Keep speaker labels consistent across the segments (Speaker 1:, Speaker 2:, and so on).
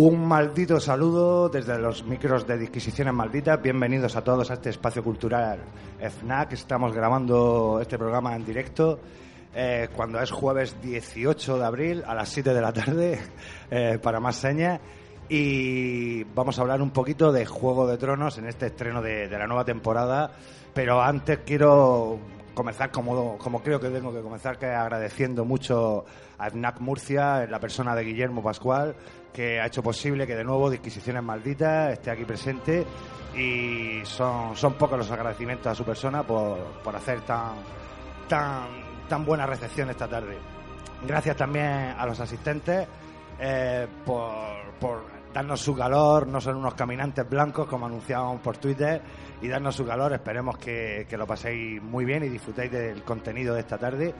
Speaker 1: Un maldito saludo desde los micros de Disquisiciones Malditas. Bienvenidos a todos a este espacio cultural FNAC. Estamos grabando este programa en directo eh, cuando es jueves 18 de abril a las 7 de la tarde eh, para más señas. Y vamos a hablar un poquito de Juego de Tronos en este estreno de, la nueva temporada. Pero antes quiero comenzar como, como creo que tengo que comenzar, que agradeciendo mucho a FNAC Murcia, la persona de Guillermo Pascual, que ha hecho posible que de nuevo Disquisiciones Malditas esté aquí presente y son, son pocos los agradecimientos a su persona por, por hacer tan, tan, tan buena recepción esta tarde. Gracias también a los asistentes eh, por, por darnos su calor, no son unos caminantes blancos como anunciábamos por Twitter, y darnos su calor. Esperemos que, que lo paséis muy bien y disfrutéis del contenido de esta tarde.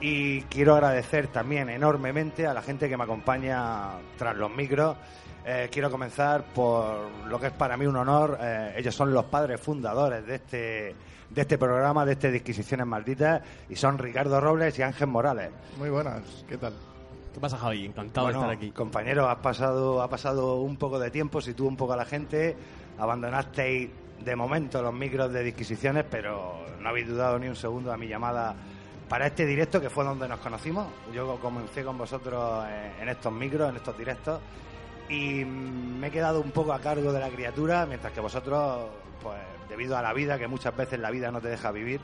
Speaker 1: Y quiero agradecer también enormemente a la gente que me acompaña tras los micros. Eh, quiero comenzar por lo que es para mí un honor. Eh, ellos son los padres fundadores de este, de este programa, de este Disquisiciones Malditas, y son Ricardo Robles y Ángel Morales.
Speaker 2: Muy buenas, ¿qué tal?
Speaker 3: ¿Qué pasa, Javi? Encantado
Speaker 1: Bueno,
Speaker 3: de estar aquí.
Speaker 1: Compañero, ha pasado, ha pasado un poco de tiempo, si un poco a la gente, abandonasteis de momento los micros de disquisiciones, pero no habéis dudado ni un segundo a mi llamada para este directo, que fue donde nos conocimos. Yo comencé con vosotros en, en estos micros, en estos directos, y me he quedado un poco a cargo de la criatura, mientras que vosotros, pues debido a la vida, que muchas veces la vida no te deja vivir,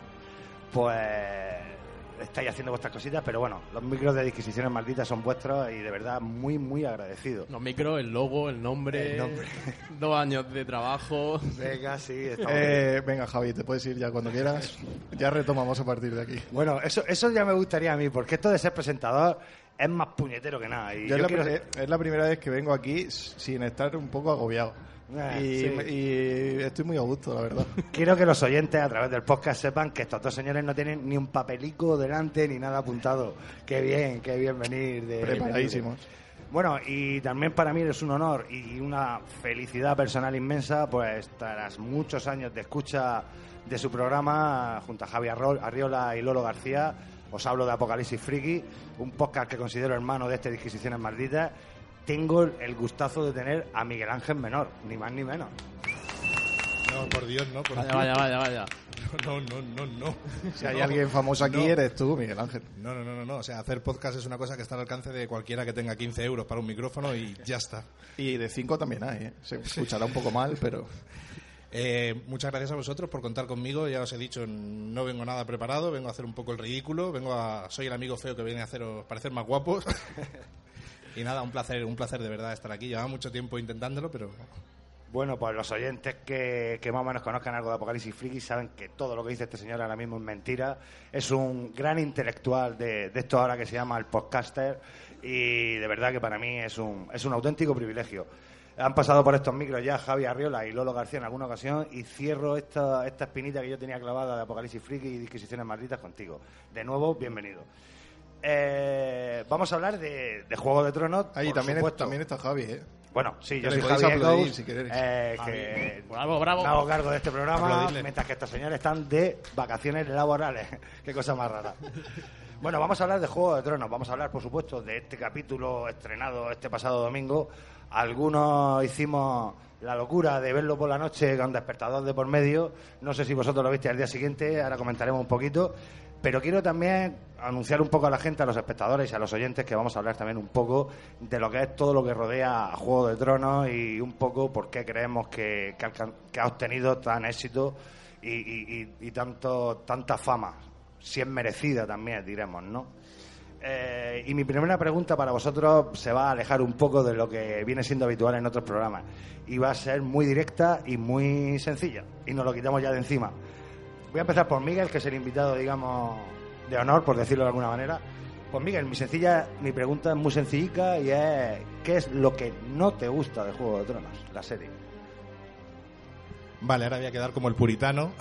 Speaker 1: pues estáis haciendo vuestras cositas, pero bueno, los micros de disquisiciones malditas son vuestros y de verdad muy, muy agradecidos.
Speaker 3: Los micros, el logo, el nombre,
Speaker 1: El nombre.
Speaker 3: dos años de trabajo.
Speaker 1: Venga, sí, estamos
Speaker 2: Eh, venga, Javi, te puedes ir ya cuando quieras. Ya retomamos a partir de aquí.
Speaker 1: Bueno, eso, eso ya me gustaría a mí, porque esto de ser presentador es más puñetero que nada. Y
Speaker 2: Yo
Speaker 1: yo
Speaker 2: es, la,
Speaker 1: quiero-
Speaker 2: pri- es la primera vez que vengo aquí sin estar un poco agobiado.
Speaker 1: Eh,
Speaker 2: y,
Speaker 1: sí.
Speaker 2: y estoy muy a gusto, la verdad.
Speaker 1: quiero que los oyentes a través del podcast sepan que estos dos señores no tienen ni un papelico delante ni nada apuntado. Qué bien, qué bien venir. De,
Speaker 2: Preparadísimos.
Speaker 1: Bueno, y también para mí es un honor y una felicidad personal inmensa, pues tras muchos años de escucha de su programa, junto a Javi Arrol- Arriola y Lolo García, os hablo de Apocalipsis Friki, un podcast que considero hermano de este Disquisiciones Malditas. Tengo el gustazo de tener a Miguel Ángel Menor, ni más ni menos.
Speaker 4: No, por Dios, no. Por
Speaker 3: Vaya,
Speaker 4: Dios.
Speaker 3: vaya, vaya, vaya.
Speaker 4: No, no, no, no.
Speaker 2: Si hay
Speaker 4: No.
Speaker 2: alguien famoso aquí,
Speaker 4: No.
Speaker 2: eres tú, Miguel Ángel.
Speaker 4: No, no, no, no, no. O sea, hacer podcast es una cosa que está al alcance de cualquiera que tenga 15 euros para un micrófono y ya está.
Speaker 2: Y de cinco también hay, ¿eh? Se escuchará un poco mal, pero...
Speaker 4: Eh, muchas gracias a vosotros por contar conmigo. Ya os he dicho, no vengo nada preparado, vengo a hacer un poco el ridículo, vengo a soy el amigo feo que viene a haceros parecer más guapos. y nada, un placer, un placer de verdad estar aquí. Llevaba mucho tiempo intentándolo, pero
Speaker 1: Bueno, pues los oyentes que, que más o menos conozcan algo de Apocalipsis Friki saben que todo lo que dice este señor ahora mismo es mentira. Es un gran intelectual de, de esto ahora que se llama el podcaster y de verdad que para mí es un, es un auténtico privilegio. Han pasado por estos micros ya Javi Arriola y Lolo García en alguna ocasión y cierro esta, esta espinita que yo tenía clavada de Apocalipsis Friki y Disquisiciones Malditas contigo. De nuevo, bienvenido. Eh, vamos a hablar de, de Juego de Tronos.
Speaker 2: Ahí también, es-
Speaker 1: supuesto.
Speaker 2: también está Javi, ¿eh?
Speaker 1: Bueno, sí, yo soy Javier
Speaker 2: aplaudir
Speaker 1: Gous,
Speaker 2: si queréis.
Speaker 1: eh, que
Speaker 3: Bravo, bravo.
Speaker 1: me hago cargo de este programa,
Speaker 4: Aplaudirle.
Speaker 1: mientras que estos señores están de vacaciones laborales. Qué cosa más rara. Bueno, vamos a hablar de Juego de Tronos. Vamos a hablar, por supuesto, de este capítulo estrenado este pasado domingo. Algunos hicimos la locura de verlo por la noche con despertador de por medio. No sé si vosotros lo viste al día siguiente, ahora comentaremos un poquito. Pero quiero también anunciar un poco a la gente, a los espectadores y a los oyentes que vamos a hablar también un poco de lo que es todo lo que rodea Juego de Tronos y un poco por qué creemos que, ha obtenido tan éxito y tanto, tanta fama, si es merecida también, diremos, ¿no? Eh, y mi primera pregunta para vosotros se va a alejar un poco de lo que viene siendo habitual en otros programas y va a ser muy directa y muy sencilla y nos lo quitamos ya de encima. Voy a empezar por Miguel, que es el invitado, digamos, de honor, por decirlo de alguna manera. Pues Miguel, mi sencilla, mi pregunta es muy sencillica y es ¿qué es lo que no te gusta de Juego de Tronos, la serie?
Speaker 4: Vale, ahora voy a quedar como el puritano.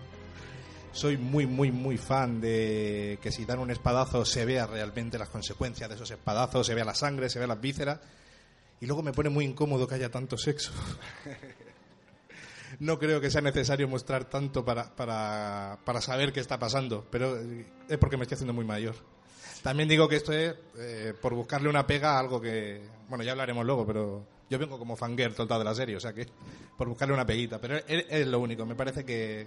Speaker 4: Soy muy, muy, muy fan de que si dan un espadazo se vea realmente las consecuencias de esos espadazos, se vea la sangre, se vea las vísceras. Y luego me pone muy incómodo que haya tanto sexo. No creo que sea necesario mostrar tanto para, para, para saber qué está pasando, pero eh, es porque me estoy haciendo muy mayor. También digo que esto es eh, por buscarle una pega a algo que, bueno, ya hablaremos luego, pero yo vengo como fangirl total de la serie, o sea que por buscarle una peguita, pero es, lo único, me parece que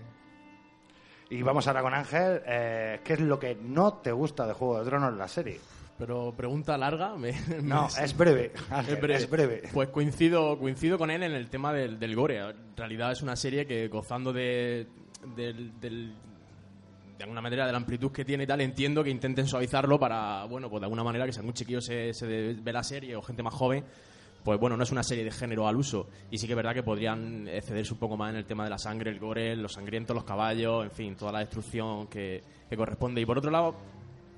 Speaker 1: Y vamos ahora con Ángel, eh, ¿qué es lo que no te gusta de Juego de Tronos, la serie?
Speaker 3: Pero pregunta larga. me-
Speaker 1: No,
Speaker 3: me-
Speaker 1: es breve, Ángel,
Speaker 3: Es breve.
Speaker 1: es breve.
Speaker 3: Pues coincido, coincido con él en el tema del, del gore. En realidad es una serie que gozando de, del, del- de alguna manera de la amplitud que tiene y tal, entiendo que intenten suavizarlo para, bueno, pues de alguna manera que si algún chiquillo se, se ve la serie o gente más joven, pues bueno, no es una serie de género al uso. Y sí que es verdad que podrían excederse un poco más en el tema de la sangre, el gore, los sangrientos, los caballos, en fin, toda la destrucción que, que corresponde. Y por otro lado,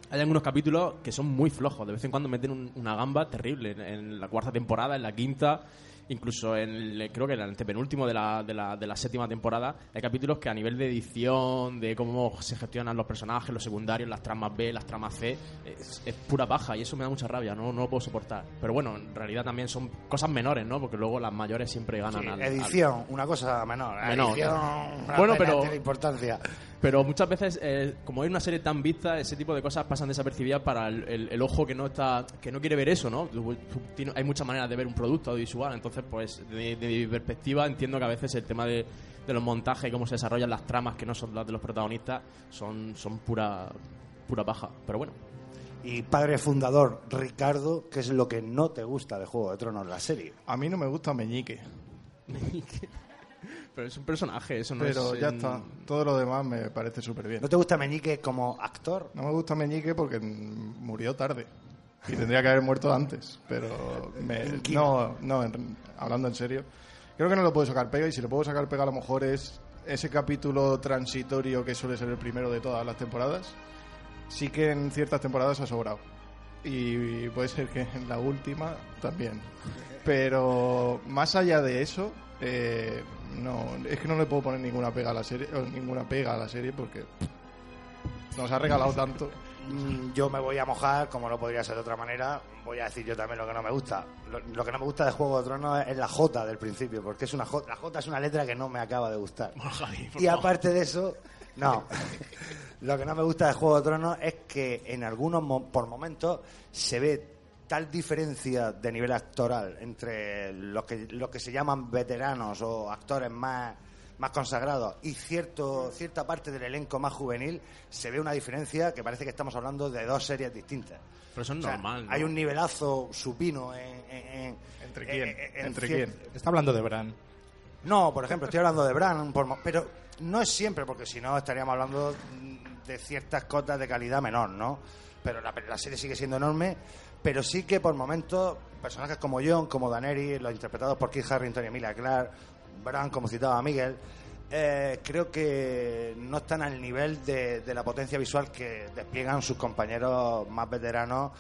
Speaker 3: hay algunos capítulos que son muy flojos. De vez en cuando meten un- una gamba terrible. En, en la cuarta temporada, en la quinta, incluso en el, creo que en el antepenúltimo de la, de, la, de la séptima temporada, hay capítulos que a nivel de edición, de cómo se gestionan los personajes, los secundarios, las tramas B, las tramas C, es, es pura paja y eso me da mucha rabia, no, no lo puedo soportar. Pero bueno, en realidad también son cosas menores, ¿no? Porque luego las mayores siempre ganan
Speaker 1: Sí,
Speaker 3: al- al,
Speaker 1: edición, una cosa menor.
Speaker 3: Menor.
Speaker 1: Edición,
Speaker 3: Bueno, pero-
Speaker 1: importancia.
Speaker 3: Pero muchas veces, eh, como hay una serie tan vista, ese tipo de cosas pasan desapercibidas para el, el- el ojo que no está, que no quiere ver eso, ¿no? Hay muchas maneras de ver un producto audiovisual, entonces, pues, de, de mi perspectiva, entiendo que a veces el tema de, de los montajes y cómo se desarrollan las tramas que no son las de los protagonistas son, son pura, pura paja. Pero bueno,
Speaker 1: Y padre fundador, Ricardo, ¿qué es lo que no te gusta de Juego de Tronos, la serie?
Speaker 2: A mí no me gusta Meñique,
Speaker 3: pero es un personaje, eso no
Speaker 2: pero
Speaker 3: es.
Speaker 2: ya
Speaker 3: en-
Speaker 2: está. Todo lo demás me parece súper bien.
Speaker 1: ¿No te gusta Meñique como actor?
Speaker 2: No me gusta Meñique porque murió tarde. Y tendría que haber muerto antes. Pero me- no, no, en- hablando en serio. Creo que no lo puedo sacar pega y si lo puedo sacar pega a lo mejor es ese capítulo transitorio que suele ser el primero de todas las temporadas. Sí que en ciertas temporadas ha sobrado. Y puede ser que en la última también. Pero más allá de eso, eh, no, es que no le puedo poner ninguna pega a la serie, o ninguna pega a la serie porque nos ha regalado tanto.
Speaker 1: Mm, Yo me voy a mojar, como no podría ser de otra manera. Voy a decir yo también lo que no me gusta. Lo, lo que no me gusta de Juego de Tronos es la J del principio, porque es una J, la J es una letra que no me acaba de gustar.
Speaker 3: Javi,
Speaker 1: Y aparte de eso, no. Lo que no me gusta de Juego de Tronos es que en algunos mo- por momentos se ve tal diferencia de nivel actoral entre los que los que se llaman veteranos o actores más más consagrados y cierto cierta parte del elenco más juvenil se ve una diferencia que parece que estamos hablando de dos series distintas.
Speaker 3: Pero eso es
Speaker 1: O sea,
Speaker 3: normal. ¿no?
Speaker 1: Hay un nivelazo supino en, en- en-
Speaker 2: ¿Entre
Speaker 1: en-
Speaker 2: quién?
Speaker 1: en- en
Speaker 2: ¿Entre quién?
Speaker 4: está hablando de Bran.
Speaker 1: no, por ejemplo, estoy hablando de Bran, por mo- pero no es siempre, porque si no estaríamos hablando de ciertas cotas de calidad menor, ¿no? Pero la, la serie sigue siendo enorme, pero sí que por momentos personajes como John, como Daneri, los interpretados por Keith Harrington y Emilia Clarke, Bran, como citaba Miguel, eh, creo que no están al nivel de, de la potencia visual que despliegan sus compañeros más veteranos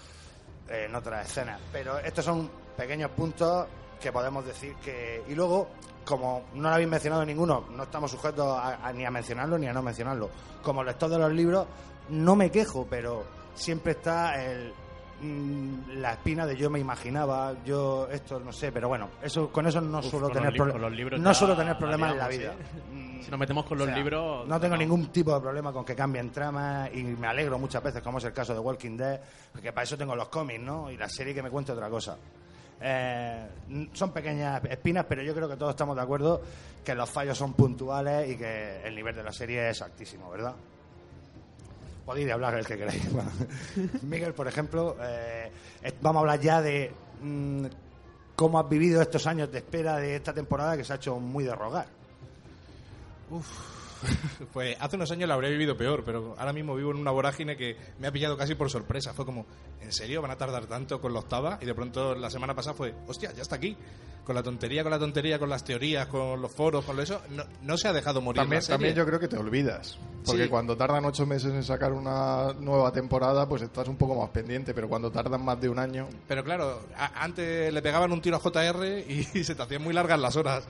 Speaker 1: eh, en otras escenas. Pero estos son pequeños puntos que podemos decir que... Y luego, como no lo habéis mencionado ninguno, no estamos sujetos a- ni a mencionarlo ni a no mencionarlo. Como lector de los libros, no me quejo, pero siempre está el la espina de yo me imaginaba, yo esto no sé, pero bueno, eso con eso no
Speaker 3: Uf,
Speaker 1: suelo tener
Speaker 3: los libros-
Speaker 1: proble-
Speaker 3: con los libros
Speaker 1: no suelo tener problemas en la vida. Mm,
Speaker 3: Si nos metemos con los
Speaker 1: o sea,
Speaker 3: libros.
Speaker 1: No tengo ningún tipo de problema con que cambien tramas y me alegro muchas veces, como es el caso de Walking Dead, porque para eso tengo los cómics, ¿no? Y la serie que me cuente otra cosa. Eh, son pequeñas espinas, pero yo creo que todos estamos de acuerdo que los fallos son puntuales y que el nivel de la serie es altísimo, ¿verdad? Podéis hablar el que queráis. Miguel, por ejemplo, eh, eh, vamos a hablar ya de mm, cómo has vivido estos años de espera de esta temporada que se ha hecho muy de rogar.
Speaker 4: Pues hace unos años lo habría vivido peor, pero ahora mismo vivo en una vorágine que me ha pillado casi por sorpresa. Fue como, ¿en serio van a tardar tanto con la octava? Y de pronto la semana pasada fue, hostia, ya está aquí. Con la tontería, con la tontería, con las teorías, con los foros, con lo eso, no, no se ha dejado morir
Speaker 2: También,
Speaker 4: la serie.
Speaker 2: también yo creo que te olvidas. Porque
Speaker 4: Sí.
Speaker 2: cuando tardan ocho meses en sacar una nueva temporada, pues estás un poco más pendiente. Pero cuando tardan más de un año,
Speaker 4: Pero claro, a- antes le pegaban un tiro a JR y, se te hacían muy largas las horas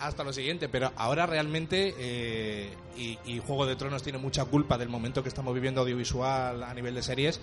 Speaker 4: hasta lo siguiente. Pero ahora realmente, eh, y, y Juego de Tronos tiene mucha culpa del momento que estamos viviendo audiovisual a nivel de series,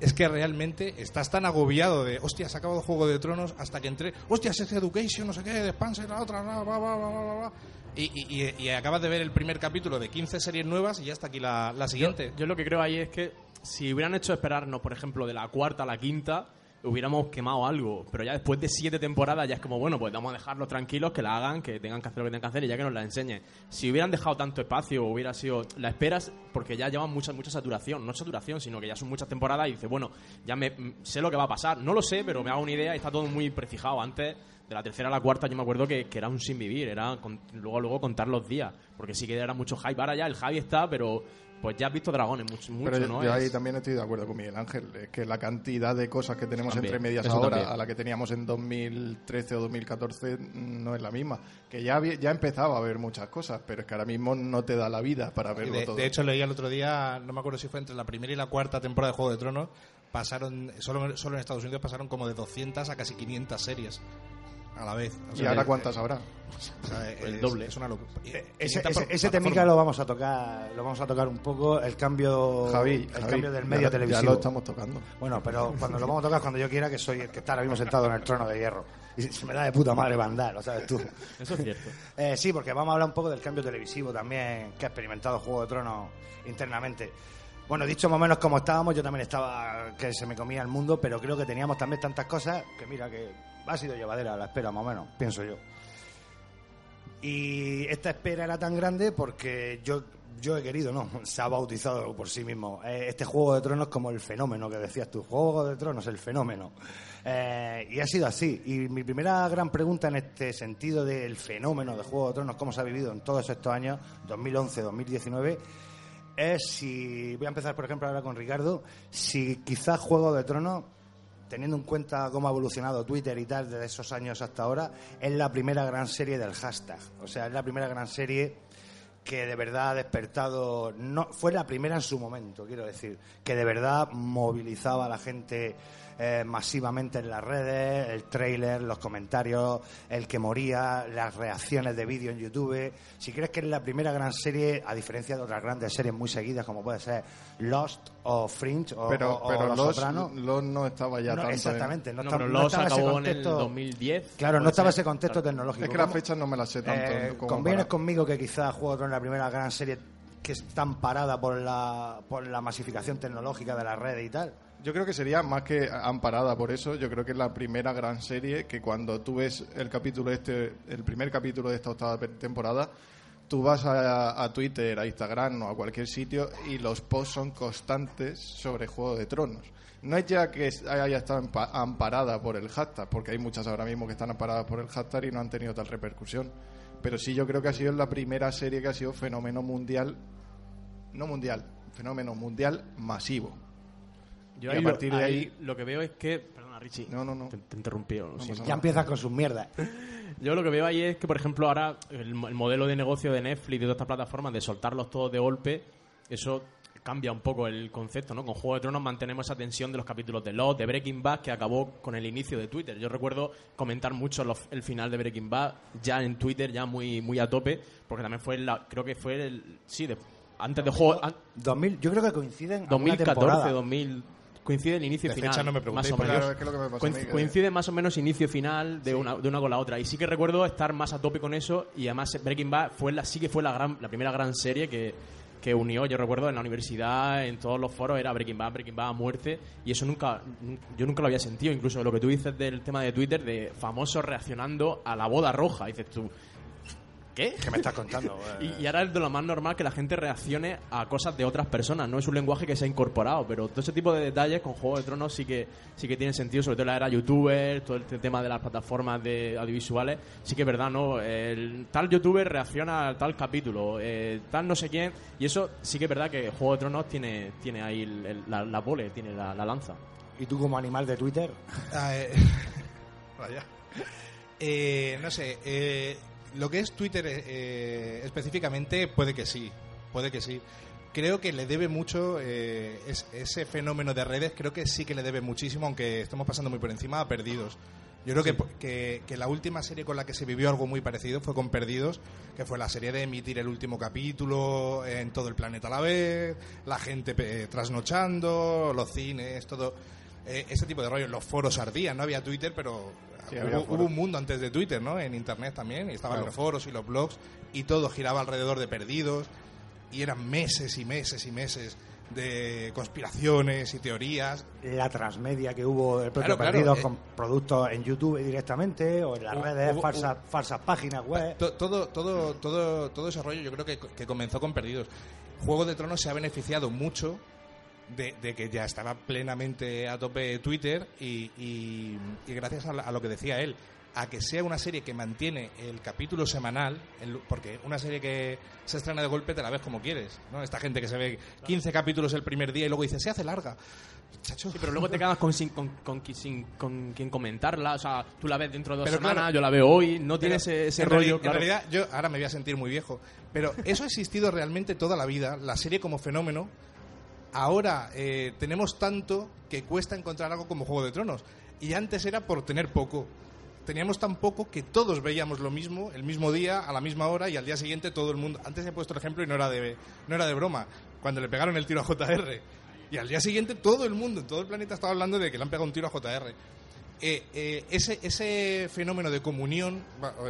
Speaker 4: es que realmente estás tan agobiado de, hostia, se ha acabado Juego de Tronos hasta que entré, hostia, Sex Education, no sé qué, The Expanse, la otra, bla, bla, bla, bla, bla, bla". Y, y- y- acabas de ver el primer capítulo de 15 series nuevas y ya está aquí la, la siguiente.
Speaker 3: Yo lo que creo ahí es que si hubieran hecho esperarnos, por ejemplo, de la cuarta a la quinta, hubiéramos quemado algo. Pero ya después de siete temporadas ya es como, bueno, pues vamos a dejarlos tranquilos, que la hagan, que tengan que hacer lo que tengan que hacer y ya que nos la enseñen. Si hubieran dejado tanto espacio, hubiera sido... La esperas porque ya llevan mucha, mucha saturación. No saturación, sino que ya son muchas temporadas y dices, bueno, ya me mm, sé lo que va a pasar. No lo sé, pero me hago una idea y está todo muy prefijado. Antes, de la tercera a la cuarta, yo me acuerdo que, era un sin vivir. Era luego, luego contar los días. Porque sí que era mucho hype. Ahora ya el Javi está, pero... Pues ya has visto dragones mucho, mucho
Speaker 2: pero
Speaker 3: ¿no?
Speaker 2: yo ahí también estoy de acuerdo con Miguel Ángel. Es que la cantidad de cosas que tenemos
Speaker 3: También,
Speaker 2: entre medias ahora
Speaker 3: también.
Speaker 2: a la que teníamos en 2013 o 2014 no es la misma. Que ya, había- ya empezaba a haber muchas cosas, pero es que ahora mismo no te da la vida para verlo
Speaker 4: de,
Speaker 2: todo.
Speaker 4: de hecho, leía el otro día, no me acuerdo si fue entre la primera y la cuarta temporada de Juego de Tronos, pasaron, solo, solo en Estados Unidos pasaron como de 200 a casi 500 series a la vez. O
Speaker 2: ¿Y ahora
Speaker 4: eh,
Speaker 2: cuántas habrá?
Speaker 4: o sea,
Speaker 3: El
Speaker 4: es-
Speaker 3: doble.
Speaker 4: Es una locura. Y-
Speaker 1: Ese,
Speaker 4: 500
Speaker 1: ese, temica lo vamos a tocar, lo vamos a tocar un poco, el cambio,
Speaker 2: Javi,
Speaker 1: el
Speaker 2: Javi,
Speaker 1: cambio del medio televisivo.
Speaker 2: Ya lo estamos tocando.
Speaker 1: Bueno, pero cuando lo vamos a tocar es cuando yo quiera, que soy el que está ahora mismo sentado en el trono de hierro. Y se me da de puta madre bandar, lo sabes tú.
Speaker 3: Eso es cierto.
Speaker 1: Eh, sí, porque vamos a hablar un poco del cambio televisivo también que ha experimentado Juego de Tronos internamente. Bueno, dicho más o menos como estábamos, yo también estaba que se me comía el mundo, pero creo que teníamos también tantas cosas que mira que ha sido llevadera la espera más o menos, pienso yo. Y esta espera era tan grande porque yo, yo he querido, no, se ha bautizado por sí mismo. Eh, Este Juego de Tronos como el fenómeno que decías tú, Juego de Tronos, el fenómeno. Eh, y ha sido así. Y mi primera gran pregunta en este sentido del fenómeno de Juego de Tronos, cómo se ha vivido en todos estos años, 2011-2019, es si, voy a empezar por ejemplo ahora con Ricardo, si quizás Juego de Tronos teniendo en cuenta cómo ha evolucionado Twitter y tal desde esos años hasta ahora, es la primera gran serie del hashtag. O sea, es la primera gran serie que de verdad ha despertado, no, fue la primera en su momento, quiero decir, que de verdad movilizaba a la gente eh, masivamente en las redes, el trailer, los comentarios, el que moría, las reacciones de vídeo en YouTube. Si crees que es la primera gran serie, a diferencia de otras grandes series muy seguidas, como puede ser Lost o Fringe o,
Speaker 2: Pero,
Speaker 1: o- o
Speaker 2: pero
Speaker 1: Los
Speaker 2: los,
Speaker 1: Sopranos,
Speaker 2: los no estaba ya
Speaker 1: no,
Speaker 2: tanto.
Speaker 1: exactamente, no,
Speaker 3: pero
Speaker 1: no
Speaker 3: Lost
Speaker 1: estaba ese
Speaker 3: acabó en el
Speaker 1: contexto.
Speaker 3: 2010.
Speaker 1: Claro, no estaba
Speaker 3: ser.
Speaker 1: ese contexto
Speaker 3: Claro.
Speaker 1: tecnológico.
Speaker 2: Es que las fechas no me las sé tanto.
Speaker 1: Eh,
Speaker 2: como
Speaker 1: ¿Convienes
Speaker 2: para-
Speaker 1: conmigo que quizás Juego de es la primera gran serie que está amparada por la, por la masificación tecnológica de las redes y tal?
Speaker 2: Yo creo que sería más que amparada por eso. Yo creo que es la primera gran serie que cuando tú ves el capítulo este, el primer capítulo de esta octava temporada, tú vas a, a Twitter, a Instagram o a cualquier sitio y los posts son constantes sobre Juego de Tronos. No es ya que haya estado amparada por el hashtag, porque hay muchas ahora mismo que están amparadas por el hashtag y no han tenido tal repercusión. Pero sí yo creo que ha sido la primera serie que ha sido fenómeno mundial, no mundial, fenómeno mundial masivo.
Speaker 3: Yo
Speaker 2: Y a
Speaker 3: lo-
Speaker 2: partir de ahí-
Speaker 3: lo que veo es que. Perdona, Richie.
Speaker 2: No, no, no.
Speaker 3: Te, te
Speaker 2: pasa
Speaker 1: Ya empiezas con sus mierdas.
Speaker 3: Yo lo que veo ahí es que, por ejemplo, ahora el, mo- el modelo de negocio de Netflix y de todas estas plataformas de soltarlos todos de golpe, eso cambia un poco el concepto, ¿no? Con Juego de Tronos mantenemos esa tensión de los capítulos de Lost, de Breaking Bad, que acabó con el inicio de Twitter. Yo recuerdo comentar mucho los- el final de Breaking Bad ya en Twitter, ya muy muy a tope, porque también fue, la, creo que fue el... Sí, de- antes de Juego... an-
Speaker 1: 2000, yo creo que coinciden alguna
Speaker 3: 2014,
Speaker 1: temporada.
Speaker 3: 2000... Coincide el inicio y final.
Speaker 4: fecha no me
Speaker 3: más o menos.
Speaker 2: Claro, es que lo que me pasa a
Speaker 3: Coinc-
Speaker 2: mí que-
Speaker 3: coincide más o menos inicio y final de, una, de una con la otra. Y sí que recuerdo estar más a tope con eso y además Breaking Bad fue la, sí que fue la, gran, la primera gran serie que, que unió, yo recuerdo en la universidad, en todos los foros, era Breaking Bad, Breaking Bad a muerte, y eso nunca, yo nunca lo había sentido, incluso lo que tú dices del tema de Twitter, de famosos reaccionando a la boda roja, dices tú, ¿qué?
Speaker 1: ¿Qué me estás contando?
Speaker 3: Y, y ahora es de lo más normal que la gente reaccione a cosas de otras personas, no es un lenguaje que se ha incorporado, pero todo ese tipo de detalles con Juego de Tronos sí que sí que tienen sentido, sobre todo en la era youtuber, todo este tema de las plataformas de audiovisuales, sí que es verdad, ¿no? El tal youtuber reacciona a tal capítulo, eh, tal no sé quién, y eso sí que es verdad que Juego de Tronos tiene, tiene ahí el- el- la, la pole, tiene la, la lanza.
Speaker 1: ¿Y tú como animal de Twitter?
Speaker 4: Ah, eh, vaya. Eh, no sé, eh, lo que es Twitter eh, eh, específicamente puede que sí, puede que sí. Creo que le debe mucho eh, es- ese fenómeno de redes, creo que sí que le debe muchísimo, aunque estemos pasando muy por encima a Perdidos. Yo creo que, que, que la última serie con la que se vivió algo muy parecido fue con Perdidos, que fue la serie de emitir el último capítulo en todo el planeta a la vez, la gente eh, trasnochando, los cines, todo eh, ese tipo de rollos. Los foros ardían, no había Twitter, pero
Speaker 2: Sí,
Speaker 4: hubo, un mundo antes de Twitter, ¿no? En Internet también, y estaban
Speaker 2: Claro.
Speaker 4: los foros y los blogs, y todo giraba alrededor de Perdidos, y eran meses y meses y meses de conspiraciones y teorías.
Speaker 1: La transmedia que hubo del propio
Speaker 4: Claro, eh.
Speaker 1: con productos en YouTube directamente o en las
Speaker 4: Hubo-
Speaker 1: redes,
Speaker 4: hubo-
Speaker 1: falsas, falsas páginas web.
Speaker 4: To- Todo, todo, todo, todo ese rollo yo creo que, que comenzó con Perdidos. Juego de Tronos se ha beneficiado mucho de, de que ya estaba plenamente a tope Twitter y, y- y gracias a, la- a lo que decía él, a que sea una serie que mantiene el capítulo semanal, el- porque una serie que se estrena de golpe te la ves como quieres, ¿no? Esta gente que se ve 15 capítulos el primer día y luego dice, se hace larga. Chacho.
Speaker 3: Sí, pero luego te quedas con, sin, con, con, sin- con quien comentarla, o sea, tú la ves dentro de dos
Speaker 4: Pero
Speaker 3: semanas,
Speaker 4: claro.
Speaker 3: yo la veo hoy, no tiene ese, ese
Speaker 4: en
Speaker 3: rollo,
Speaker 4: reali-
Speaker 3: claro.
Speaker 4: En realidad, yo ahora me voy a sentir muy viejo, pero eso ha existido realmente toda la vida, la serie como fenómeno. Ahora eh, tenemos tanto que cuesta encontrar algo como Juego de Tronos. Y antes era por tener poco. Teníamos tan poco que todos veíamos lo mismo, el mismo día, a la misma hora, y al día siguiente todo el mundo. Antes he puesto el ejemplo y no era de, no era de broma. Cuando le pegaron el tiro a JR. Y al día siguiente todo el mundo, todo el planeta estaba hablando de que le han pegado un tiro a JR. Eh, eh, ese, ese fenómeno de comunión,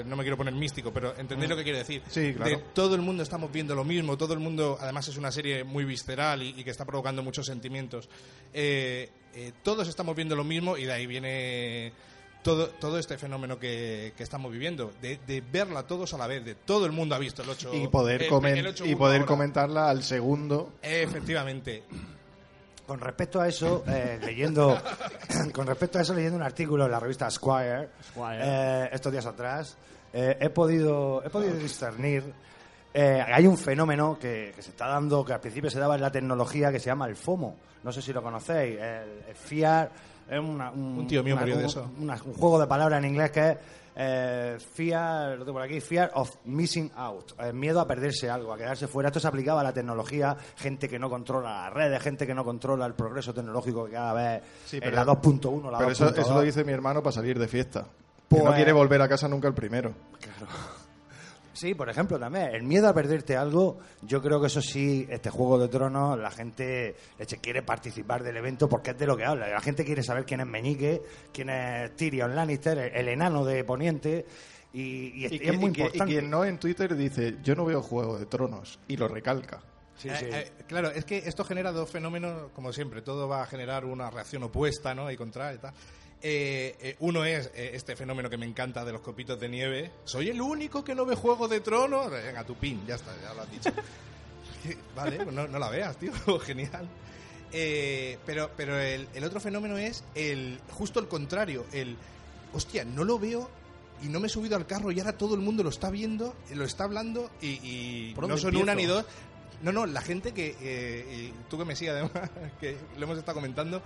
Speaker 4: no me quiero poner místico, pero entendéis lo que quiero decir.
Speaker 2: Sí, claro.
Speaker 4: De todo el mundo estamos viendo lo mismo, todo el mundo, además es una serie muy visceral y, y que está provocando muchos sentimientos. Eh, eh, todos estamos viendo lo mismo y de ahí viene todo, todo este fenómeno que, que estamos viviendo, de, de verla todos a la vez, de todo el mundo ha visto el 8
Speaker 2: Y poder,
Speaker 4: el- el 8-1
Speaker 2: y poder
Speaker 4: ahora.
Speaker 2: comentarla al segundo.
Speaker 4: Efectivamente.
Speaker 1: Con respecto a eso, eh, leyendo con respecto a eso, leyendo un artículo en la revista Squire,
Speaker 3: Squire.
Speaker 1: eh, estos días atrás, eh, he podido he podido discernir eh, hay un fenómeno que, que se está dando, que al principio se daba en la tecnología, que se llama el FOMO. No sé si lo conocéis. El, el FIAR es una- un,
Speaker 4: Un tío mío
Speaker 1: una-
Speaker 4: murió de
Speaker 1: un-
Speaker 4: eso.
Speaker 1: una- un juego de palabras en inglés que es eh, fear, lo tengo por aquí, fear of missing out, eh, miedo a perderse algo, a quedarse fuera. Esto se aplicaba a la tecnología, gente que no controla las redes, gente que no controla el progreso tecnológico que cada vez
Speaker 2: Sí,
Speaker 1: en
Speaker 2: pero-
Speaker 1: la 2.1, la
Speaker 2: Pero eso,
Speaker 1: 2.2.
Speaker 2: eso lo dice mi hermano para salir de fiesta. Que no
Speaker 1: Pues-
Speaker 2: quiere volver a casa nunca el primero.
Speaker 1: Sí, por ejemplo, también el miedo a perderte algo, yo creo que eso sí, este Juego de Tronos, la gente leche, quiere participar del evento porque es de lo que habla. La gente quiere saber quién es Meñique, quién es Tyrion Lannister, el, el enano de Poniente, y, y es,
Speaker 2: Y, que-
Speaker 1: muy
Speaker 2: y que- y
Speaker 1: importante.
Speaker 2: quien no en Twitter dice, yo no veo Juego de Tronos, y lo recalca.
Speaker 1: Sí,
Speaker 4: Eh,
Speaker 1: sí.
Speaker 4: eh, claro, es que esto genera dos fenómenos, como siempre, todo va a generar una reacción opuesta, ¿no? Y contra y tal. Eh, eh, uno es eh, este fenómeno que me encanta de los copitos de nieve. Soy el único que no ve Juego de Tronos. Venga, tu pin, ya está, ya lo has dicho. Vale, pues no, no la veas, tío, genial. Eh, pero pero el, el otro fenómeno es el justo el contrario, el hostia, no lo veo y no me he subido al carro y ahora todo el mundo lo está viendo, lo está hablando y, y
Speaker 3: ¿Por
Speaker 4: no son una
Speaker 3: empiezo?
Speaker 4: ni dos. No, no, la gente que, eh, y tú que me sigues además, que lo hemos estado comentando,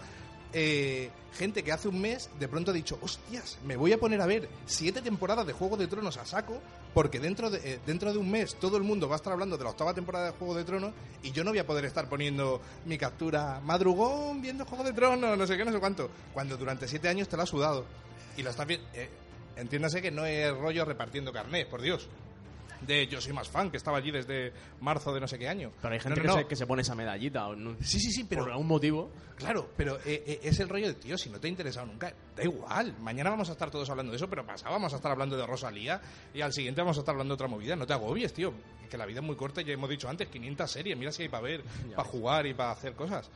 Speaker 4: eh, gente que hace un mes de pronto ha dicho, hostias, me voy a poner a ver siete temporadas de Juego de Tronos a saco, porque dentro de, eh, dentro de un mes todo el mundo va a estar hablando de la octava temporada de Juego de Tronos y yo no voy a poder estar poniendo mi captura madrugón viendo Juego de Tronos, no sé qué, no sé cuánto, cuando durante siete años te lo has sudado y lo estás viendo. entiéndase que no es rollo repartiendo carnet, por Dios. De Yo soy más fan, que estaba allí desde marzo de no sé qué año.
Speaker 3: Pero hay gente
Speaker 4: No, no,
Speaker 3: que,
Speaker 4: no.
Speaker 3: Se, que se pone esa medallita. o no-
Speaker 4: Sí, sí, sí, pero
Speaker 3: por algún motivo.
Speaker 4: Claro, pero eh, eh, es el rollo de tío, si no te ha interesado nunca, da igual. Mañana vamos a estar todos hablando de eso, pero pasado vamos a estar hablando de Rosalía y al siguiente vamos a estar hablando de otra movida. No te agobies, tío, que la vida es muy corta, ya hemos dicho antes, 500 series, mira si hay para ver, para jugar y para hacer cosas.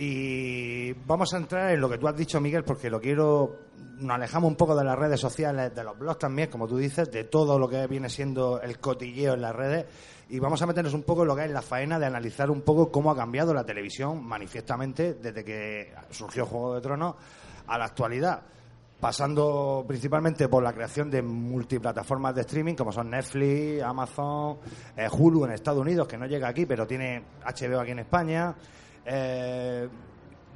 Speaker 1: Y vamos a entrar en lo que tú has dicho, Miguel, porque lo quiero. Nos alejamos un poco de las redes sociales, de los blogs también, como tú dices, de todo lo que viene siendo el cotilleo en las redes. Y vamos a meternos un poco en lo que es la faena de analizar un poco cómo ha cambiado la televisión manifiestamente desde que surgió Juego de Tronos a la actualidad. Pasando principalmente por la creación de multiplataformas de streaming como son Netflix, Amazon, eh, Hulu en Estados Unidos, que no llega aquí, pero tiene HBO aquí en España eh,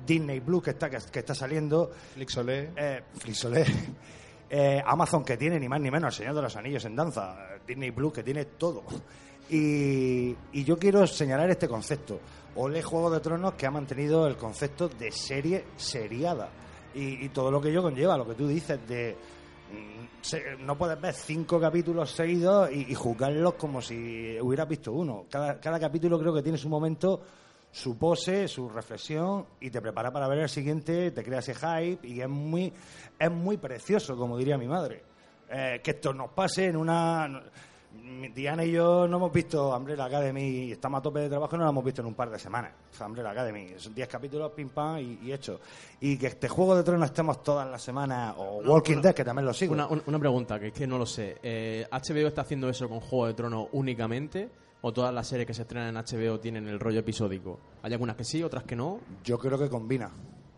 Speaker 1: Disney Blue que está que, que está saliendo.
Speaker 2: Flixolé.
Speaker 1: eh, Flixolé, eh, Amazon que tiene ni más ni menos El Señor de los Anillos en danza. Disney Blue que tiene todo. Y, y yo quiero señalar este concepto. Ole Juego de Tronos que ha mantenido el concepto de serie seriada. Y, y todo lo que ello conlleva lo que tú dices de mm, no puedes ver cinco capítulos seguidos y, y juzgarlos como si hubieras visto uno. Cada, cada capítulo creo que tiene su momento, su pose, su reflexión y te prepara para ver el siguiente, te crea ese hype y es muy, es muy precioso, como diría mi madre. Eh, que esto nos pase en una... Diana y yo no hemos visto Umbrella Academy, estamos a tope de trabajo y no lo hemos visto en un par de semanas. Umbrella Academy, son 10 capítulos, pim pam y, y hecho. Y que este Juego de Tronos estemos todas las semanas, o Walking Dead, que también lo sigo.
Speaker 3: Una, una- una pregunta, que es que no lo sé. Eh, ¿HBO está haciendo eso con Juego de Tronos únicamente? ¿O todas las series que se estrenan en HBO tienen el rollo episódico? ¿Hay algunas que sí, otras que no?
Speaker 1: Yo creo que combina.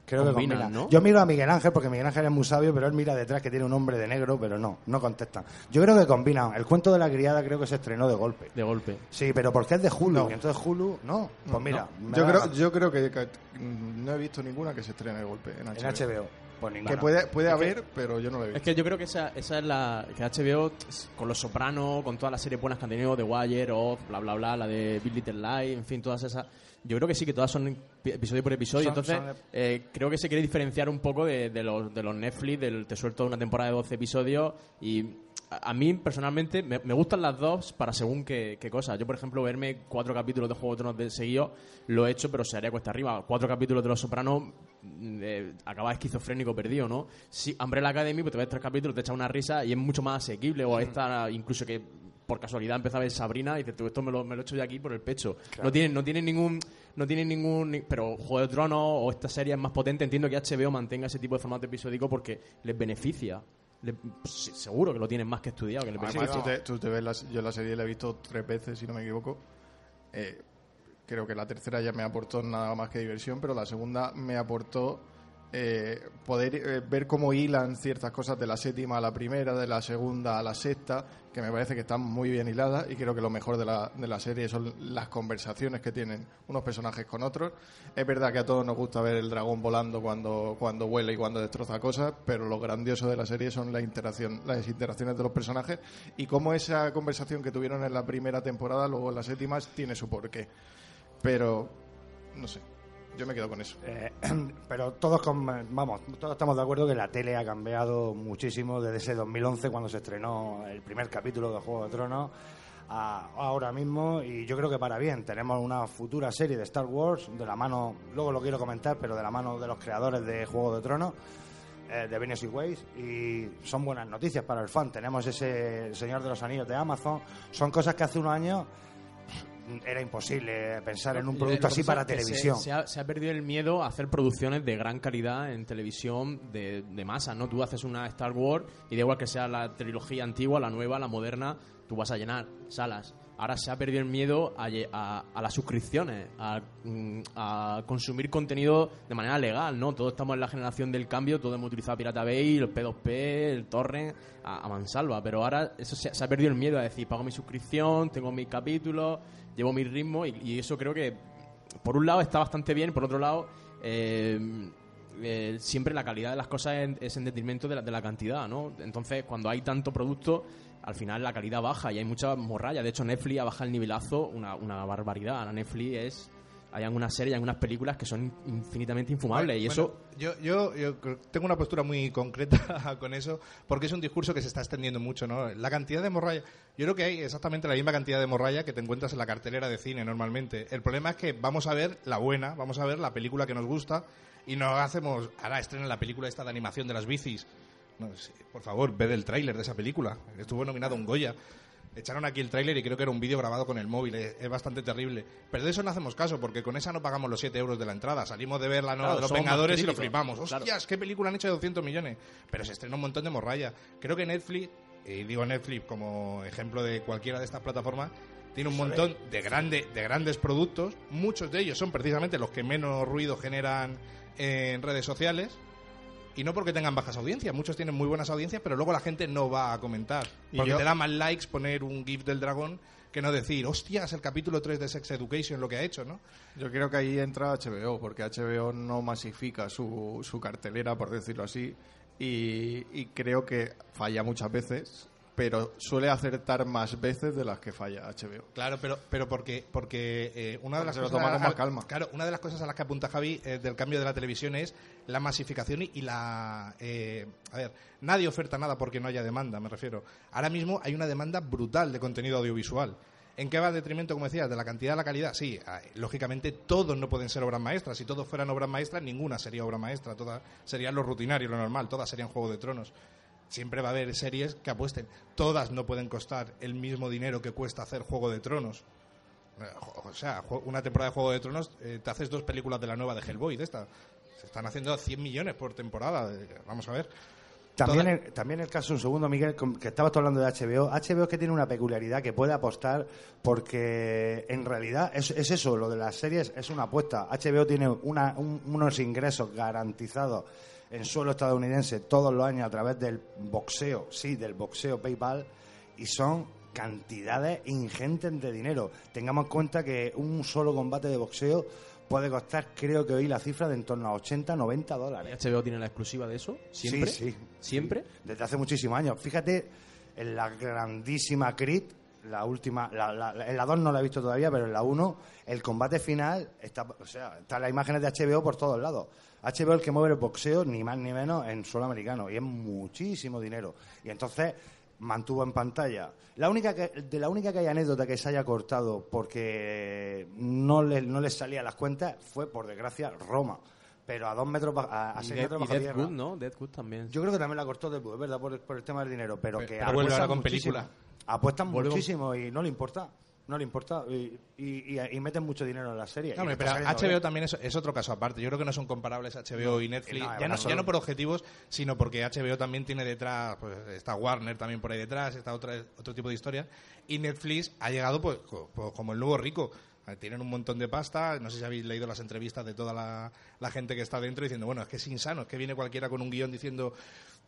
Speaker 1: Creo
Speaker 3: Combina,
Speaker 1: que combina.
Speaker 3: ¿no?
Speaker 1: Yo miro a Miguel Ángel porque Miguel Ángel es muy sabio, pero él mira detrás que tiene un hombre de negro, pero no, no contestan. Yo creo que combinan. El cuento de la criada creo que se estrenó de golpe.
Speaker 3: De golpe.
Speaker 1: Sí, pero porque es de Hulu.
Speaker 2: No.
Speaker 1: Y entonces Hulu, no. Pues mira,
Speaker 2: Yo creo, yo creo que, que, no he visto ninguna que se estrene de golpe en HBO.
Speaker 1: en HBO. Pues ninguna.
Speaker 2: Que puede, puede
Speaker 3: Es que-
Speaker 2: haber, pero yo no lo he
Speaker 3: Es
Speaker 2: visto.
Speaker 3: que yo creo que esa, esa es la. Que HBO, con Los Sopranos, con todas las series buenas que han tenido, The Wire, Oz, bla, bla, bla, la de Big Little Lies, en fin, todas esas. Yo creo que sí, que todas son pi- episodio por episodio.
Speaker 1: Son-
Speaker 3: entonces,
Speaker 1: son-
Speaker 3: eh, creo que se quiere diferenciar un poco de, de los, de los Netflix, del te suelto una temporada de 12 episodios. Y a, a mí, personalmente, me, me gustan las dos para según qué, qué cosas. Yo, por ejemplo, verme cuatro capítulos de Juego de Tronos de seguido, lo he hecho, pero se haría cuesta arriba. Cuatro capítulos de Los Sopranos, mm, eh, acaba esquizofrénico perdido, ¿no? Si Umbrella Academy, pues te ves tres capítulos, te echas una risa y es mucho más asequible. O esta, incluso que por casualidad empieza a ver Sabrina y dices, tú, esto me lo, me lo he hecho de aquí por el pecho. No tienen no tiene ningún... No tiene ningún... ni- Pero Juego de Tronos o esta serie es más potente. Entiendo que HBO mantenga ese tipo de formato episódico porque les beneficia. Le- seguro que lo tienen más que estudiado. Que les
Speaker 2: Además, tú te, tú te ves la- yo la serie la he visto tres veces, si no me equivoco. Eh, creo que la tercera ya me aportó nada más que diversión, pero la segunda me aportó eh, poder eh, ver cómo hilan ciertas cosas de la séptima a la primera, de la segunda a la sexta, que me parece que están muy bien hiladas y creo que lo mejor de la, de la serie son las conversaciones que tienen unos personajes con otros. Es verdad que a todos nos gusta ver el dragón volando cuando, cuando vuela y cuando destroza cosas, pero lo grandioso de la serie son la interacción, las interacciones de los personajes y cómo esa conversación que tuvieron en la primera temporada, luego en la séptima, tiene su porqué. Pero, no sé, yo me quedo con eso.
Speaker 1: Eh, pero todos con- vamos, todos estamos de acuerdo que la tele ha cambiado muchísimo desde ese 2011 cuando se estrenó el primer capítulo de Juego de Tronos a ahora mismo y yo creo que para bien tenemos una futura serie de Star Wars de la mano, luego lo quiero comentar, pero de la mano de los creadores de Juego de Tronos eh, de Venus y Ways y son buenas noticias para el fan. Tenemos ese Señor de los Anillos de Amazon, son cosas que hace unos años era imposible pensar en un producto así para televisión.
Speaker 3: Se, se ha, se ha perdido el miedo a hacer producciones de gran calidad en televisión de, de masa, ¿no? Tú haces una Star Wars y da igual que sea la trilogía antigua, la nueva, la moderna, tú vas a llenar salas. Ahora se ha perdido el miedo a, a- a las suscripciones, a, mm, a consumir contenido de manera legal, ¿no? Todos estamos en la generación del cambio, todos hemos utilizado Pirata Bay, el P2P, el Torrent, a, a mansalva, pero ahora eso se, se ha perdido el miedo a decir, pago mi suscripción, tengo mis capítulos, llevo mi ritmo y, eso creo que por un lado está bastante bien, por otro lado eh, eh, siempre la calidad de las cosas es, es en detrimento de la, de la cantidad, ¿no? Entonces cuando hay tanto producto al final la calidad baja y hay mucha morralla. De hecho Netflix ha bajado el nivelazo una, una barbaridad. Netflix es hay algunas series, hay algunas películas que son infinitamente infumables. y eso.
Speaker 4: Yo, yo, yo tengo una postura muy concreta con eso, porque es un discurso que se está extendiendo mucho, ¿no? La cantidad de morralla. Yo creo que hay exactamente la misma cantidad de morralla que te encuentras en la cartelera de cine normalmente. El problema es que vamos a ver la buena, vamos a ver la película que nos gusta y no hacemos. Ahora estrena la película esta de animación de las bicis. No, por favor, ved el tráiler de esa película. Estuvo nominado un Goya. Echaron aquí el tráiler y creo que era un vídeo grabado con el móvil. Es, bastante terrible. Pero de eso no hacemos caso, porque con esa no pagamos los 7 euros de la entrada. Salimos de ver la nueva de los Vengadores y lo flipamos. ¡Hostias! ¿Qué película han hecho de 200 millones? Pero se estrena un montón de morralla. Creo que Netflix, y digo Netflix como ejemplo de cualquiera de estas plataformas, tiene un montón de, grande, de grandes productos. Muchos de ellos son precisamente los que menos ruido generan en redes sociales y no porque tengan bajas audiencias, muchos tienen muy buenas audiencias, pero luego la gente no va a comentar. Porque te da más likes poner un GIF del dragón que no decir, hostias, el capítulo 3 de Sex Education, lo que ha hecho, ¿no?
Speaker 2: Yo creo que ahí entra HBO, porque HBO no masifica su, su cartelera, por decirlo así, y, y creo que falla muchas veces pero suele acertar más veces de las que falla HBO.
Speaker 4: Claro, pero pero porque porque eh, una de las
Speaker 2: cosas a, más calma.
Speaker 4: Claro, una de las cosas a las que apunta Javi eh, del cambio de la televisión es la masificación y, la eh, a ver, nadie oferta nada porque no haya demanda, me refiero. Ahora mismo hay una demanda brutal de contenido audiovisual. ¿En qué va el detrimento, como decías, de la cantidad a la calidad? Sí, lógicamente todos no pueden ser obras maestras. Si todos fueran obras maestras, ninguna sería obra maestra. Todas serían lo rutinario, lo normal. Todas serían Juego de Tronos siempre va a haber series que apuesten. Todas no pueden costar el mismo dinero que cuesta hacer Juego de Tronos. O sea, una temporada de Juego de Tronos, eh, te haces dos películas de la nueva de Hellboy, de esta. Se están haciendo 100 millones por temporada. Vamos a ver.
Speaker 1: También, el, también el caso, un segundo, Miguel, que estabas hablando de HBO. HBO es que tiene una peculiaridad que puede apostar porque en realidad es, eso, lo de las series es una apuesta. HBO tiene unos ingresos garantizados en suelo estadounidense todos los años a través del boxeo, sí, del boxeo PayPal, y son cantidades ingentes de dinero. Tengamos en cuenta que un solo combate de boxeo puede costar, creo que hoy la cifra de en torno a 80, 90 dólares.
Speaker 3: ¿HBO tiene la exclusiva de eso? ¿Siempre?
Speaker 1: Sí, sí.
Speaker 3: ¿Siempre?
Speaker 1: Desde hace muchísimos años. Fíjate, en la grandísima Creed, la última, en la 2 no la he visto todavía, pero en la 1, el combate final, está, o sea, están las imágenes de HBO por todos lados. HBO el que mueve el boxeo, ni más ni menos, en suelo americano, y es muchísimo dinero. Y entonces mantuvo en pantalla. La única de la única que hay anécdota que se haya cortado porque no le, no les salía las cuentas fue, por desgracia, Roma. Pero a dos metros, a, a seis metros bajo tierra.
Speaker 3: ¿no? Deadwood también.
Speaker 1: Yo creo que también la cortó Deadwood, es verdad, por, el tema del dinero. Pero, que
Speaker 4: pero ahora con película.
Speaker 1: Apuestan muchísimo y no le importa no le importa y, y, meten mucho dinero en la serie.
Speaker 4: pero HBO también es, otro caso aparte. Yo creo que no son comparables HBO y Netflix, ya, no, por objetivos, sino porque HBO también tiene detrás, pues está Warner también por ahí detrás, está otra, otro tipo de historia, y Netflix ha llegado pues, pues como el nuevo rico. Tienen un montón de pasta. No sé si habéis leído las entrevistas de toda la, la gente que está dentro diciendo, bueno, es que es insano, es que viene cualquiera con un guion diciendo,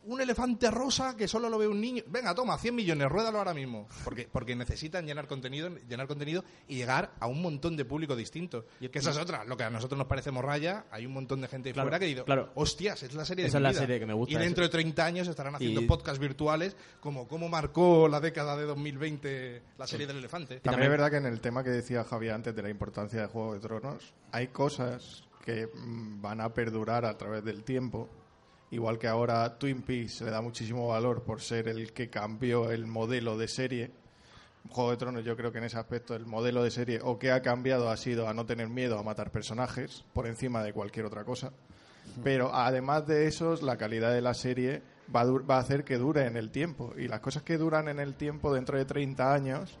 Speaker 4: un elefante rosa que solo lo ve un niño. Venga, toma, 100 millones, ruédalo ahora mismo. Porque, porque necesitan llenar contenido, llenar contenido y llegar a un montón de público distinto. Y que esa es otra. Lo que a nosotros nos parece morralla, hay un montón de gente fuera que dice, claro. hostias, es la serie
Speaker 3: de
Speaker 4: Esa
Speaker 3: es la serie que me gusta.
Speaker 4: Y dentro de 30 años estarán haciendo podcasts virtuales como cómo marcó la década de 2020 la serie del elefante.
Speaker 2: También, es verdad que en el tema que decía Javier antes de la importancia de Juego de Tronos, hay cosas que mm, van a perdurar a través del tiempo Igual que ahora Twin Peaks le da muchísimo valor por ser el que cambió el modelo de serie. Juego de Tronos yo creo que en ese aspecto el modelo de serie o que ha cambiado ha sido a no tener miedo a matar personajes por encima de cualquier otra cosa. Pero además de eso, la calidad de la serie va a, va a hacer que dure en el tiempo. Y las cosas que duran en el tiempo dentro de 30 años,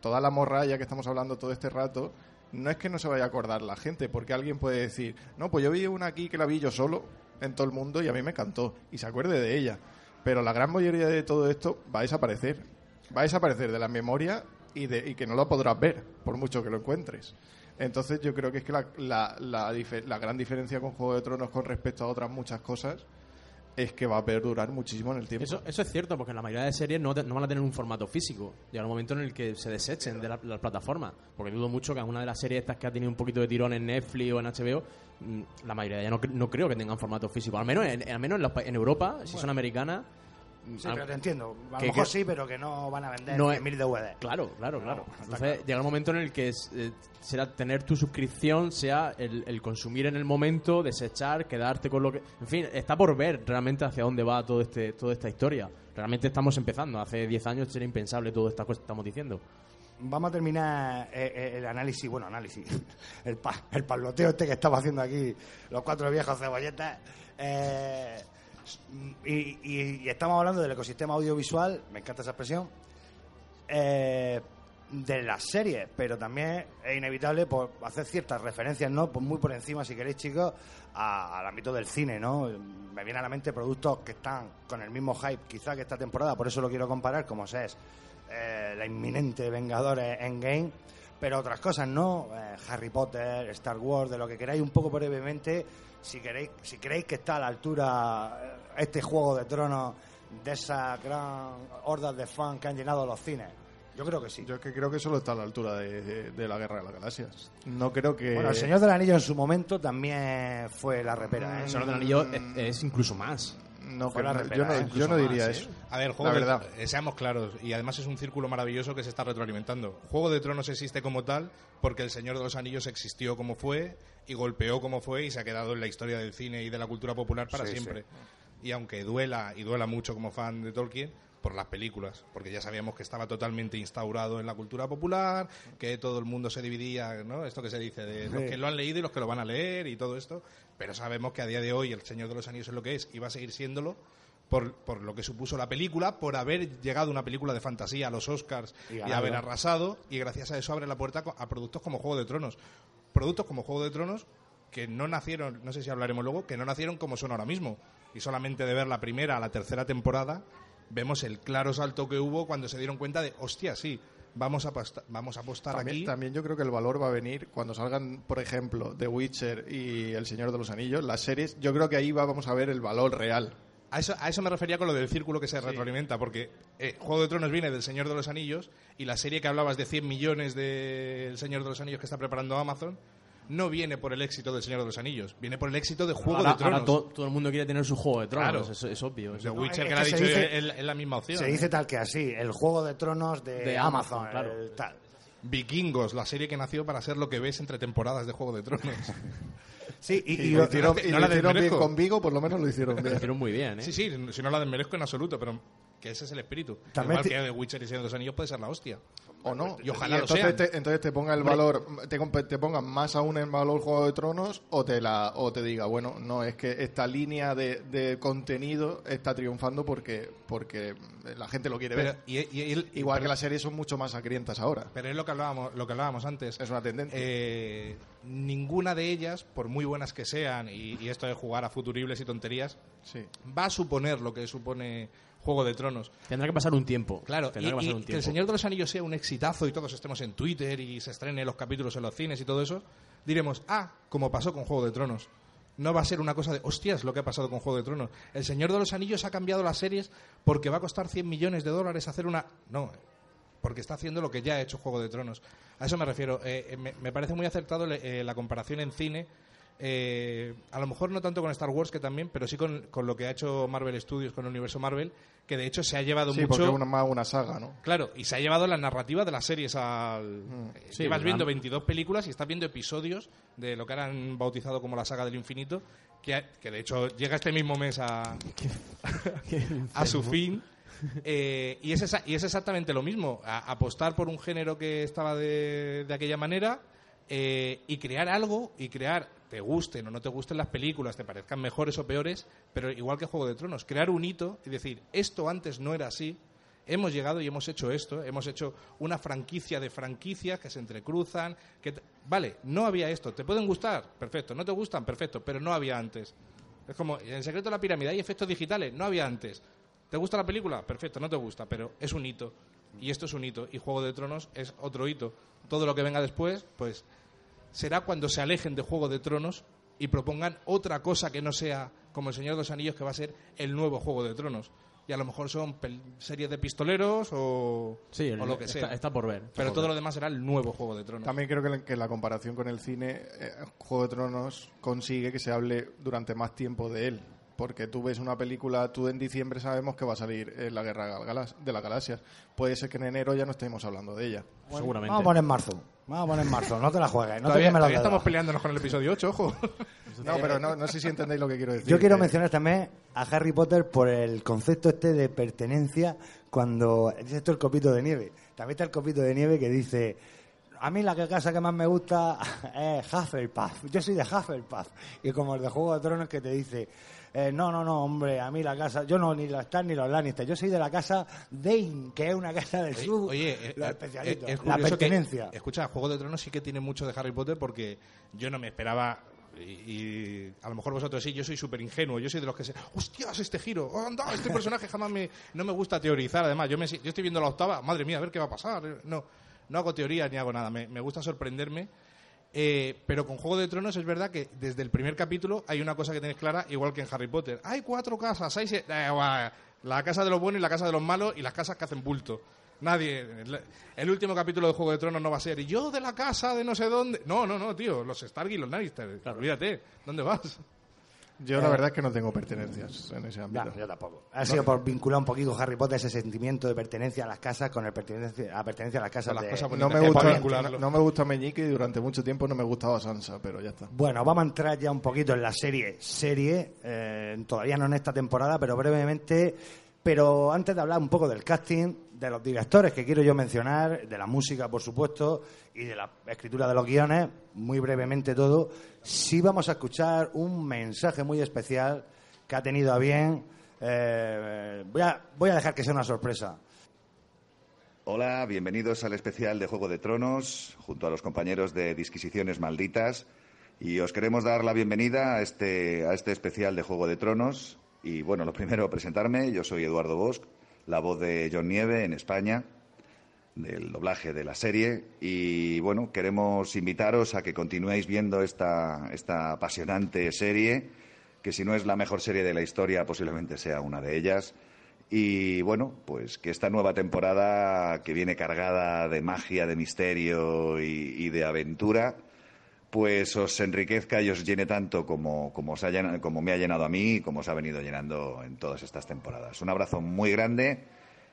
Speaker 2: toda la morralla que estamos hablando todo este rato, no es que no se vaya a acordar la gente, porque alguien puede decir, no, pues yo vi una aquí que la vi yo solo, en todo el mundo y a mí me encantó y se acuerde de ella. Pero la gran mayoría de todo esto va a desaparecer. Va a desaparecer de la memoria y, de, y que no lo podrás ver, por mucho que lo encuentres. Entonces yo creo que es que la, la, la, la gran diferencia con Juego de Tronos con respecto a otras muchas cosas es que va a perdurar muchísimo en el tiempo.
Speaker 3: Eso, eso es cierto, porque la mayoría de series no, no van a tener un formato físico. Llega un momento en el que se desechen de las la plataformas. Porque dudo mucho que alguna de las series estas que ha tenido un poquito de tirón en Netflix o en HBO, mm, la mayoría ya no, no creo que tengan formato físico. Al menos en, al menos en, Europa, si son americanas,
Speaker 1: Sí, pero te entiendo. A lo mejor
Speaker 3: que-
Speaker 1: sí, pero que no van a vender
Speaker 3: No
Speaker 1: 100.000 DVD.
Speaker 3: Claro, claro, claro. Entonces
Speaker 1: claro.
Speaker 3: llega el momento en el que es, eh, será tener tu suscripción, sea el, el consumir en el momento, desechar, quedarte con lo que... En fin, está por ver realmente hacia dónde va todo este, toda esta historia. Realmente estamos empezando. Hace 10 años era impensable todo esto que estamos diciendo.
Speaker 1: Vamos a terminar eh, eh, el análisis, bueno, análisis, el, pa, el paloteo este que estamos haciendo aquí, los cuatro viejos cebolletas. eh, y, y- y estamos hablando del ecosistema audiovisual, me encanta esa expresión, eh, de las series, pero también es inevitable por hacer ciertas referencias, ¿no? Pues muy por encima, si queréis, chicos, a- al ámbito del cine, ¿no? Me viene a la mente productos que están con el mismo hype, quizá que esta temporada, por eso lo quiero comparar, como es eh, la inminente Vengadores Endgame, pero otras cosas, ¿no? Eh, Harry Potter, Star Wars, de lo que queráis, un poco brevemente, si queréis, si creéis que está a la altura este juego de tronos de esas gran hordas de fans que han llenado los cines. Yo creo que sí.
Speaker 2: Yo es que creo que solo está a la altura de, de- de la Guerra de las Galaxias. No creo que...
Speaker 1: Bueno, el Señor del Anillo en su momento también fue la repera, ¿eh?
Speaker 3: El Señor del Anillo es, es incluso más.
Speaker 2: No,
Speaker 1: Fue la repera,
Speaker 2: yo no,
Speaker 1: ¿eh?
Speaker 2: yo
Speaker 1: Incluso
Speaker 2: no
Speaker 1: más,
Speaker 2: diría
Speaker 1: ¿eh?
Speaker 2: eso.
Speaker 4: A ver,
Speaker 2: La
Speaker 4: Juego de-
Speaker 2: verdad.
Speaker 4: eh, seamos claros, y además es un círculo maravilloso que se está retroalimentando. Juego de Tronos existe como tal porque El Señor de los Anillos existió como fue y golpeó como fue y se ha quedado en la historia del cine y de la cultura popular para
Speaker 1: Sí,
Speaker 4: siempre. Y aunque duela, y duela mucho como fan de Tolkien, por las películas, porque ya sabíamos que estaba totalmente instaurado en la cultura popular, que todo el mundo se dividía, ¿no? Esto que se dice, de los que lo han leído y los que lo van a leer y todo esto, pero sabemos que a día de hoy El Señor de los Anillos es lo que es y va a seguir siéndolo por, por lo que supuso la película, por haber llegado una película de fantasía a los Oscars
Speaker 1: Y
Speaker 4: y, haber arrasado, y gracias a eso abre la puerta a productos como Juego de Tronos. Productos como Juego de Tronos que no nacieron, no sé si hablaremos luego, que no nacieron como son ahora mismo. Y solamente de ver la primera a la tercera temporada, vemos el claro salto que hubo cuando se dieron cuenta de, hostia, sí, vamos a, vamos a apostar
Speaker 2: También,
Speaker 4: aquí.
Speaker 2: también yo creo que el valor va a venir cuando salgan, por ejemplo, The Witcher y El Señor de los Anillos, las series. Yo creo que ahí va- vamos a ver el valor real.
Speaker 4: A eso, a eso me refería con lo del círculo que se retroalimenta, porque eh, Juego de Tronos viene del Señor de los Anillos y la serie que hablabas de 100 millones del Señor de los Anillos que está preparando Amazon no viene por el éxito del Señor de los Anillos, viene por el éxito de Juego
Speaker 3: ahora,
Speaker 4: de Tronos.
Speaker 3: ahora to- todo el mundo quiere tener su juego de tronos,
Speaker 4: Claro.
Speaker 3: es, es obvio.
Speaker 4: The
Speaker 3: eso.
Speaker 4: Witcher,
Speaker 1: es
Speaker 4: que ha
Speaker 1: que se
Speaker 4: dicho,
Speaker 1: dice-
Speaker 4: es, es la misma opción.
Speaker 1: Se dice tal que así, el Juego de Tronos de,
Speaker 3: De
Speaker 1: Amazon,
Speaker 3: Amazon, claro.
Speaker 1: el tal.
Speaker 4: Vikingos, la serie que nació para ser lo que ves entre temporadas de Juego de Tronos.
Speaker 1: Sí, y,
Speaker 2: Y,
Speaker 1: y
Speaker 2: lo
Speaker 1: lo-
Speaker 2: hicieron,
Speaker 4: no
Speaker 2: y
Speaker 4: la
Speaker 2: lo hicieron bien
Speaker 4: desmerezco.
Speaker 2: con Vigo, por lo menos lo hicieron
Speaker 3: Lo
Speaker 2: bien.
Speaker 3: hicieron muy bien, ¿eh?
Speaker 4: Sí, sí, si no la desmerezco en absoluto, pero que ese es el espíritu.
Speaker 1: También
Speaker 4: Igual que The Witcher y Señor de los Anillos puede ser la hostia.
Speaker 2: O no.
Speaker 4: Y ojalá lo
Speaker 2: entonces
Speaker 4: sean.
Speaker 2: te, entonces te ponga el valor, te, te ponga más aún en valor Juego de Tronos o te la o te diga, bueno, no, es que esta línea de, de contenido está triunfando porque porque la gente lo quiere
Speaker 4: Pero,
Speaker 2: ver.
Speaker 4: y, y- y el-
Speaker 2: Igual
Speaker 4: pero-
Speaker 2: que las series son mucho más sangrientas ahora.
Speaker 4: Pero es lo que hablábamos, lo que hablábamos antes.
Speaker 2: Es una tendencia.
Speaker 4: Eh, ninguna de ellas, por muy buenas que sean, y, y esto de jugar a futuribles y tonterías,
Speaker 2: Sí.
Speaker 4: va a suponer lo que supone Juego de Tronos.
Speaker 3: Tendrá que pasar un tiempo.
Speaker 4: Claro, y,
Speaker 3: Tendrá que pasar
Speaker 4: y
Speaker 3: un
Speaker 4: que
Speaker 3: tiempo.
Speaker 4: El Señor de los Anillos sea un exitazo y todos estemos en Twitter y se estrenen los capítulos en los cines y todo eso, diremos, ah, como pasó con Juego de Tronos. No va a ser una cosa de, hostias, lo que ha pasado con Juego de Tronos. El Señor de los Anillos ha cambiado las series porque va a costar 100 millones de dólares hacer una... No, porque está haciendo lo que ya ha hecho Juego de Tronos. A eso me refiero. Eh, eh, me, me parece muy acertado le- eh, la comparación en cine. Eh, a lo mejor no tanto con Star Wars que también, pero sí con, con lo que ha hecho Marvel Studios con el universo Marvel, que de hecho se ha llevado
Speaker 2: Sí,
Speaker 4: mucho.
Speaker 2: porque es una, más una saga, ¿no?
Speaker 4: Claro, y se ha llevado la narrativa de las series al. eh,
Speaker 3: Sí,
Speaker 4: Llevas viendo 22 películas y estás viendo episodios de lo que ahora han bautizado como la saga del infinito, que, ha- que de hecho llega este mismo mes a, a su fin. Eh, y, es esa- y es exactamente lo mismo, a- apostar por un género que estaba de, de aquella manera eh, y crear algo y crear, te gusten o no te gusten las películas, te parezcan mejores o peores, pero igual que Juego de Tronos, crear un hito y decir, esto antes no era así, hemos llegado y hemos hecho esto, hemos hecho una franquicia de franquicias que se entrecruzan, que vale, no había esto, ¿te pueden gustar? Perfecto, ¿no te gustan? Perfecto, pero no había antes. Es como, en el secreto de la pirámide hay efectos digitales, no había antes. ¿Te gusta la película? Perfecto, no te gusta, pero es un hito. Y esto es un hito. Y Juego de Tronos es otro hito. Todo lo que venga después, pues será cuando se alejen de Juego de Tronos y propongan otra cosa que no sea como El Señor de los Anillos, que va a ser el nuevo Juego de Tronos. Y a lo mejor son pel- series de pistoleros o,
Speaker 3: Sí,
Speaker 4: o lo que sea.
Speaker 3: está, está por ver. está
Speaker 4: pero
Speaker 3: por
Speaker 4: todo
Speaker 3: ver.
Speaker 4: lo demás será el nuevo Juego de Tronos.
Speaker 2: También creo que la, que la comparación con el cine, eh, Juego de Tronos consigue que se hable durante más tiempo de él. Porque tú ves una película, tú en diciembre sabemos que va a salir eh, la Guerra de las Galaxias. Puede ser que en enero ya no estemos hablando de ella.
Speaker 3: Seguramente.
Speaker 1: Vamos a poner en marzo. Vamos a poner en marzo. No te la juegues. No te
Speaker 4: todavía
Speaker 1: los
Speaker 4: todavía estamos peleándonos con el episodio 8, ojo.
Speaker 2: No, pero no, no sé si entendéis lo que quiero decir.
Speaker 1: Yo quiero
Speaker 2: Eh,
Speaker 1: mencionar también a Harry Potter por el concepto este de pertenencia cuando dice esto el copito de nieve. También está el copito de nieve que dice a mí la casa que más me gusta es Hufflepuff. Yo soy de Hufflepuff. Y como el de Juego de Tronos que te dice eh, no, no, no, hombre, a mí la casa, yo no ni los Stark ni los Lannister, yo soy de la casa Dane, que es una casa del sur,
Speaker 4: Oye, eh,
Speaker 1: los
Speaker 4: eh,
Speaker 1: especialitos,
Speaker 4: eh, es
Speaker 1: la
Speaker 4: curioso que-
Speaker 1: pertenencia.
Speaker 4: escucha, Juego de Tronos sí que tiene mucho de Harry Potter porque yo no me esperaba. Y, y a lo mejor vosotros sí, yo soy súper ingenuo, yo soy de los que se. ¡Hostias, este giro! ¡Oh, anda! Este personaje jamás me. No me gusta teorizar, además. Yo, me, yo estoy viendo la octava, madre mía, a ver qué va a pasar. No, no hago teorías ni hago nada, me, me gusta sorprenderme. Eh, pero con Juego de Tronos es verdad que desde el primer capítulo hay una cosa que tenéis clara, igual que en Harry Potter. Hay cuatro casas, hay se- eh, la casa de los buenos y la casa de los malos y las casas que hacen bulto. Nadie. El, último capítulo de Juego de Tronos no va a ser yo de la casa de no sé dónde. No, no, no, tío. Los Stark y los Lannister. Olvídate. ¿Dónde vas?
Speaker 2: Yo la verdad es que no tengo pertenencias en ese ámbito.
Speaker 1: No, yo tampoco. Ha sido por vincular un poquito Harry Potter ese sentimiento de pertenencia a las casas con el pertenencia, la pertenencia a las casas
Speaker 4: las
Speaker 1: de...
Speaker 4: cosas
Speaker 2: No me, gusta, no, no me gusta Meñique y durante mucho tiempo no me gustaba Sansa, pero ya está.
Speaker 1: Bueno, vamos a entrar ya un poquito en la serie. Serie, eh, todavía no en esta temporada, pero brevemente. Pero antes de hablar un poco del casting, de los directores que quiero yo mencionar, de la música, por supuesto, y de la escritura de los guiones, muy brevemente todo, sí vamos a escuchar un mensaje muy especial que ha tenido a bien. eh, voy, a, voy a dejar que sea una sorpresa.
Speaker 5: Hola, bienvenidos al especial de Juego de Tronos, junto a los compañeros de Disquisiciones Malditas. Y os queremos dar la bienvenida a este, a este especial de Juego de Tronos. Y bueno, lo primero, presentarme. Yo soy Eduardo Bosch, la voz de John Nieve en España, del doblaje de la serie. Y bueno, queremos invitaros a que continuéis viendo esta, esta apasionante serie, que si no es la mejor serie de la historia, posiblemente sea una de ellas. Y bueno, pues que esta nueva temporada que viene cargada de magia, de misterio y, y de aventura, pues os enriquezca y os llene tanto como, como, ha como me ha llenado a mí y como os ha venido llenando en todas estas temporadas. Un abrazo muy grande.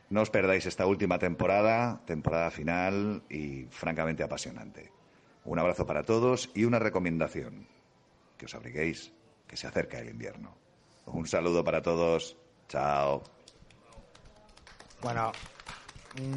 Speaker 5: No os perdáis esta última temporada, temporada final y francamente apasionante. Un abrazo para todos y una recomendación. Que os abriguéis, que se acerca el invierno. Un saludo para todos. Chao.
Speaker 1: Bueno,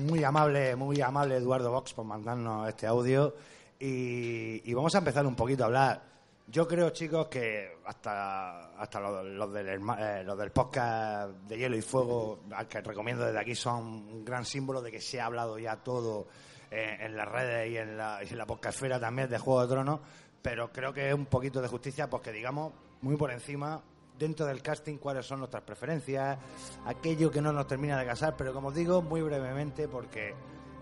Speaker 1: muy amable, muy amable Eduardo Vox por mandarnos este audio. Y, vamos a empezar un poquito a hablar. Yo creo, chicos, que hasta, hasta los, los del, eh, los del podcast de Hielo y Fuego, al que recomiendo desde aquí, son un gran símbolo de que se ha hablado ya todo eh, en las redes y en la, y en la podcastfera también de Juego de Tronos. Pero creo que es un poquito de justicia, porque digamos, muy por encima, dentro del casting, cuáles son nuestras preferencias, aquello que no nos termina de casar, pero como os digo, muy brevemente, porque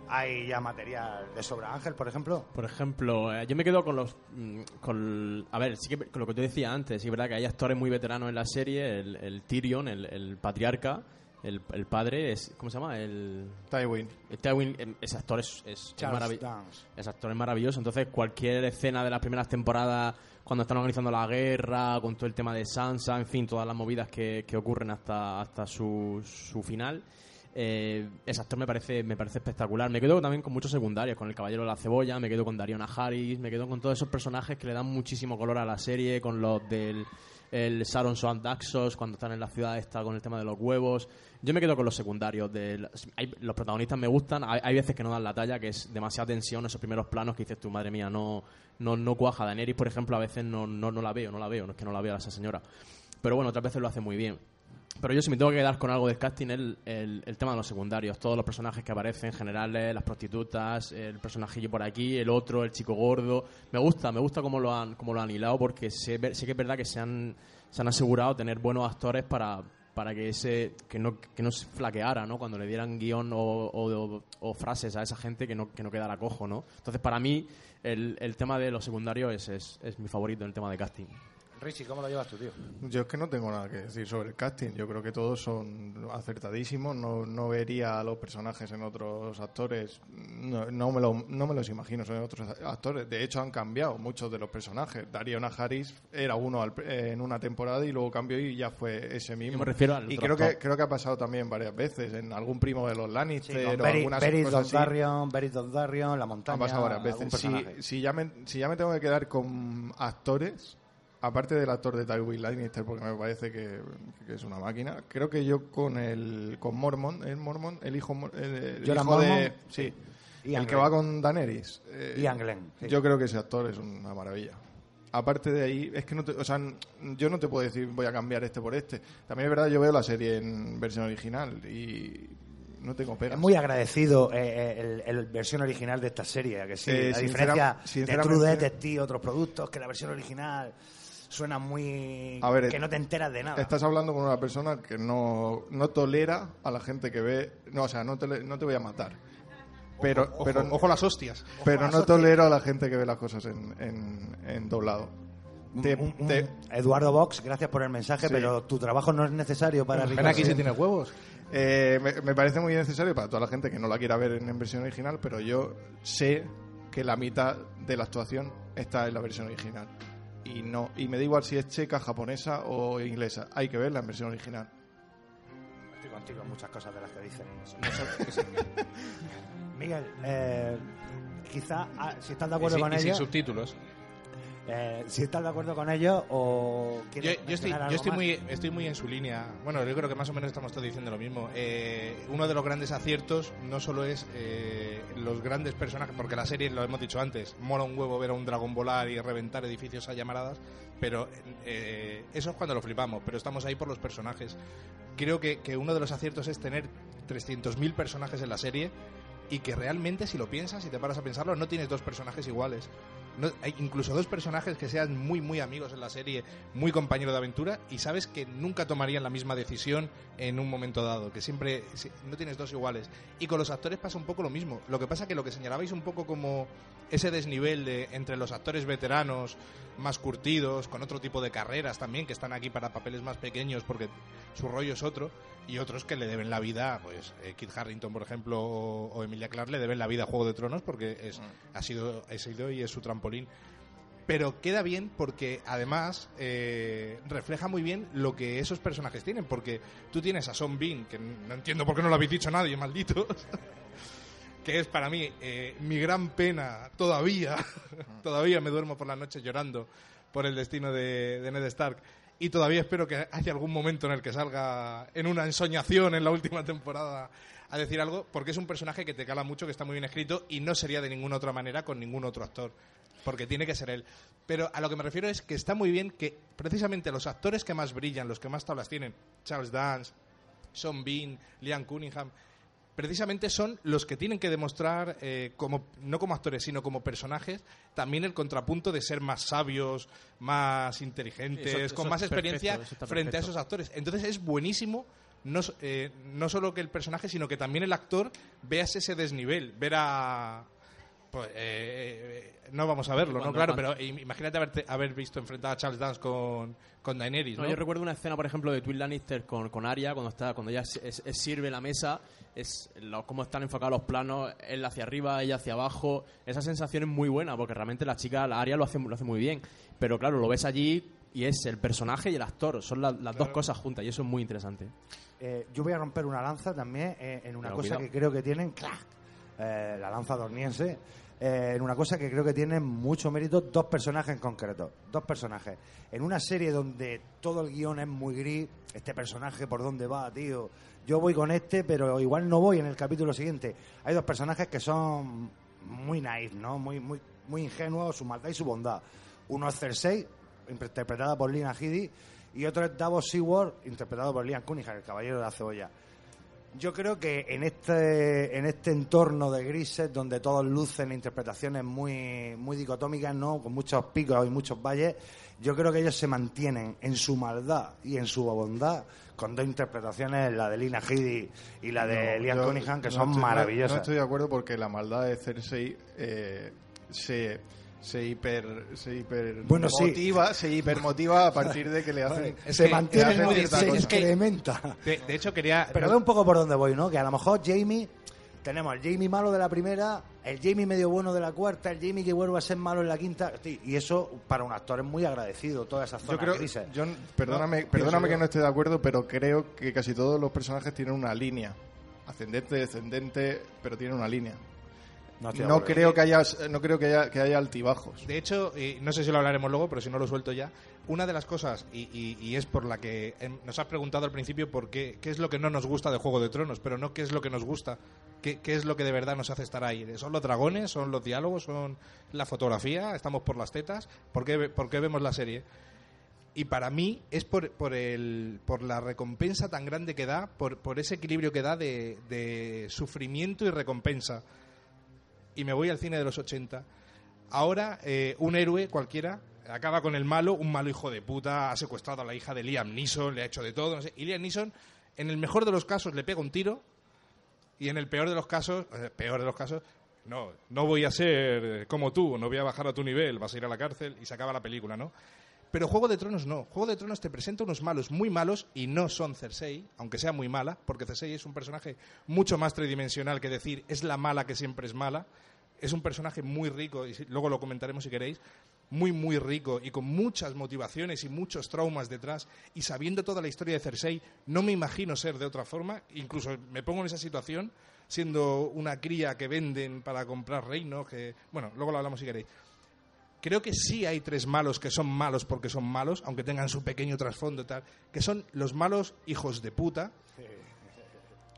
Speaker 1: hay ya material de sobra. Ángel, por ejemplo.
Speaker 3: Por ejemplo, eh, yo me quedo con los. mm, Con, a ver, sí que con lo que tú decías antes, sí, es verdad que hay actores muy veteranos en la serie. El, el Tyrion, el, el patriarca, el, el padre, es, ¿cómo se llama? El.
Speaker 2: Tywin.
Speaker 3: el Tywin, em, ese actor es, es
Speaker 1: Charles
Speaker 3: maravi-
Speaker 1: Dance.
Speaker 3: ese actor es maravilloso. Entonces, cualquier escena de las primeras temporadas, cuando están organizando la guerra, con todo el tema de Sansa, en fin, todas las movidas que, que ocurren hasta, hasta su, su final. Eh, ese actor me parece, me parece espectacular. Me quedo también con muchos secundarios, con el Caballero de la Cebolla, me quedo con Darion Harris, me quedo con todos esos personajes que le dan muchísimo color a la serie, con los del el Saron Swan Daxos, cuando están en la ciudad está con el tema de los huevos. Yo me quedo con los secundarios. del- hay- los protagonistas me gustan, hay, veces que no dan la talla, que es demasiada tensión, esos primeros planos que dices tú, madre mía, no, no, no cuaja. Daenerys, por ejemplo, a veces no, no, no la veo, no la veo, no es que no la vea esa señora. Pero bueno, otras veces lo hace muy bien. Pero yo si me tengo que quedar con algo del casting el, el, tema de los secundarios, todos los personajes que aparecen, generales, las prostitutas, el personajillo por aquí, el otro, el chico gordo. Me gusta, me gusta cómo lo han, cómo lo han hilado porque sé, sé que es verdad que se han, se han asegurado tener buenos actores para, para que ese que no, que no se flaqueara, ¿no? Cuando le dieran guion o, o- o frases a esa gente que no, que no quedara cojo, ¿no? Entonces para mí el, el tema de los secundarios es, es, es mi favorito en el tema de casting.
Speaker 1: Richie, ¿cómo lo llevas tú, tío?
Speaker 2: Yo es que no tengo nada que decir sobre el casting. Yo creo que todos son acertadísimos. No, no vería a los personajes en otros actores. No, no me lo- no me los imagino en otros actores. De hecho, han cambiado muchos de los personajes. Darío Najaris era uno al- en una temporada y luego cambió y ya fue ese mismo.
Speaker 3: Yo me refiero al
Speaker 2: y creo que, creo que ha pasado también varias veces. En algún primo de los Lannister o
Speaker 1: Beri-
Speaker 2: algunas
Speaker 1: Beris
Speaker 2: cosas así.
Speaker 1: Dondarrion, Beris Dondarrion, La Montaña,
Speaker 2: Han pasado varias veces. Si, si, ya me, si ya me tengo que quedar con actores, aparte del actor de Tywin Lannister, porque me parece que, que es una máquina, creo que yo con el con Mormon, el Mormon, el hijo, el, el hijo de, sí,
Speaker 1: Ian
Speaker 2: el que
Speaker 1: Glenn.
Speaker 2: va con Daenerys. eh,
Speaker 1: Ian Glenn, sí.
Speaker 2: Yo creo que ese actor es una maravilla. Aparte de ahí, es que no te, o sea, yo no te puedo decir voy a cambiar este por este. También es verdad, yo veo la serie en versión original y no tengo pegas.
Speaker 1: Es muy agradecido eh, eh, el, el versión original de esta serie, ¿a que sí.
Speaker 2: Eh,
Speaker 1: a
Speaker 2: sincera-
Speaker 1: diferencia de True Detective, otros productos, que la versión original suena muy...
Speaker 2: A ver,
Speaker 1: que no te enteras de nada.
Speaker 2: Estás hablando con una persona que no, no tolera a la gente que ve. No, o sea, no te, no te voy a matar. Pero,
Speaker 4: Ojo,
Speaker 2: pero,
Speaker 4: ojo las hostias.
Speaker 2: pero no tolero a la gente que ve las cosas en, en, en doblado. Te-
Speaker 1: Un- un-
Speaker 2: te-
Speaker 1: Eduardo Vox, gracias por el mensaje,
Speaker 2: Sí.
Speaker 1: pero tu trabajo no es necesario para
Speaker 4: Ven
Speaker 1: Ricardo.
Speaker 4: aquí si tienes huevos.
Speaker 2: eh, me, me parece muy necesario para toda la gente que no la quiera ver en, en versión original, pero yo sé que la mitad de la actuación está en la versión original. Y no y me da igual si es checa, japonesa o inglesa. Hay que verla en versión original.
Speaker 1: Estoy contigo en muchas cosas de las que dicen. Miguel, eh, quizá ah, si estás de
Speaker 4: Y
Speaker 1: acuerdo
Speaker 4: sin,
Speaker 1: con
Speaker 4: y sin
Speaker 1: ello,
Speaker 4: subtítulos.
Speaker 1: Eh, si estás de acuerdo con ello o
Speaker 4: Yo, yo estoy, yo estoy muy, estoy muy en su línea. Bueno, yo creo que más o menos estamos todos diciendo lo mismo. Eh, uno de los grandes aciertos no solo es eh, los grandes personajes, porque la serie, lo hemos dicho antes, mola un huevo ver a un dragón volar y reventar edificios a llamaradas, pero eh, eso es cuando lo flipamos, pero estamos ahí por los personajes. Creo que, que uno de los aciertos es tener 300.000 personajes en la serie y que realmente si lo piensas y te paras a pensarlo no tienes dos personajes iguales. Hay incluso dos personajes que sean muy muy amigos en la serie, muy compañeros de aventura y sabes que nunca tomarían la misma decisión en un momento dado, que siempre si- no tienes dos iguales. Y con los actores pasa un poco lo mismo. Lo que pasa que lo que señalabais un poco como ese desnivel de, entre los actores veteranos más curtidos, con otro tipo de carreras también, que están aquí para papeles más pequeños porque su rollo es otro, y otros que le deben la vida, pues eh, Kit Harrington, por ejemplo, o, o Emilia Clarke le deben la vida a Juego de Tronos porque es, ha, sido, ha sido y es su trampolín. Pero queda bien porque además eh, refleja muy bien lo que esos personajes tienen. Porque tú tienes a Son Bean, que no entiendo por qué no lo habéis dicho nadie, malditos. que es para mí eh, mi gran pena todavía. todavía me duermo por las noches llorando por el destino de, de Ned Stark. Y todavía espero que haya algún momento en el que salga en una ensoñación en la última temporada a decir algo, porque es un personaje que te cala mucho, que está muy bien escrito y no sería de ninguna otra manera con ningún otro actor, porque tiene que ser él. Pero a lo que me refiero es que está muy bien que precisamente los actores que más brillan, los que más tablas tienen, Charles Dance, Sean Bean, Liam Cunningham, precisamente son los que tienen que demostrar, eh, como, no como actores, sino como personajes, también el contrapunto de ser más sabios, más inteligentes,
Speaker 3: Eso- eso
Speaker 4: con más experiencia frente a esos actores. Entonces es buenísimo. No, eh, no solo que el personaje, sino que también el actor veas ese desnivel, ver a... Pues, eh, eh, no vamos a verlo, ¿no? Claro,
Speaker 3: cuando-
Speaker 4: pero im- imagínate haberte- haber visto enfrentar a Charles Dance con, con Daenerys,
Speaker 3: No,
Speaker 4: ¿no?
Speaker 3: yo recuerdo una escena, por ejemplo, de Twin Lannister con, con Arya, cuando está cuando ella es- es- es- sirve la mesa, es lo- cómo están enfocados los planos, él hacia arriba, ella hacia abajo. Esa sensación es muy buena, porque realmente la chica, la Arya, lo hace, lo hace muy bien. Pero claro, lo ves allí y es el personaje y el actor, son la- las dos cosas juntas, y eso es muy interesante.
Speaker 1: Eh, yo voy a romper una lanza también eh, en una
Speaker 3: Pero
Speaker 1: cosa
Speaker 3: cuidado.
Speaker 1: que creo que tienen, ¡clac! Eh, la lanza dorniense, eh, en una cosa que creo que tienen mucho mérito dos personajes en concreto, dos personajes. En una serie donde todo el guion es muy gris, este personaje por dónde va, tío, yo voy con este, pero igual no voy en el capítulo siguiente. Hay dos personajes que son muy naif, ¿no? Muy, muy, muy ingenuos, su maldad y su bondad. Uno es Cersei, interpretada por Lina Headey, y otro es Davos Seaworth, interpretado por Liam Cunningham, el caballero de la cebolla. Yo creo que en este, en este entorno de grises, donde todos lucen interpretaciones muy, muy dicotómicas, ¿no? con muchos picos y muchos valles, yo creo que ellos se mantienen en su maldad y en su bondad con dos interpretaciones, la de Lina Headey y la de
Speaker 2: No,
Speaker 1: Liam Cunningham, que
Speaker 2: no
Speaker 1: son
Speaker 2: estoy- no-
Speaker 1: maravillosas.
Speaker 2: No estoy de acuerdo porque la maldad de Cersei eh, se, se hiper se hiper
Speaker 1: Bueno, sí.
Speaker 2: motiva, se hipermotiva a partir de que le hacen
Speaker 4: Es
Speaker 1: se
Speaker 4: que-
Speaker 1: mantiene,
Speaker 2: hacen
Speaker 1: no,
Speaker 2: cierta
Speaker 1: se
Speaker 2: cosa.
Speaker 4: De, de hecho, quería.
Speaker 1: Pero ve un poco por dónde voy, ¿no? Que a lo mejor Jamie, tenemos el Jamie malo de la primera, el Jamie medio bueno de la cuarta, el Jamie que vuelve a ser malo en la quinta. Y eso para un actor es muy agradecido, todas esas
Speaker 2: Yo
Speaker 1: zonas
Speaker 2: creo,
Speaker 1: grises.
Speaker 2: yo, perdóname,
Speaker 1: No,
Speaker 2: perdóname que
Speaker 1: yo.
Speaker 2: no esté de acuerdo, pero creo que casi todos los personajes tienen una línea. Ascendente, descendente, pero tienen una línea.
Speaker 1: No,
Speaker 2: creo que haya, no creo que haya, que haya altibajos.
Speaker 4: De hecho, y no sé si lo hablaremos luego, pero si no lo suelto ya. Una de las cosas, y, y- y es por la que em, nos has preguntado al principio por qué, qué es lo que no nos gusta de Juego de Tronos, pero no qué es lo que nos gusta, qué, qué es lo que de verdad nos hace estar ahí. ¿Son los dragones? ¿Son los diálogos? ¿Son la fotografía? ¿Estamos por las tetas? ¿Por qué, ve- por qué vemos la serie? Y para mí es por, por, el, por la recompensa tan grande que da, por, por ese equilibrio que da de, de sufrimiento y recompensa. Y me voy al cine de los 80. Ahora, eh, un héroe cualquiera acaba con el malo, un malo hijo de puta, ha secuestrado a la hija de Liam Neeson, le ha hecho de todo, no sé. Y Liam Neeson, en el mejor de los casos, le pega un tiro. Y en el peor de los casos, eh, peor de los casos, no, no voy a ser como tú, no voy a bajar a tu nivel, vas a ir a la cárcel y se acaba la película, ¿no? Pero Juego de Tronos no. Juego de Tronos te presenta unos malos muy malos y no son Cersei, aunque sea muy mala, porque Cersei es un personaje mucho más tridimensional que decir es la mala que siempre es mala. Es un personaje muy rico, y luego lo comentaremos si queréis, muy, muy rico y con muchas motivaciones y muchos traumas detrás. Y sabiendo toda la historia de Cersei, no me imagino ser de otra forma. Incluso me pongo en esa situación siendo una cría que venden para comprar reinos, que, bueno, luego lo hablamos si queréis. Creo que sí hay tres malos que son malos porque son malos, aunque tengan su pequeño trasfondo y tal, que son los malos hijos de puta,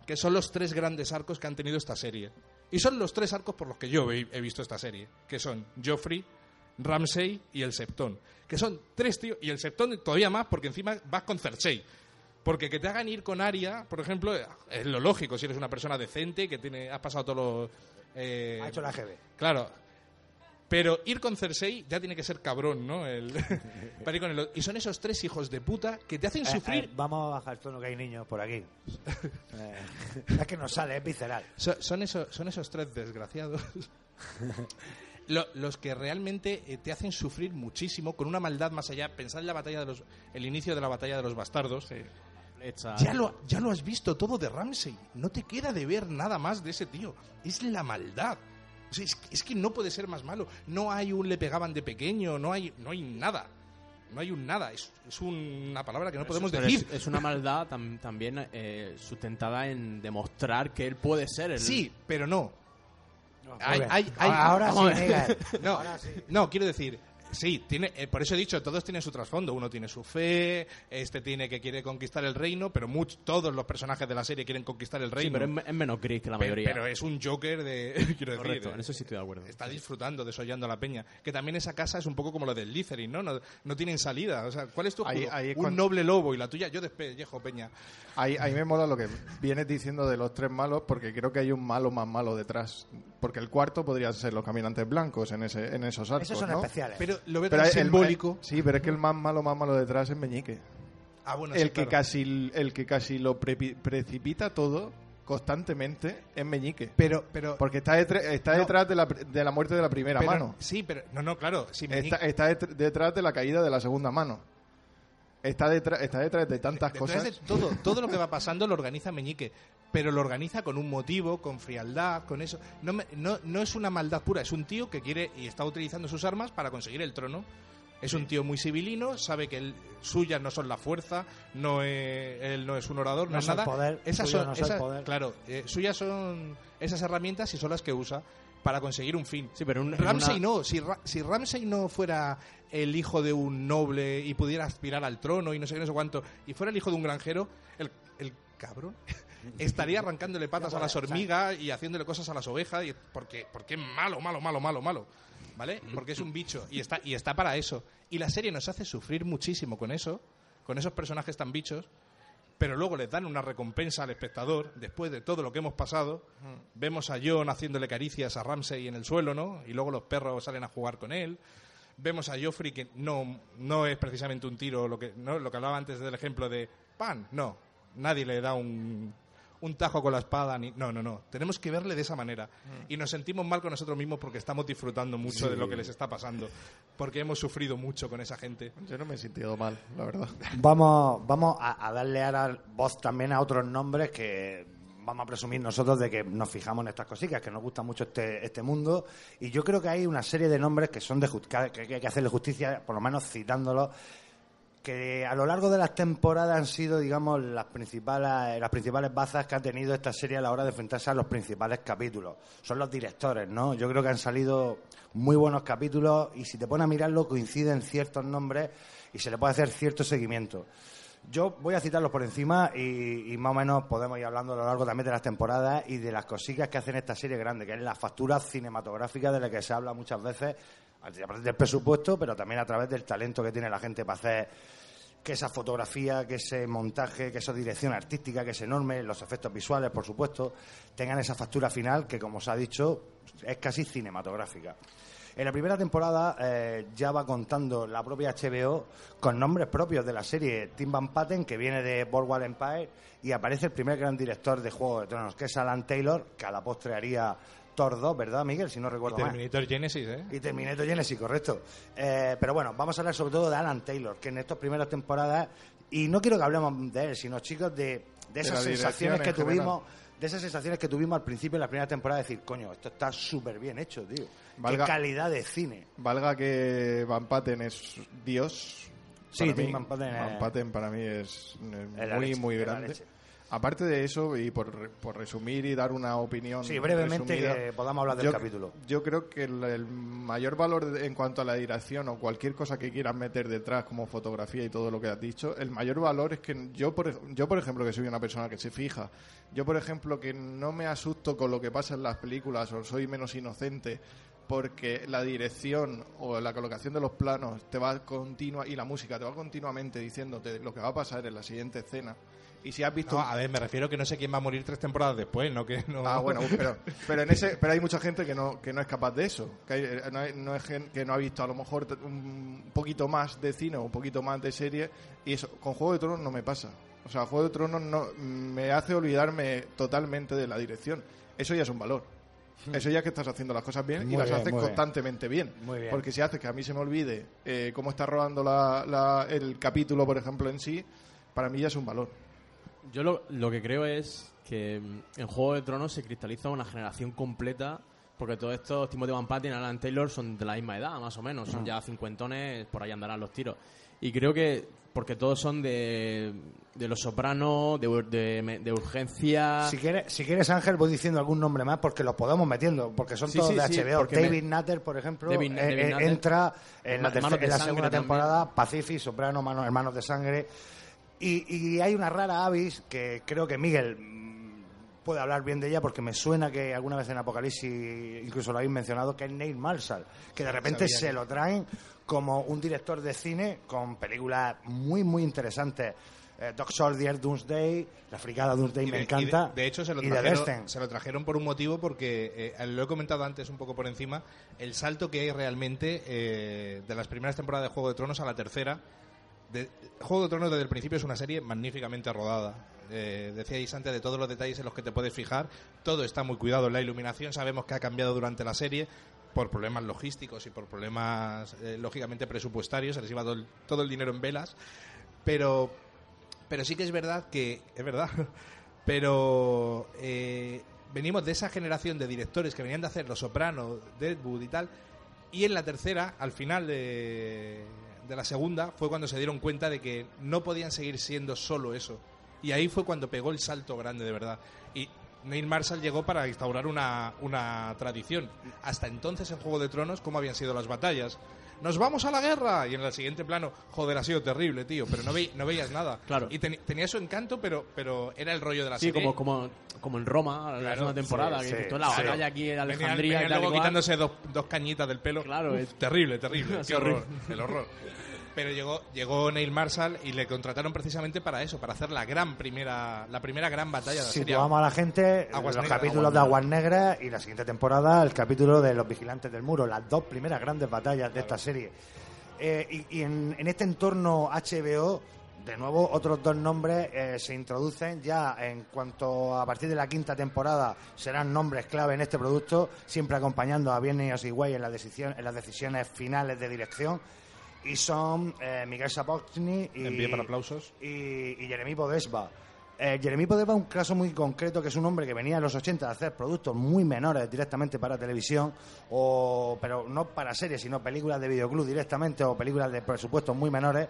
Speaker 4: que son los tres grandes arcos que han tenido esta serie. Y son los tres arcos por los que yo he, visto esta serie, que son Joffrey, Ramsay y el Septón. Que son tres tíos, y el Septón todavía más porque encima vas con Cersei. Porque que te hagan ir con Aria, por ejemplo, es lo lógico si eres una persona decente, que tiene, has pasado todos los... eh,
Speaker 1: Ha hecho la GB.
Speaker 4: Claro. Pero ir con Cersei ya tiene que ser cabrón, ¿no? El- para ir con el- y son esos tres hijos de puta que te hacen
Speaker 1: Eh,
Speaker 4: sufrir.
Speaker 1: eh, vamos a bajar el tono que hay niños por aquí. Eh, es que nos sale, es visceral.
Speaker 4: So- son, esos, son esos tres desgraciados. Lo- los que realmente eh, te hacen sufrir muchísimo con una maldad más allá. Pensad en la batalla de los, el inicio de la batalla de los bastardos.
Speaker 3: Hecha-
Speaker 4: Ya lo, ya lo has visto todo de Ramsey. No te queda de ver nada más de ese tío. Es la maldad. O sea, es, que- es que no puede ser más malo. No hay un le pegaban de pequeño, no hay, no hay nada. No hay un nada. Es, es una palabra que no podemos
Speaker 3: Pero
Speaker 4: decir.
Speaker 3: Es, es una maldad tam- también eh, sustentada en demostrar que él puede ser el.
Speaker 4: Sí, pero no.
Speaker 1: Muy
Speaker 4: Hay-
Speaker 1: bien.
Speaker 4: hay- hay-
Speaker 1: Ahora sí.
Speaker 4: No,
Speaker 1: Ahora sí.
Speaker 4: no, quiero decir, sí, tiene, eh, por eso he dicho, todos tienen su trasfondo. Uno tiene su fe, este tiene que quiere conquistar el reino, pero much- todos los personajes de la serie quieren conquistar el
Speaker 3: Sí,
Speaker 4: reino.
Speaker 3: pero es, es menos gris que la mayoría.
Speaker 4: pero es un Joker de. quiero
Speaker 3: Correcto,
Speaker 4: decir,
Speaker 3: en eso sí estoy de acuerdo.
Speaker 4: Está disfrutando, desollando a la peña. Que también esa casa es un poco como lo del Lithering, ¿no? No, no tienen salida. O sea, ¿cuál es tu
Speaker 2: Ahí- ahí es
Speaker 4: Un
Speaker 2: cuando-
Speaker 4: noble lobo y la tuya, yo despellejo, peña.
Speaker 2: Ahí, ahí me mola lo que vienes diciendo de los tres malos, porque creo que hay un malo más malo detrás. Porque el cuarto podría ser los caminantes blancos en, ese, en esos arcos,
Speaker 1: Esos son
Speaker 2: ¿no?
Speaker 1: especiales.
Speaker 4: Pero lo veo
Speaker 2: Pero
Speaker 4: tan
Speaker 2: el-
Speaker 4: simbólico.
Speaker 2: sí, pero es que el más malo, más malo detrás es Meñique.
Speaker 4: Ah, bueno,
Speaker 2: el
Speaker 4: sí,
Speaker 2: que
Speaker 4: claro.
Speaker 2: casi el que casi lo prepi- precipita todo constantemente es Meñique.
Speaker 4: Pero, pero.
Speaker 2: Porque está, detrás, está
Speaker 4: No.
Speaker 2: detrás de la, de la muerte de la primera
Speaker 4: pero-
Speaker 2: mano.
Speaker 4: Sí, pero. No, no, claro. Si Meñique-
Speaker 2: Está, está detr- detrás de la caída de la segunda mano. Está detrás, está detrás de tantas
Speaker 4: Detrás
Speaker 2: cosas.
Speaker 4: de todo, todo lo que va pasando lo organiza Meñique, pero lo organiza con un motivo, con frialdad, con eso. No, me- no, no es una maldad pura, es un tío que quiere y está utilizando sus armas para conseguir el trono. Es un tío muy civilino, sabe que el, suyas no son la fuerza, no es- él no es un orador, no,
Speaker 1: No
Speaker 4: es nada.
Speaker 1: poder,
Speaker 4: esas
Speaker 1: suyo
Speaker 4: son,
Speaker 1: no
Speaker 4: esas-
Speaker 1: poder.
Speaker 4: claro, eh, suyas son esas herramientas y son las que usa para conseguir un fin.
Speaker 3: Sí, pero un-
Speaker 4: Ramsey
Speaker 3: una-
Speaker 4: no, si, Ra- si Ramsey no fuera el hijo de un noble y pudiera aspirar al trono y no sé qué, no sé cuánto, y fuera el hijo de un granjero, el, el cabrón estaría arrancándole patas a las hormigas y haciéndole cosas a las ovejas, y, porque, porque es malo, malo, malo, malo, malo. ¿Vale? Porque es un bicho y está, y está para eso. Y la serie nos hace sufrir muchísimo con eso, con esos personajes tan bichos, pero luego les dan una recompensa al espectador después de todo lo que hemos pasado. Vemos a Jon haciéndole caricias a Ramsey en el suelo, ¿no? Y luego los perros salen a jugar con él. Vemos a Joffrey que no, no es precisamente un tiro, lo que, ¿no? lo que hablaba antes del ejemplo de pan, no. Nadie le da un, un tajo con la espada, ni... No, no, no. Tenemos que verle de esa manera. Y nos sentimos mal con nosotros mismos porque estamos disfrutando mucho de lo que les está pasando. Porque hemos sufrido mucho con esa gente.
Speaker 2: Yo no me he sentido mal, la verdad.
Speaker 1: Vamos, vamos a, a darle ahora voz también a otros nombres que vamos a presumir nosotros de que nos fijamos en estas cositas, que nos gusta mucho este, este mundo. Y yo creo que hay una serie de nombres que son de que hay que hacerle justicia, por lo menos citándolos, que a lo largo de las temporadas han sido, digamos, las principales, las principales bazas que ha tenido esta serie a la hora de enfrentarse a los principales capítulos. Son los directores, ¿no? Yo creo que han salido muy buenos capítulos y si te pones a mirarlo coinciden ciertos nombres y se le puede hacer cierto seguimiento. Yo voy a citarlos por encima y, más o menos podemos ir hablando a lo largo también de las temporadas y de las cositas que hacen esta serie grande, que es la factura cinematográfica de la que se habla muchas veces, a través del presupuesto, pero también a través del talento que tiene la gente para hacer que esa fotografía, que ese montaje, que esa dirección artística, que es enorme, los efectos visuales, por supuesto, tengan esa factura final que, como os ha dicho, es casi cinematográfica. En la primera temporada eh, ya va contando la propia HBO con nombres propios de la serie. Tim Van Patten, que viene de Boardwalk Empire, y aparece el primer gran director de Juego de Tronos, que es Alan Taylor, que a la postre haría Thor 2, ¿verdad, Miguel? Si no recuerdo mal.
Speaker 4: Terminator Genesis, ¿eh?
Speaker 1: Y Terminator Genesis, correcto. Eh, pero bueno, vamos a hablar sobre todo de Alan Taylor, que en estas primeras temporadas, y no quiero que hablemos de él, sino chicos, de, de esas sensaciones que tuvimos, de esas sensaciones que tuvimos al principio de la primera temporada, de decir, coño, esto está súper bien hecho, tío.
Speaker 2: Valga-
Speaker 1: Qué calidad de cine.
Speaker 2: Valga que Van Patten es Dios.
Speaker 1: Sí,
Speaker 2: para
Speaker 1: Tim
Speaker 2: mí,
Speaker 1: Van Patten es-
Speaker 2: Van Patten para mí es muy,
Speaker 1: leche,
Speaker 2: muy grande. Aparte de eso, y por, por resumir y dar una opinión.
Speaker 1: Sí, brevemente
Speaker 2: resumida,
Speaker 1: que podamos hablar del
Speaker 2: yo-
Speaker 1: capítulo.
Speaker 2: Yo creo que el, el mayor valor de- en cuanto a la dirección o cualquier cosa que quieras meter detrás, como fotografía y todo lo que has dicho, el mayor valor es que yo, por, yo por ejemplo, que soy una persona que se fija, yo, por ejemplo, que no me asusto con lo que pasa en las películas o soy menos inocente porque la dirección o la colocación de los planos te va continua y la música te va continuamente diciéndote lo que va a pasar en la siguiente escena. Y si has visto
Speaker 4: No, a ver, me refiero que no sé quién va a morir tres temporadas después, no que no.
Speaker 2: Ah, bueno, pero, pero, en ese, pero hay mucha gente que no, que no es capaz de eso. Que, hay- eh, no, hay- no es gen- que no ha visto a lo mejor un poquito más de cine o un poquito más de serie. Y eso, con Juego de Tronos no me pasa. O sea, Juego de Tronos no, me hace olvidarme totalmente de la dirección. Eso ya es un valor. Eso ya es que estás haciendo las cosas bien
Speaker 1: Muy
Speaker 2: y las
Speaker 1: bien,
Speaker 2: haces
Speaker 1: bien.
Speaker 2: constantemente bien.
Speaker 1: Muy bien.
Speaker 2: Porque si haces que a mí se me olvide eh, cómo está rodando la- la- el capítulo, por ejemplo, en sí, para mí ya es un valor.
Speaker 3: Yo lo, lo que creo es que mm, en Juego de Tronos se cristaliza una generación completa, porque todos estos, Timothy Van Patten y Alan Taylor, son de la misma edad, más o menos, son ya cincuentones, por ahí andarán los tiros. Y creo que, porque todos son de, de Los Sopranos, de, de, de Urgencia...
Speaker 1: Si quieres, si quieres, Ángel, voy diciendo algún nombre más porque los podemos metiendo, porque son
Speaker 3: Sí,
Speaker 1: todos
Speaker 3: sí,
Speaker 1: de
Speaker 3: sí,
Speaker 1: HBO.
Speaker 3: porque
Speaker 1: David
Speaker 3: me-
Speaker 1: Nutter, por ejemplo,
Speaker 3: David-
Speaker 1: eh,
Speaker 3: David
Speaker 1: eh,
Speaker 3: Nutter.
Speaker 1: entra en la, en la segunda
Speaker 3: también.
Speaker 1: temporada, Pacific, Soprano, Mano- Hermanos de Sangre. Y, y hay una rara avis que creo que Miguel mm, puede hablar bien de ella porque me suena que alguna vez en Apocalipsis incluso lo habéis mencionado, que es Neil Marshall, que de repente
Speaker 4: sabía
Speaker 1: se
Speaker 4: que-
Speaker 1: lo traen como un director de cine con películas muy, muy interesantes. Eh, Dog Soldier, Doomsday, La Fricada Doomsday me encanta.
Speaker 4: de, de hecho, lo, trajeron, se lo trajeron por un motivo porque, eh, lo he comentado antes un poco por encima, el salto que hay realmente eh, de las primeras temporadas de Juego de Tronos a la tercera. Juego de Tronos desde el principio es una serie magníficamente rodada. Eh, decíais antes de todos los detalles en los que te puedes fijar. Todo está muy cuidado. La iluminación sabemos que ha cambiado durante la serie por problemas logísticos y por problemas, eh, lógicamente, presupuestarios. Se les iba todo el, todo el dinero en velas. Pero pero sí que es verdad que. Es verdad. Pero. eh, venimos de esa generación de directores que venían de hacer Los Sopranos, Deadwood y tal. Y en la tercera, al final de, de la segunda, fue cuando se dieron cuenta de que no podían seguir siendo solo eso. Y ahí fue cuando pegó el salto grande, de verdad. Y Neil Marshall llegó para instaurar una, una tradición. Hasta entonces en Juego de Tronos, ¿cómo habían sido las batallas? ¡Nos vamos a la guerra! Y en el siguiente plano, joder, ha sido terrible, tío, pero no, ve- no veías nada.
Speaker 3: Claro.
Speaker 4: Y tenía su encanto, pero, pero era el rollo de la
Speaker 3: Sí,
Speaker 4: serie.
Speaker 3: como, como, como en Roma, la
Speaker 1: Claro,
Speaker 3: segunda temporada,
Speaker 1: sí,
Speaker 3: que
Speaker 1: sí,
Speaker 3: tú, la
Speaker 1: sí.
Speaker 3: batalla aquí en Alejandría
Speaker 4: venían
Speaker 3: y tal
Speaker 4: luego quitándose dos, dos cañitas del pelo.
Speaker 3: Claro,
Speaker 4: Uf,
Speaker 3: es-
Speaker 4: terrible, terrible. Qué horror, el horror. Pero llegó, llegó Neil Marshall y le contrataron precisamente para eso, para hacer la gran primera, la primera gran batalla de la serie.
Speaker 1: Situamos a la gente
Speaker 4: Aguas
Speaker 1: los
Speaker 4: Negras,
Speaker 1: capítulos
Speaker 4: Aguas
Speaker 1: de Aguas Negras y la siguiente temporada el capítulo de los Vigilantes del Muro, las dos primeras grandes batallas de esta serie. Eh, y y en, en este entorno HBO, de nuevo, otros dos nombres eh, se introducen ya en cuanto a partir de la quinta temporada serán nombres clave en este producto, siempre acompañando a Viernes y Way en, la decisión, en las decisiones finales de dirección. Y son eh, Miguel Sapochny y,
Speaker 4: En pie para aplausos.
Speaker 1: y, y Jeremy Podesba. Eh, Jeremy Podesba es un caso muy concreto, que es un hombre que venía en los 80 a hacer productos muy menores directamente para televisión, o, pero no para series, sino películas de videoclub directamente o películas de presupuestos muy menores.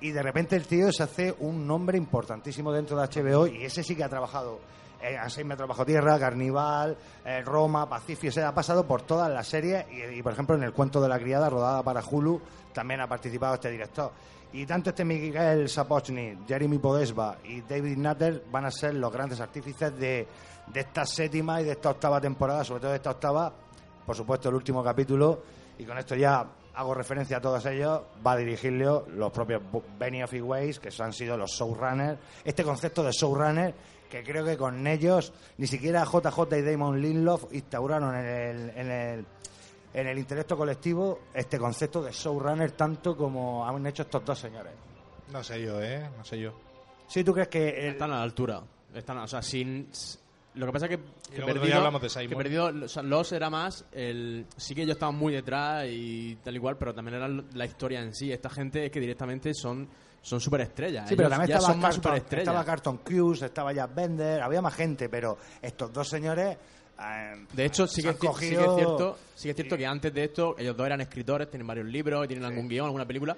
Speaker 1: Y de repente el tío se hace un nombre importantísimo dentro de HBO y ese sí que ha trabajado eh, a 6 metros bajo tierra, Carnival, eh, Roma, Pacific, o sea, ha pasado por todas las series y, por ejemplo en el cuento de la criada rodada para Hulu también ha participado este director. Y tanto este Miguel Sapochny, Jeremy Podesba y David Nutter van a ser los grandes artífices de, esta séptima y de esta octava temporada, sobre todo de esta octava, por supuesto el último capítulo, y con esto ya hago referencia a todos ellos, va a dirigirlo los propios Benioff y Weiss, que han sido los showrunners. Este concepto de showrunner, que creo que con ellos ni siquiera JJ y Damon Lindelof instauraron en el, en el, en el intelecto colectivo este concepto de showrunner tanto como han hecho estos dos señores.
Speaker 4: No sé yo, ¿eh? No sé yo.
Speaker 1: Sí, ¿tú crees que el-
Speaker 3: Están a la altura. Están, o sea, sin. Lo que pasa es que, que perdido,
Speaker 4: de Simon.
Speaker 3: que perdido, o sea, Los era más el sí que ellos estaban muy detrás y tal igual, pero también era la historia en sí. Esta gente es que directamente son son superestrellas.
Speaker 1: Sí, pero
Speaker 3: Ellos
Speaker 1: también estaba Carton,
Speaker 3: superestrellas.
Speaker 1: estaba Carton Cruise, estaba Jack Bender, había más gente, pero estos dos señores... eh,
Speaker 3: De hecho, sí que, es, ci- sí que es
Speaker 1: cogido-
Speaker 3: cierto, sí que es cierto que antes de esto ellos dos eran escritores, tienen varios libros, tienen algún guion, alguna película,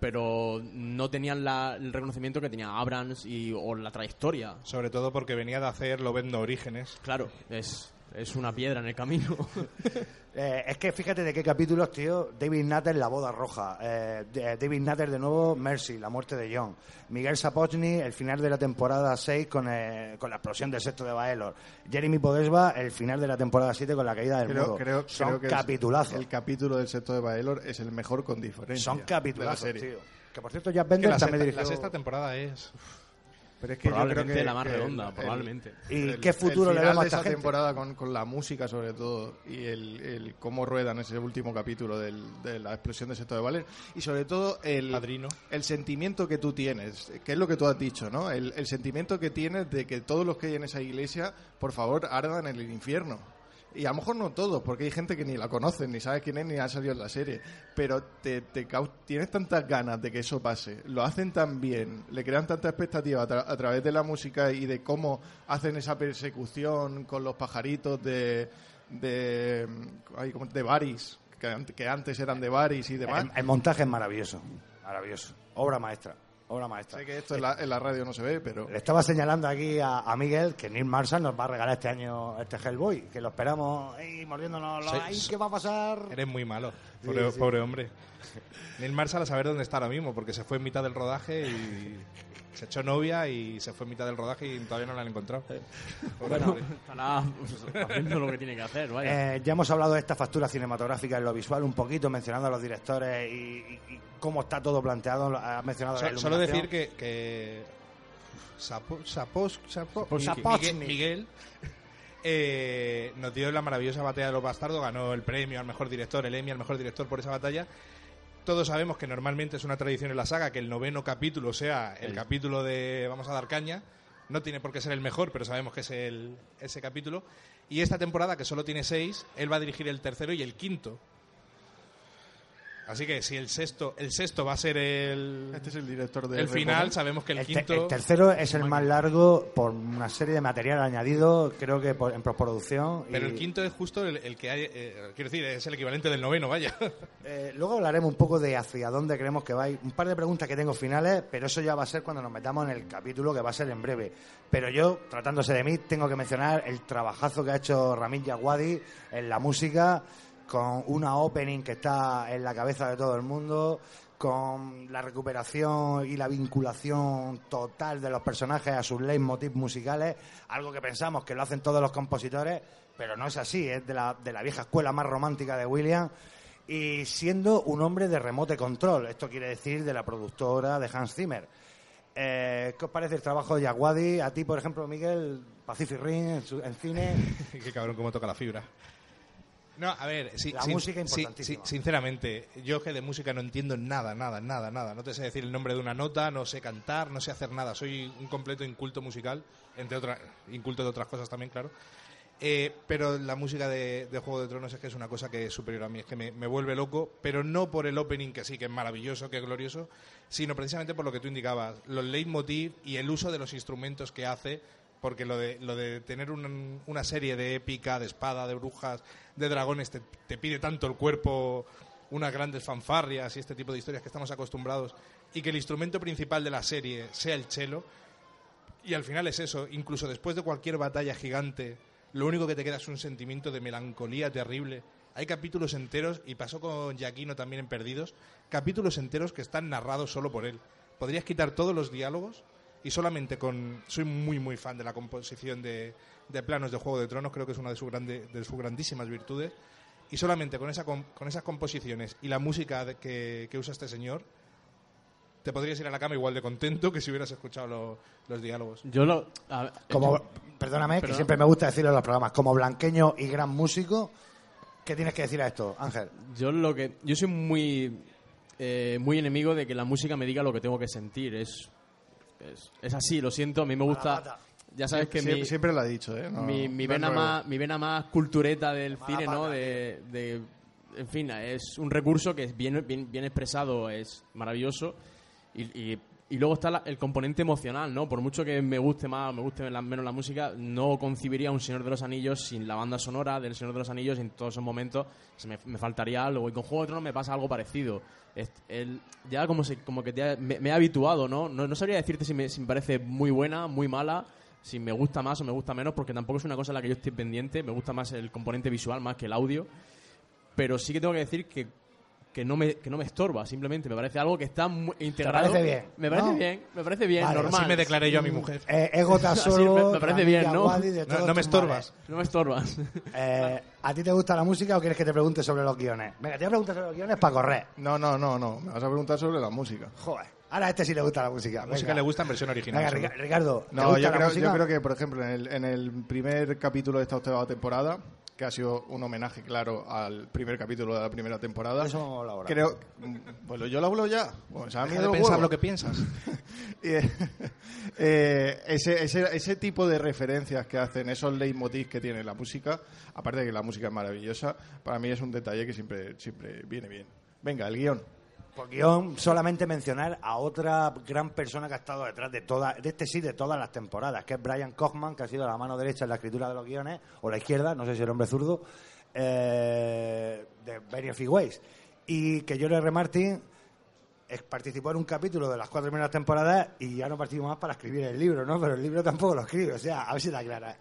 Speaker 3: pero no tenían la- el reconocimiento que tenía Abrams y, o la trayectoria.
Speaker 4: Sobre todo porque venía de hacer Lobezno Orígenes.
Speaker 3: Claro, es, es una piedra en el camino.
Speaker 1: Eh, es que fíjate de qué capítulos, tío. David Nutter, La Boda Roja. Eh, David Nutter, de nuevo, Mercy, La Muerte de John. Miguel Sapochny, el final de la temporada 6 con, eh, con la explosión del sexto de Baelor. Jeremy Podesba, el final de la temporada 7 con la caída del
Speaker 2: Creo,
Speaker 1: muro.
Speaker 2: creo,
Speaker 1: Son
Speaker 2: creo que es-
Speaker 1: capitulazos.
Speaker 2: el capítulo del sexto de Baelor es el mejor con diferencia.
Speaker 1: Son
Speaker 2: de la
Speaker 1: capitulazos,
Speaker 2: serie.
Speaker 1: tío. Que por cierto,
Speaker 4: Que
Speaker 1: Bender
Speaker 4: la,
Speaker 1: también
Speaker 4: sexta,
Speaker 1: dirigió...
Speaker 4: la sexta temporada es...
Speaker 2: Pero es que yo creo
Speaker 3: probablemente
Speaker 2: que,
Speaker 3: la más
Speaker 2: que
Speaker 3: redonda,
Speaker 2: el-
Speaker 3: probablemente.
Speaker 1: ¿Y
Speaker 2: el-
Speaker 1: qué futuro
Speaker 2: el
Speaker 1: le vemos a
Speaker 2: de
Speaker 1: esta
Speaker 2: esa
Speaker 1: gente?
Speaker 2: temporada con, con la música sobre todo y el, el cómo ruedan ese último capítulo del- de la explosión de sexto de Valer y sobre todo el
Speaker 4: Padrino.
Speaker 2: el sentimiento que tú tienes que es lo que tú has dicho no el, el sentimiento que tienes de que todos los que hay en esa iglesia por favor ardan en el infierno y a lo mejor no todos, porque hay gente que ni la conocen, ni sabe quién es, ni ha salido en la serie. Pero te, te tienes tantas ganas de que eso pase, lo hacen tan bien, le crean tanta expectativa a, tra- a través de la música y de cómo hacen esa persecución con los pajaritos de de, de Baris, que antes eran de Baris y demás.
Speaker 1: El, el montaje es maravilloso. Maravilloso. Obra maestra. Obra maestra.
Speaker 2: Sé que esto en la, en la radio no se ve, pero
Speaker 1: Le estaba señalando aquí a, a Miguel que Neil Marshall nos va a regalar este año este Hellboy, que lo esperamos ahí mordiéndonos los...
Speaker 4: Sí.
Speaker 1: ¡Ay, qué va a pasar!
Speaker 4: Eres muy malo, pobre,
Speaker 1: sí.
Speaker 4: pobre hombre. Neil Marshall a saber dónde está ahora mismo, porque se fue en mitad del rodaje y se echó novia y se fue en mitad del rodaje y todavía no la han encontrado.
Speaker 3: Bueno, estará pues, haciendo lo que tiene que hacer, vaya.
Speaker 1: Eh, ya hemos hablado de esta factura cinematográfica en lo visual un poquito, mencionando a los directores y, y- y cómo está todo planteado. Has mencionado la
Speaker 4: So- solo
Speaker 1: iluminación.
Speaker 4: decir que, que Sapo- Sapos- Sapo-. Miguel, Miguel, eh, nos dio la maravillosa batalla de los bastardos, ganó el premio al mejor director, el Emmy al mejor director por esa batalla. Todos sabemos que normalmente es una tradición en la saga que el noveno capítulo sea el capítulo de Vamos a dar caña. No tiene por qué ser el mejor, pero sabemos que es el, ese capítulo. Y esta temporada, que solo tiene seis, él va a dirigir el tercero y el quinto. Así que si el sexto, el sexto va a ser el,
Speaker 2: este es el director de
Speaker 4: el final, sabemos que el,
Speaker 1: El, te-
Speaker 4: quinto...
Speaker 1: el tercero es el más largo por una serie de material añadido, creo que por- en postproducción.
Speaker 4: Pero
Speaker 1: y-
Speaker 4: el quinto es justo el, el que hay, eh, quiero decir, es el equivalente del noveno, vaya.
Speaker 1: Eh, luego hablaremos un poco de hacia dónde creemos que va. Hay un par de preguntas que tengo finales, pero eso ya va a ser cuando nos metamos en el capítulo que va a ser en breve. Pero yo, tratándose de mí, tengo que mencionar el trabajazo que ha hecho Ramin Djawadi en la música, con una opening que está en la cabeza de todo el mundo, con la recuperación y la vinculación total de los personajes a sus leitmotiv musicales, algo que pensamos que lo hacen todos los compositores, pero no es así, es de la, de la vieja escuela más romántica de William y siendo un hombre de remote control, esto quiere decir de la productora de Hans Zimmer. Eh, ¿Qué os parece el trabajo de Yaguadi? A ti, por ejemplo, Miguel, Pacific Rim en, su- en cine.
Speaker 4: Qué cabrón cómo toca la fibra. No, a ver, sí,
Speaker 1: La
Speaker 4: sin-
Speaker 1: música
Speaker 4: sí,
Speaker 1: importantísima.
Speaker 4: sí, sinceramente, yo que de música no entiendo nada, nada, nada, nada. No te sé decir el nombre de una nota, no sé cantar, no sé hacer nada. Soy un completo inculto musical, entre otras, inculto de otras cosas también, claro. Eh, pero la música de, de Juego de Tronos es que es una cosa que es superior a mí, es que me, me vuelve loco, pero no por el opening, que sí, que es maravilloso, que es glorioso, sino precisamente por lo que tú indicabas, los leitmotiv y el uso de los instrumentos que hace, porque lo de, lo de tener un- una serie de épica, de espada, de brujas, de dragones, te, pide tanto el cuerpo, unas grandes fanfarrias y este tipo de historias que estamos acostumbrados, y que el instrumento principal de la serie sea el cello, y al final es eso, incluso después de cualquier batalla gigante, lo único que te queda es un sentimiento de melancolía terrible. Hay capítulos enteros, y pasó con Giaquino también en Perdidos, capítulos enteros que están narrados solo por él. Podrías quitar todos los diálogos y solamente con... Soy muy, muy fan de la composición de, de planos de Juego de Tronos, creo que es una de sus, grande, de sus grandísimas virtudes. Y solamente con, esa, con esas composiciones y la música de- que, que usa este señor, te podrías ir a la cama igual de contento que si hubieras escuchado lo- los diálogos.
Speaker 3: Yo lo. a ver,
Speaker 1: Como,
Speaker 3: yo-
Speaker 1: perdóname, que
Speaker 3: Perdona.
Speaker 1: siempre me gusta decirlo en los programas, como blanqueño y gran músico, ¿qué tienes que decir a esto, Ángel?
Speaker 3: Yo lo que yo soy muy eh, muy enemigo de que la música me diga lo que tengo que sentir. Es es, es así, lo siento. A mí me gusta. Ya sabes que
Speaker 2: siempre,
Speaker 3: mi,
Speaker 2: siempre lo ha dicho, ¿eh? No-
Speaker 3: mi, mi
Speaker 2: no
Speaker 3: vena más mi vena más cultureta del
Speaker 1: Mala
Speaker 3: cine, ¿no? De, de- en fin, es un recurso que es bien bien, bien expresado, es maravilloso y, y- y luego está la- el componente emocional, ¿no? Por mucho que me guste más o me guste menos la música, no concibiría un Señor de los Anillos sin la banda sonora del Señor de los Anillos en todos esos momentos me, me faltaría algo. Y con Juego de Tronos me pasa algo parecido. El- ya como, se, como que me, he habituado, ¿no? ¿no? no sabría decirte si me, si me parece muy buena, muy mala, si me gusta más o me gusta menos, porque tampoco es una cosa en la que yo estoy pendiente. Me gusta más el componente visual más que el audio. Pero sí que tengo que decir que, que, no, me, que no me estorba, simplemente. Me parece algo que está muy integrado.
Speaker 1: parece bien,
Speaker 3: Me parece
Speaker 1: ¿no?
Speaker 3: bien, me parece bien,
Speaker 1: Vale,
Speaker 3: normal.
Speaker 4: Así me declaré yo a mi mujer.
Speaker 1: Eh, Ego solo,
Speaker 3: me- me parece bien, ¿no?
Speaker 4: No, no me estorbas.
Speaker 3: No me estorbas.
Speaker 1: Eh, ¿A ti te gusta la música o quieres que te pregunte sobre los guiones? Venga, te voy a preguntar sobre los guiones para correr.
Speaker 2: No, no, no, no. Me vas a preguntar sobre la música.
Speaker 1: Joder, ahora a este sí le gusta la música.
Speaker 4: La música le gusta en versión original.
Speaker 1: Venga, Ricardo, ¿te
Speaker 2: No,
Speaker 1: gusta
Speaker 2: yo
Speaker 1: la
Speaker 2: creo,
Speaker 1: música?
Speaker 2: yo creo que, por ejemplo, en el, en el primer capítulo de esta octava temporada, que ha sido un homenaje claro al primer capítulo de la primera temporada.
Speaker 1: Eso vamos a hablar ahora.
Speaker 2: Creo. Bueno, yo lo hablo ya. Bueno, se
Speaker 4: Deja de pensar
Speaker 2: huevo.
Speaker 4: lo que piensas.
Speaker 2: Y, eh, ese, ese, ese tipo de referencias que hacen, esos leitmotivs que tiene la música, aparte de que la música es maravillosa, para mí es un detalle que siempre, siempre viene bien. Venga, el guion.
Speaker 1: Por guion, solamente mencionar a otra gran persona que ha estado detrás de toda, de este sí, de todas las temporadas, que es Brian Kochman, que ha sido la mano derecha en la escritura de los guiones, o la izquierda, no sé si el hombre zurdo, eh, de Very Few Ways. Y que George R. Martin participó en un capítulo de las cuatro primeras temporadas y ya no participó más para escribir el libro, ¿no? Pero el libro tampoco lo escribe, o sea, a ver si está clara.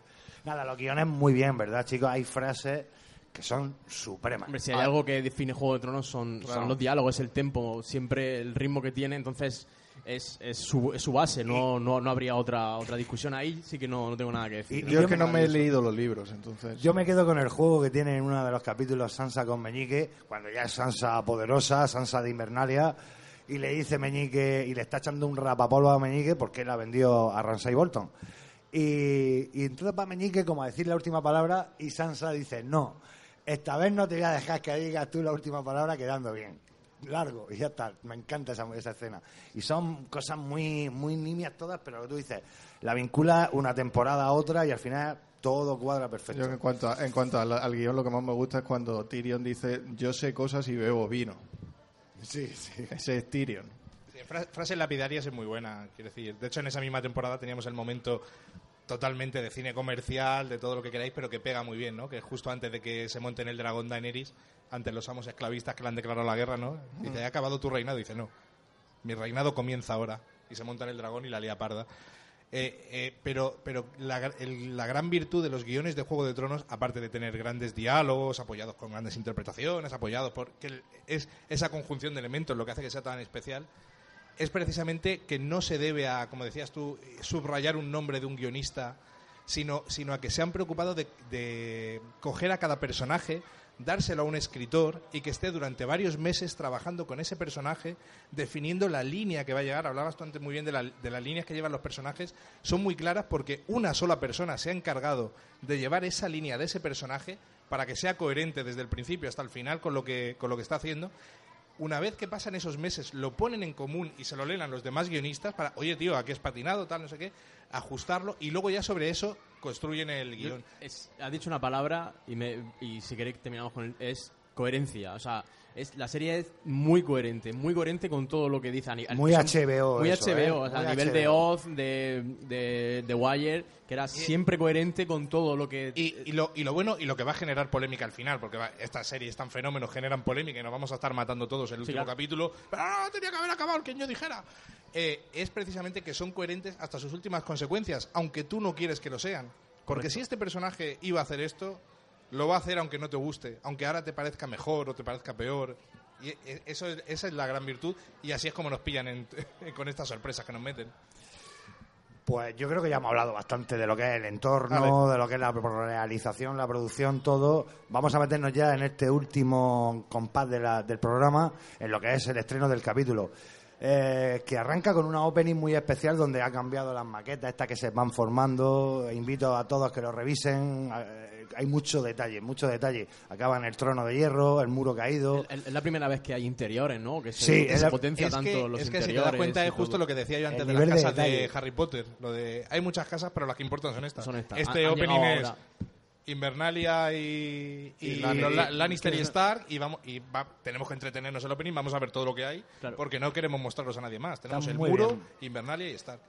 Speaker 1: Nada, los guiones muy bien, ¿verdad, chicos? Hay frases que son supremas.
Speaker 3: Hombre, si hay algo que define Juego de Tronos son,
Speaker 2: Claro.
Speaker 3: son los diálogos, es el tempo, siempre el ritmo que tiene, entonces es, es, su, es su base, no, no, no habría otra otra discusión ahí, sí que no, no tengo nada que decir.
Speaker 1: Y
Speaker 2: Yo es que no me he leído los libros, entonces.
Speaker 1: Yo me quedo con el juego que tiene en uno de los capítulos Sansa con Meñique, cuando ya es Sansa poderosa, Sansa de Invernalia, y le dice Meñique, y le está echando un rapapolvo a Meñique porque la vendió a Ramsay Bolton. Y, y entonces va Meñique como a decir la última palabra y Sansa dice, no, esta vez no te voy a dejar que digas tú la última palabra quedando bien. Largo, y ya está. Me encanta esa, esa escena. Y son cosas muy, muy nimias todas, pero lo que tú dices, la vincula una temporada a otra y al final todo cuadra perfecto.
Speaker 2: Yo en cuanto, a- en cuanto al, al guion, lo que más me gusta es cuando Tyrion dice, yo sé cosas y bebo vino.
Speaker 1: Sí, sí.
Speaker 2: Ese es Tyrion.
Speaker 4: Frases lapidarias es muy buena, quiero decir. De hecho, en esa misma temporada teníamos el momento totalmente de cine comercial, de todo lo que queráis, pero que pega muy bien, ¿no? Que es justo antes de que se monte en el dragón Daenerys, ante los amos esclavistas que le han declarado la guerra, ¿no? Dice, ¿ha acabado tu reinado? Dice, no, mi reinado comienza ahora. Y se monta en el dragón y la lía parda. Eh, eh, pero pero la, el- la gran virtud de los guiones de Juego de Tronos, aparte de tener grandes diálogos, apoyados con grandes interpretaciones, apoyados por... que es esa conjunción de elementos lo que hace que sea tan especial, es precisamente que no se debe a, como decías tú, subrayar un nombre de un guionista, sino, sino a que se han preocupado de, coger a cada personaje, dárselo a un escritor y que esté durante varios meses trabajando con ese personaje, definiendo la línea que va a llegar. Hablabas tú antes muy bien de, la- de las líneas que llevan los personajes. Son muy claras porque una sola persona se ha encargado de llevar esa línea de ese personaje para que sea coherente desde el principio hasta el final con lo que, con lo que está haciendo. Una vez que pasan esos meses, lo ponen en común y se lo leen a los demás guionistas para, oye tío, aquí es patinado, tal, no sé qué, ajustarlo y luego ya sobre eso construyen el guion.
Speaker 3: Es- has dicho una palabra y, me, y si queréis terminamos con el, es coherencia. O sea, es, la serie es muy coherente, muy coherente con todo lo que dice.
Speaker 1: Muy HBO
Speaker 3: Muy
Speaker 1: eso,
Speaker 3: HBO,
Speaker 1: ¿eh?
Speaker 3: o sea,
Speaker 1: Muy
Speaker 3: a nivel de. Oz, de, de, de Wire, que era siempre coherente con todo lo que...
Speaker 4: Y, y lo, y lo bueno y lo que va a generar polémica al final, porque va- estas series tan fenómenos generan polémica y nos vamos a estar matando todos el último
Speaker 3: claro.
Speaker 4: capítulo. ¡Ah, tenía que haber acabado quien yo dijera! Eh, es precisamente que son coherentes hasta sus últimas consecuencias, aunque tú no quieres que lo sean. Porque si este personaje iba a hacer esto, lo va a hacer aunque no te guste, aunque ahora te parezca mejor o te parezca peor. Y e- eso es- esa es la gran virtud y así es como nos pillan en- con estas sorpresas que nos meten.
Speaker 1: Pues yo creo que ya hemos hablado bastante de lo que es el entorno,
Speaker 4: Vale.
Speaker 1: de lo que es la realización, la producción, todo. Vamos a meternos ya en este último compás de la- del programa, en lo que es el estreno del capítulo. Eh, que arranca con una opening muy especial donde ha cambiado las maquetas, estas que se van formando. Invito a todos que lo revisen. Eh, hay mucho detalle, mucho detalle. Acaba en el trono de hierro, el muro caído.
Speaker 3: Es la primera vez que hay interiores, ¿no? Que se,
Speaker 1: Sí,
Speaker 3: que
Speaker 1: es
Speaker 3: se
Speaker 1: la-
Speaker 3: potencia
Speaker 4: es
Speaker 3: tanto
Speaker 4: que,
Speaker 3: los
Speaker 4: es que si te das cuenta es justo
Speaker 3: todo.
Speaker 4: lo que decía yo antes
Speaker 1: El
Speaker 4: de las
Speaker 1: de
Speaker 4: casas de,
Speaker 1: detalle.
Speaker 4: Harry Potter. Lo de, hay muchas casas, pero las que importan son estas.
Speaker 3: Son estas.
Speaker 4: Este
Speaker 3: Han- han
Speaker 4: opening
Speaker 3: llegado
Speaker 4: es
Speaker 3: ahora.
Speaker 4: Invernalia y, y. La- Lannister y Stark y vamos y va- tenemos que entretenernos el opening, vamos a ver todo lo que hay
Speaker 3: Claro.
Speaker 4: porque no queremos mostraros a nadie más. Tenemos
Speaker 1: Está
Speaker 4: el muro,
Speaker 1: bien.
Speaker 4: Invernalia y Stark.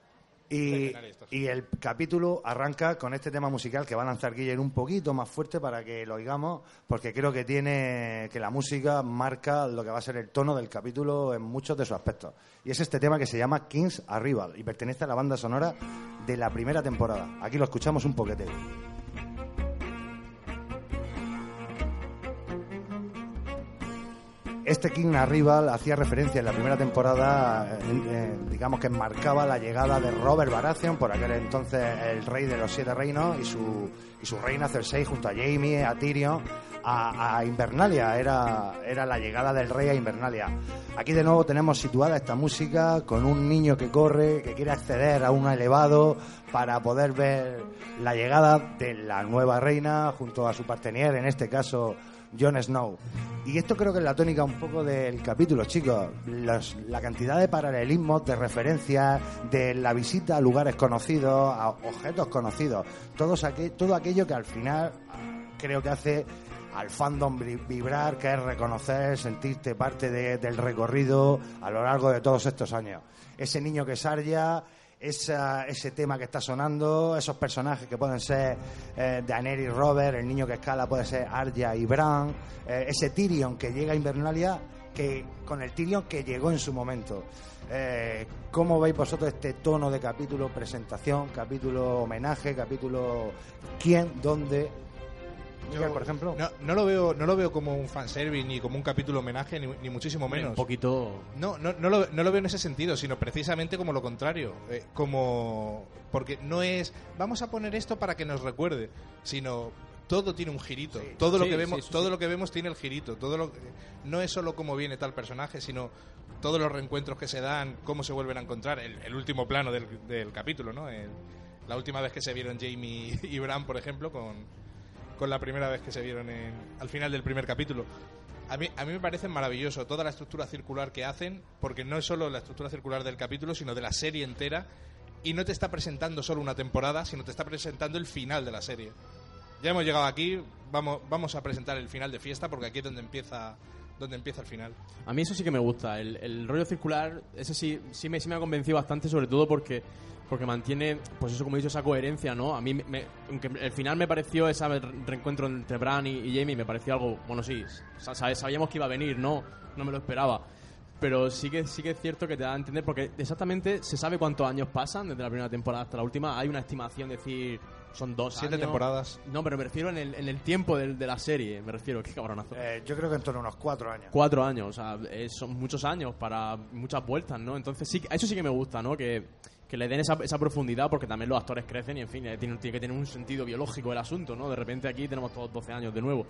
Speaker 1: Y, y el capítulo arranca con este tema musical que va a lanzar Guillermo un poquito más fuerte para que lo oigamos, porque creo que tiene que la música marca lo que va a ser el tono del capítulo en muchos de sus aspectos. Y es este tema que se llama King's Arrival y pertenece a la banda sonora de la primera temporada. Aquí lo escuchamos un poquete. Este King Arrival hacía referencia en la primera temporada, digamos que marcaba la llegada de Robert Baratheon, por aquel entonces el rey de los siete reinos, y su, reina Cersei junto a Jaime, a Tyrion, a, a Invernalia. Era, era la llegada del rey a Invernalia. Aquí de nuevo tenemos situada esta música con un niño que corre, que quiere acceder a un elevado para poder ver la llegada de la nueva reina junto a su partenaire, en este caso Jon Snow. Y esto creo que es la tónica un poco del capítulo, chicos. Los- la cantidad de paralelismos, de referencias, de la visita a lugares conocidos, a objetos conocidos. Todos aqu- todo aquello que al final creo que hace al fandom vibrar, que es reconocer, sentirte parte de- del recorrido a lo largo de todos estos años. Ese niño que es Arya, esa- ese tema que está sonando, esos personajes que pueden ser eh, Daenerys Robert, el niño que escala puede ser Arya y Bran, eh, ese Tyrion que llega a Invernalia que con el Tyrion que llegó en su momento. Eh, ¿Cómo veis vosotros este tono de capítulo presentación, capítulo homenaje, capítulo quién, dónde? Por ejemplo.
Speaker 4: No, no lo veo no lo veo como un fanservice ni como un capítulo homenaje ni, ni muchísimo menos.
Speaker 3: Un poquito...
Speaker 4: No, no, no, lo, no lo veo en ese sentido, sino precisamente como lo contrario. Eh, como. Porque no es. Vamos a poner esto para que nos recuerde, sino. Todo tiene un girito. todo lo
Speaker 3: Sí,
Speaker 4: que
Speaker 3: sí,
Speaker 4: vemos,
Speaker 3: sí,
Speaker 4: todo
Speaker 3: sí.
Speaker 4: lo que vemos tiene el girito. Todo lo no es solo cómo viene tal personaje, sino todos los reencuentros que se dan, cómo se vuelven a encontrar. El, el último plano del, del capítulo, ¿no? El- la última vez que se vieron Jamie y Bran, por ejemplo, con, con la primera vez que se vieron en, al final del primer capítulo. A mí, a mí me parece maravilloso toda la estructura circular que hacen, porque no es solo la estructura circular del capítulo, sino de la serie entera, y no te está presentando solo una temporada, sino te está presentando el final de la serie. Ya hemos llegado aquí, vamos, vamos a presentar el final de fiesta, porque aquí es donde empieza, donde empieza el final.
Speaker 3: A mí eso sí que me gusta. El, el rollo circular, ese sí, sí, me, sí me ha convencido bastante, sobre todo porque porque mantiene, pues eso como he dicho, esa coherencia, ¿no? A mí, me- aunque el final me pareció ese re- reencuentro entre Bran y, y Jamie, me pareció algo, bueno, sí, sa- sa- sabíamos que iba a venir, ¿no? No me lo esperaba. Pero sí que, sí que es cierto que te da a entender, porque exactamente se sabe cuántos años pasan desde la primera temporada hasta la última. Hay una estimación, decir, son dos
Speaker 4: Siete
Speaker 3: años.
Speaker 4: temporadas.
Speaker 3: No, pero me refiero en el, en el tiempo del- de, la serie, me refiero, qué cabronazo.
Speaker 1: Eh, yo creo que en torno a unos cuatro años.
Speaker 3: Cuatro años, o sea, eh, son muchos años para muchas vueltas, ¿no? Entonces sí, que- eso sí que me gusta, ¿no? Que, que le den esa, esa profundidad porque también los actores crecen y en fin, eh, tiene, tiene que tener un sentido biológico el asunto, ¿no? De repente aquí tenemos todos 12 años de nuevo.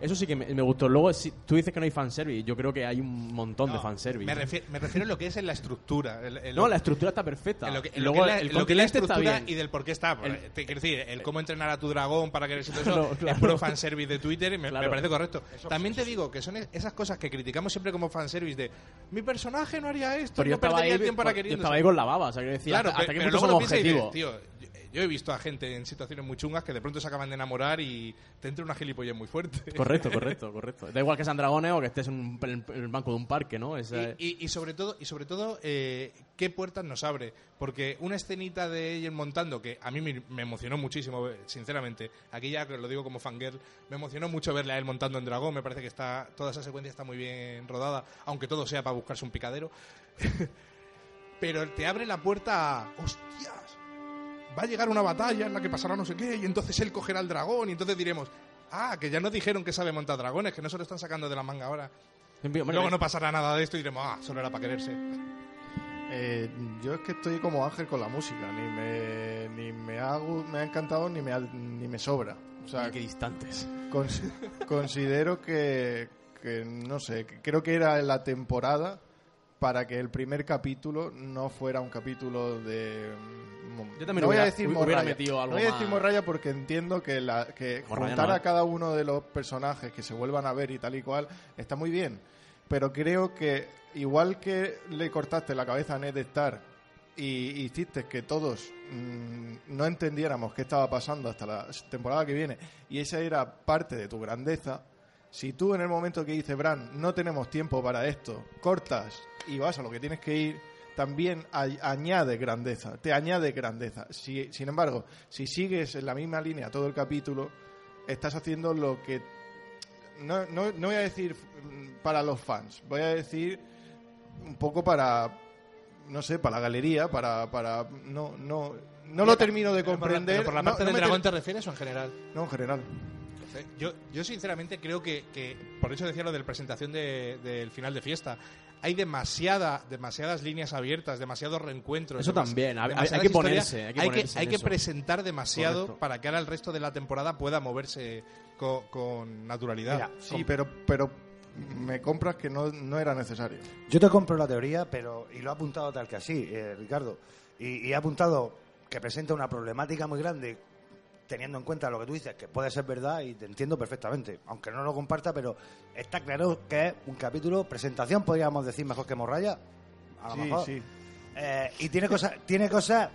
Speaker 3: Eso sí que me, me gustó. Luego, si, tú dices que no hay fanservice, yo creo que hay un montón de
Speaker 4: No,
Speaker 3: fanservice.
Speaker 4: Me refiero, me refiero a lo que es en la estructura. el- el-
Speaker 3: no, la estructura está perfecta.
Speaker 4: en lo que, en
Speaker 3: Y
Speaker 4: lo
Speaker 3: luego
Speaker 4: que es la,
Speaker 3: el
Speaker 4: lo que la
Speaker 3: continente está
Speaker 4: estructura
Speaker 3: bien.
Speaker 4: y del por qué está.
Speaker 3: El-
Speaker 4: Te quiero decir, el cómo entrenar a tu dragón para que eso
Speaker 3: Claro,
Speaker 4: es puro fanservice de Twitter y me, me
Speaker 3: Claro.
Speaker 4: parece correcto. También te digo que son es- esas cosas que criticamos siempre como fanservice de mi personaje no haría esto,
Speaker 3: Pero yo
Speaker 4: no
Speaker 3: estaba,
Speaker 4: perdería
Speaker 3: ahí,
Speaker 4: el tiempo para
Speaker 3: yo
Speaker 4: queriendo.
Speaker 3: estaba ahí con la baba, o sea, que decía,
Speaker 4: Claro,
Speaker 3: hasta, hasta qué punto objetivos.
Speaker 4: tío, yo, he visto a gente en situaciones muy chungas que de pronto se acaban de enamorar y te entra una gilipollez muy fuerte.
Speaker 3: Correcto, correcto, correcto. Da igual que sean dragones o que estés en, un- en el banco de un parque, ¿no? Esa-
Speaker 4: Y, y- y sobre todo, y sobre todo eh, qué puertas nos abre. Porque una escenita de ella montando, que a mí me, me emocionó muchísimo, eh, sinceramente. Aquí ya lo digo como fangirl, me emocionó mucho verle a él montando en dragón. Me parece que está toda esa secuencia está muy bien rodada, aunque todo sea para buscarse un picadero. Pero te abre la puerta a. ¡Hostias! Va a llegar una batalla en la que pasará no sé qué, y entonces él cogerá el dragón, y entonces diremos. Ah, que ya nos dijeron que sabe montar dragones, que no se lo están sacando de la manga ahora.
Speaker 3: Hombre,
Speaker 4: Luego no pasará nada de esto y diremos, ah, solo era para quererse.
Speaker 2: Eh, yo es que estoy como Ángel con la música, ni me, ni me, ha, me ha encantado ni me, ha- ni me sobra. O sea,
Speaker 3: qué distantes.
Speaker 2: Cons- considero que, que, no sé, que creo que era la temporada para que el primer capítulo no fuera un capítulo de... mm,
Speaker 3: Yo también
Speaker 2: no voy
Speaker 3: hubiera-
Speaker 2: a decir
Speaker 3: metido algo
Speaker 2: no voy a decir morralla porque entiendo que, la, que juntar
Speaker 3: no,
Speaker 2: a cada uno de los personajes que se vuelvan a ver y tal y cual está muy bien. Pero creo que igual que le cortaste la cabeza a Ned Stark y hiciste que todos mm, no entendiéramos qué estaba pasando hasta la temporada que viene y esa era parte de tu grandeza, si tú en el momento que dice Bran no tenemos tiempo para esto, cortas y vas a lo que tienes que ir, también añade grandeza, te añade grandeza. Si, sin embargo, si sigues en la misma línea todo el capítulo, estás haciendo lo que... No, no, no voy a decir mm, para los fans, voy a decir un poco para no sé, para la galería, para, para no, no, no lo termino de
Speaker 4: Pero por la-
Speaker 2: comprender.
Speaker 4: por la parte
Speaker 2: no
Speaker 4: del dragón te refieres o en general?
Speaker 2: No, en general.
Speaker 4: Yo, yo sinceramente creo que, que, por eso decía lo de la presentación de- del final de fiesta, hay demasiada, demasiadas líneas abiertas, demasiados reencuentros.
Speaker 3: Eso también, hay- que ponerse, hay que
Speaker 4: hay
Speaker 3: ponerse
Speaker 4: hay
Speaker 3: en
Speaker 4: que
Speaker 3: eso.
Speaker 4: presentar demasiado
Speaker 3: Correcto.
Speaker 4: para que ahora el resto de la temporada pueda moverse co- con, naturalidad.
Speaker 1: Mira,
Speaker 2: Sí, pero, pero me compras que no, no era necesario.
Speaker 1: Yo te compro la teoría, pero y lo ha apuntado tal que así, eh, Ricardo. Y, y ha apuntado que presenta una problemática muy grande, teniendo en cuenta lo que tú dices, que puede ser verdad y te entiendo perfectamente, aunque no lo comparta, pero está claro que es un capítulo, presentación, podríamos decir mejor que Morraya. A lo
Speaker 2: Sí,
Speaker 1: mejor.
Speaker 2: sí.
Speaker 1: Eh, y tiene cosas, tiene cosas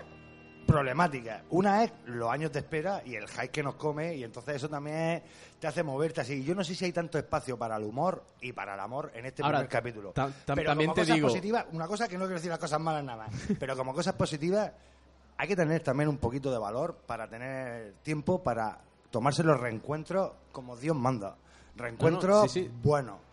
Speaker 1: problemáticas. Una es los años de espera y el hype que nos come, y entonces eso también te hace moverte así. Yo no sé si hay tanto espacio para el humor y para el amor en este
Speaker 3: Ahora,
Speaker 1: primer capítulo.
Speaker 3: tam- tam-
Speaker 1: pero
Speaker 3: también
Speaker 1: como
Speaker 3: te
Speaker 1: cosas
Speaker 3: digo-
Speaker 1: positivas, una cosa que no quiero decir las cosas malas nada más, pero como cosas positivas, hay que tener también un poquito de valor para tener tiempo para tomarse los reencuentros como Dios manda. Reencuentros
Speaker 3: No, no, sí.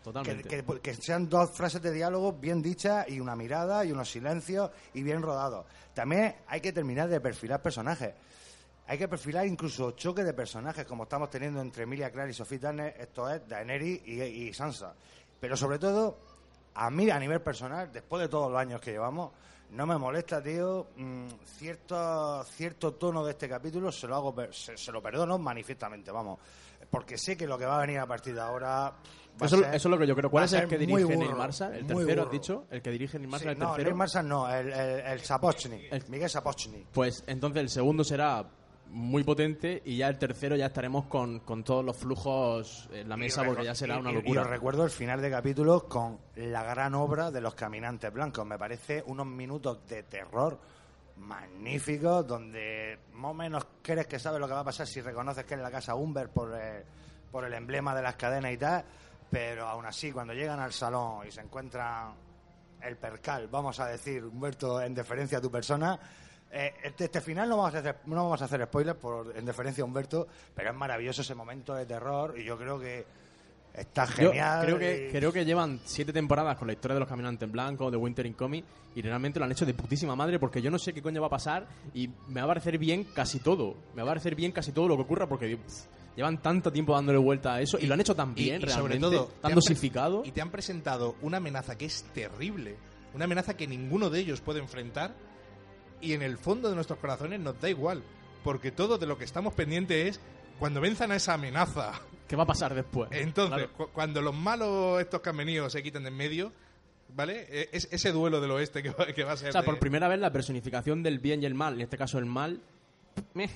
Speaker 3: Totalmente.
Speaker 1: Que, que- que sean dos frases de diálogo bien dichas y una mirada y unos silencios y bien rodados. También hay que terminar de perfilar personajes. Hay que perfilar incluso choques de personajes, como estamos teniendo entre Emilia Clarke y Sophie Turner, esto es Daenerys y, y Sansa. Pero sobre todo, a mí a nivel personal, después de todos los años que llevamos, no me molesta, tío, mm, cierto, cierto tono de este capítulo, se lo hago, se, se lo perdono manifiestamente, vamos. Porque sé que lo que va a venir a partir de ahora... va a
Speaker 3: Eso,
Speaker 1: ser-
Speaker 3: eso es lo que yo creo. ¿Cuál es el que dirige Neil
Speaker 1: burro,
Speaker 3: Marshall? ¿El
Speaker 1: muy
Speaker 3: tercero has dicho? ¿El que dirige Neil
Speaker 1: Sí,
Speaker 3: Marshall, el
Speaker 1: no,
Speaker 3: tercero?
Speaker 1: Neil Marshall no, el, el, el Sapochnik,
Speaker 3: El-
Speaker 1: Miguel Sapochnik.
Speaker 3: Pues entonces el segundo será muy potente y ya el tercero ya estaremos con, con todos los flujos en la mesa porque ya será una locura.
Speaker 1: Y os recuerdo el final de capítulo con la gran obra de los caminantes blancos. Me parece unos minutos de terror magníficos donde más o menos crees que sabes lo que va a pasar si reconoces que es la casa Humber por el, por el emblema de las cadenas y tal. Pero aún así, cuando llegan al salón y se encuentran el percal, vamos a decir, Humberto, en deferencia a tu persona. Eh, este, este final no vamos a hacer, no vamos a hacer spoilers por, en deferencia a Humberto, pero es maravilloso ese momento de terror y yo creo que está
Speaker 3: Yo
Speaker 1: genial.
Speaker 3: creo que,
Speaker 1: y-
Speaker 3: creo que llevan siete temporadas con la historia de los caminantes en blanco, de Winter in Comic, y realmente lo han hecho de putísima madre porque yo no sé qué coño va a pasar y me va a parecer bien casi todo. Me va a parecer bien casi todo lo que ocurra porque pff, llevan tanto tiempo dándole vuelta a eso y, lo han hecho tan bien,
Speaker 4: y, y sobre
Speaker 3: realmente,
Speaker 4: todo,
Speaker 3: tan dosificado.
Speaker 4: Y te han presentado una amenaza que es terrible. Una amenaza que ninguno de ellos puede enfrentar. Y en el fondo de nuestros corazones nos da igual, porque todo de lo que estamos pendientes es cuando venzan a esa amenaza.
Speaker 3: ¿Qué va a pasar después?
Speaker 4: Entonces,
Speaker 3: Claro.
Speaker 4: cu- cuando los malos estos que han venido se quiten de en medio, ¿vale? E- Es, ese duelo del oeste que va, que va a ser.
Speaker 3: O sea,
Speaker 4: de-
Speaker 3: por primera vez la personificación del bien y el mal, en este caso el mal, meh,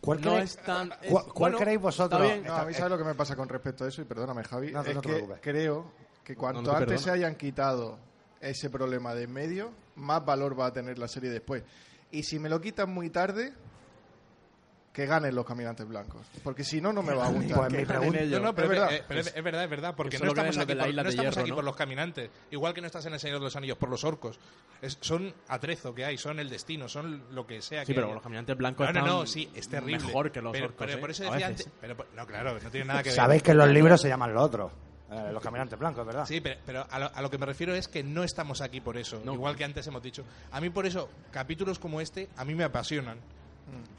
Speaker 1: ¿Cuál
Speaker 3: no
Speaker 1: creéis-
Speaker 3: es tan... es-
Speaker 1: ¿Cuál- cuál
Speaker 3: bueno,
Speaker 1: creéis vosotros?
Speaker 3: está bien.
Speaker 2: No, a mí sabes lo que me pasa con respecto a eso, y perdóname Javi,
Speaker 1: No, no
Speaker 2: es
Speaker 1: te
Speaker 2: que
Speaker 1: preocupes.
Speaker 2: creo que cuanto
Speaker 3: No, no te
Speaker 2: antes se hayan quitado ese problema de en medio, más valor va a tener la serie después. Y si me lo quitan muy tarde, que ganen los caminantes blancos. Porque si no, no me va a gustar.
Speaker 1: Pues pregunta...
Speaker 3: ellos.
Speaker 4: No, no, pero
Speaker 2: Es verdad.
Speaker 4: eh, pero es- es verdad, es verdad, porque
Speaker 3: que
Speaker 4: no estamos aquí, por,
Speaker 3: isla
Speaker 4: no
Speaker 3: de
Speaker 4: estamos
Speaker 3: hierro,
Speaker 4: aquí
Speaker 3: ¿no?
Speaker 4: por los caminantes. Igual que no estás en el Señor de los Anillos por los orcos. Es- son atrezo que hay, son el destino, son lo que sea
Speaker 3: Sí,
Speaker 4: que
Speaker 3: pero
Speaker 4: haya.
Speaker 3: los caminantes blancos
Speaker 4: No, no,
Speaker 3: están
Speaker 4: no, sí, es terrible.
Speaker 3: mejor que los
Speaker 4: pero,
Speaker 3: orcos,
Speaker 4: pero
Speaker 3: ¿eh?
Speaker 4: por eso decía antes... Pero, no, claro, no tiene nada que ver.
Speaker 1: Sabéis que en los libros se llaman los otros. Eh, los caminantes blancos, ¿verdad?
Speaker 4: Sí, pero, pero a, lo, a lo que me refiero es que no estamos aquí por eso.
Speaker 3: No.
Speaker 4: Igual que antes hemos dicho. A mí por eso, capítulos como este, a mí me apasionan.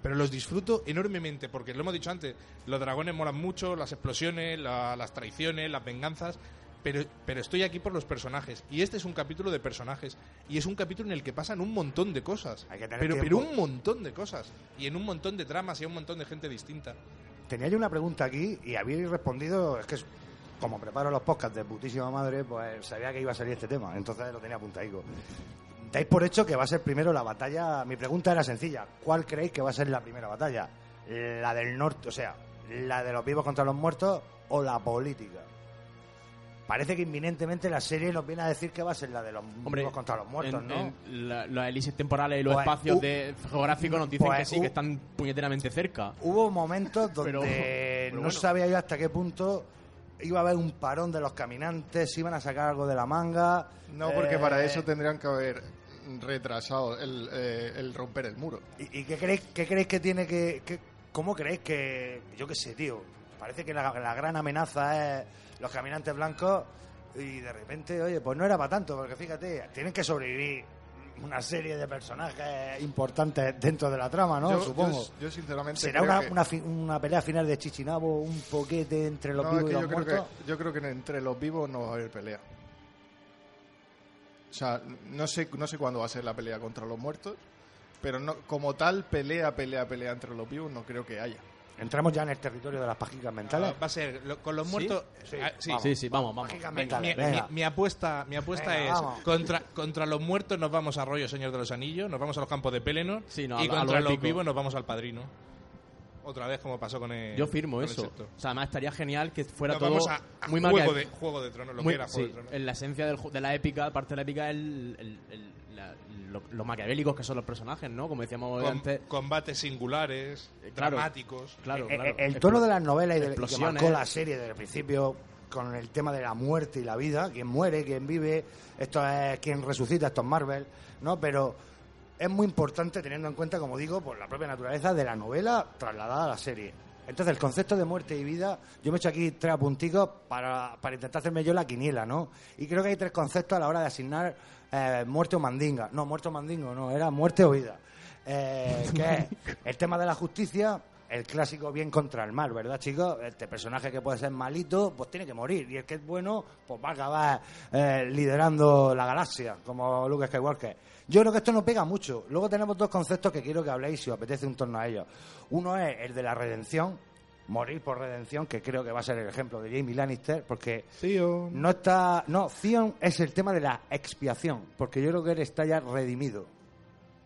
Speaker 4: Pero los disfruto enormemente, porque lo hemos dicho antes, los dragones molan mucho, las explosiones, la- las traiciones, las venganzas, pero, pero estoy aquí por los personajes. Y este es un capítulo de personajes. Y es un capítulo en el que pasan un montón de cosas.
Speaker 1: Hay que tener
Speaker 4: pero, pero un montón de cosas. Y en un montón de tramas y a un montón de gente distinta.
Speaker 1: Tenía yo una pregunta aquí y habéis respondido, es que como preparo los podcasts de putísima madre, pues sabía que iba a salir este tema, entonces lo tenía apuntadico. Dais por hecho que va a ser primero la batalla. Mi pregunta era sencilla: ¿cuál creéis que va a ser la primera batalla? ¿La del norte, o sea, la de los vivos contra los muertos o la política? Parece que inminentemente la serie nos viene a decir que va a ser la de los
Speaker 3: Hombre,
Speaker 1: vivos contra los muertos,
Speaker 3: en-
Speaker 1: ¿no?
Speaker 3: en la- las elipsis temporales y los
Speaker 1: Pues,
Speaker 3: espacios
Speaker 1: u-
Speaker 3: de geográficos nos dicen
Speaker 1: pues,
Speaker 3: que sí,
Speaker 1: u-
Speaker 3: que están puñeteramente cerca.
Speaker 1: Hubo momentos donde
Speaker 3: Pero- pero
Speaker 1: no
Speaker 3: bueno.
Speaker 1: sabía yo hasta qué punto iba a haber un parón de los caminantes, iban a sacar algo de la manga.
Speaker 2: No, porque
Speaker 1: Eh,
Speaker 2: para eso tendrían que haber retrasado el, eh, el romper el muro.
Speaker 1: ¿Y, y qué creéis, qué creéis que tiene que, que- ¿Cómo creéis que.? Yo qué sé, tío. Parece que la, la gran amenaza es los caminantes blancos y de repente, oye, pues no era para tanto, porque fíjate, tienen que sobrevivir una serie de personajes importantes dentro de la trama, ¿no?
Speaker 2: yo,
Speaker 1: Supongo.
Speaker 2: yo- yo sinceramente
Speaker 1: ¿Será
Speaker 2: creo
Speaker 1: una,
Speaker 2: que-
Speaker 1: una, fi- una pelea final de Chichinabo, un poquete entre los
Speaker 2: No, es
Speaker 1: vivos
Speaker 2: que
Speaker 1: y
Speaker 2: yo
Speaker 1: los
Speaker 2: creo
Speaker 1: muertos?
Speaker 2: que yo creo que entre los vivos no va a haber pelea. O sea, no sé no sé cuándo va a ser la pelea contra los muertos, pero no como tal pelea pelea pelea entre los vivos no creo que haya.
Speaker 1: Entramos ya en el territorio de las pajicas mentales.
Speaker 4: Va a ser lo- con los
Speaker 3: ¿Sí?
Speaker 4: muertos.
Speaker 1: Sí,
Speaker 4: ah, sí.
Speaker 1: vamos.
Speaker 3: Sí, sí, vamos, vamos.
Speaker 1: Mentales,
Speaker 4: mi-
Speaker 1: venga.
Speaker 4: mi- mi apuesta, mi apuesta
Speaker 1: Venga,
Speaker 4: es
Speaker 1: vamos.
Speaker 4: contra, contra los muertos nos vamos a rollo Señor de los Anillos, nos vamos a los campos de Pelennor
Speaker 3: Sí, no,
Speaker 4: y
Speaker 3: a lo- a
Speaker 4: contra
Speaker 3: lo
Speaker 4: los vivos nos vamos al Padrino. Otra vez como pasó con el
Speaker 3: Yo firmo
Speaker 4: con
Speaker 3: eso. O sea, además estaría genial que fuera
Speaker 4: Nos
Speaker 3: todo
Speaker 4: vamos a, a
Speaker 3: muy
Speaker 4: juego, de, juego de Tronos, lo
Speaker 3: muy-
Speaker 4: que era Juego
Speaker 3: sí,
Speaker 4: de Tronos.
Speaker 3: en la esencia del ju- de la épica, parte de la épica, el, el- el- la- lo, lo maquiavélicos que son los personajes, ¿no? Como decíamos antes.
Speaker 4: combates singulares,
Speaker 3: Eh, claro.
Speaker 4: dramáticos.
Speaker 3: Claro,
Speaker 1: Eh,
Speaker 3: claro.
Speaker 1: eh, el tono de las novelas y, de, que marcó la serie desde el principio con el tema de la muerte y la vida, quién muere, quién vive, esto es quién resucita, esto es Marvel, ¿no? Pero es muy importante teniendo en cuenta, como digo, por la propia naturaleza de la novela trasladada a la serie. Entonces, el concepto de muerte y vida, yo me he hecho aquí tres apunticos para, para intentar hacerme yo la quiniela, ¿no? Y creo que hay tres conceptos a la hora de asignar eh, muerte o mandinga. No, muerte o mandingo, no, era muerte o vida. Eh, que es el tema de la justicia, el clásico bien contra el mal, ¿verdad, chicos? Este personaje que puede ser malito, pues tiene que morir. Y el que es bueno, pues va a acabar eh, liderando la galaxia, como Luke Skywalker. Yo creo que esto no pega mucho. Luego tenemos dos conceptos que quiero que habléis si os apetece un torno a ellos. Uno es el de la redención, morir por redención, que creo que va a ser el ejemplo de Jamie Lannister, porque no está... No, Theon es el tema de la expiación, porque yo creo que él está ya redimido.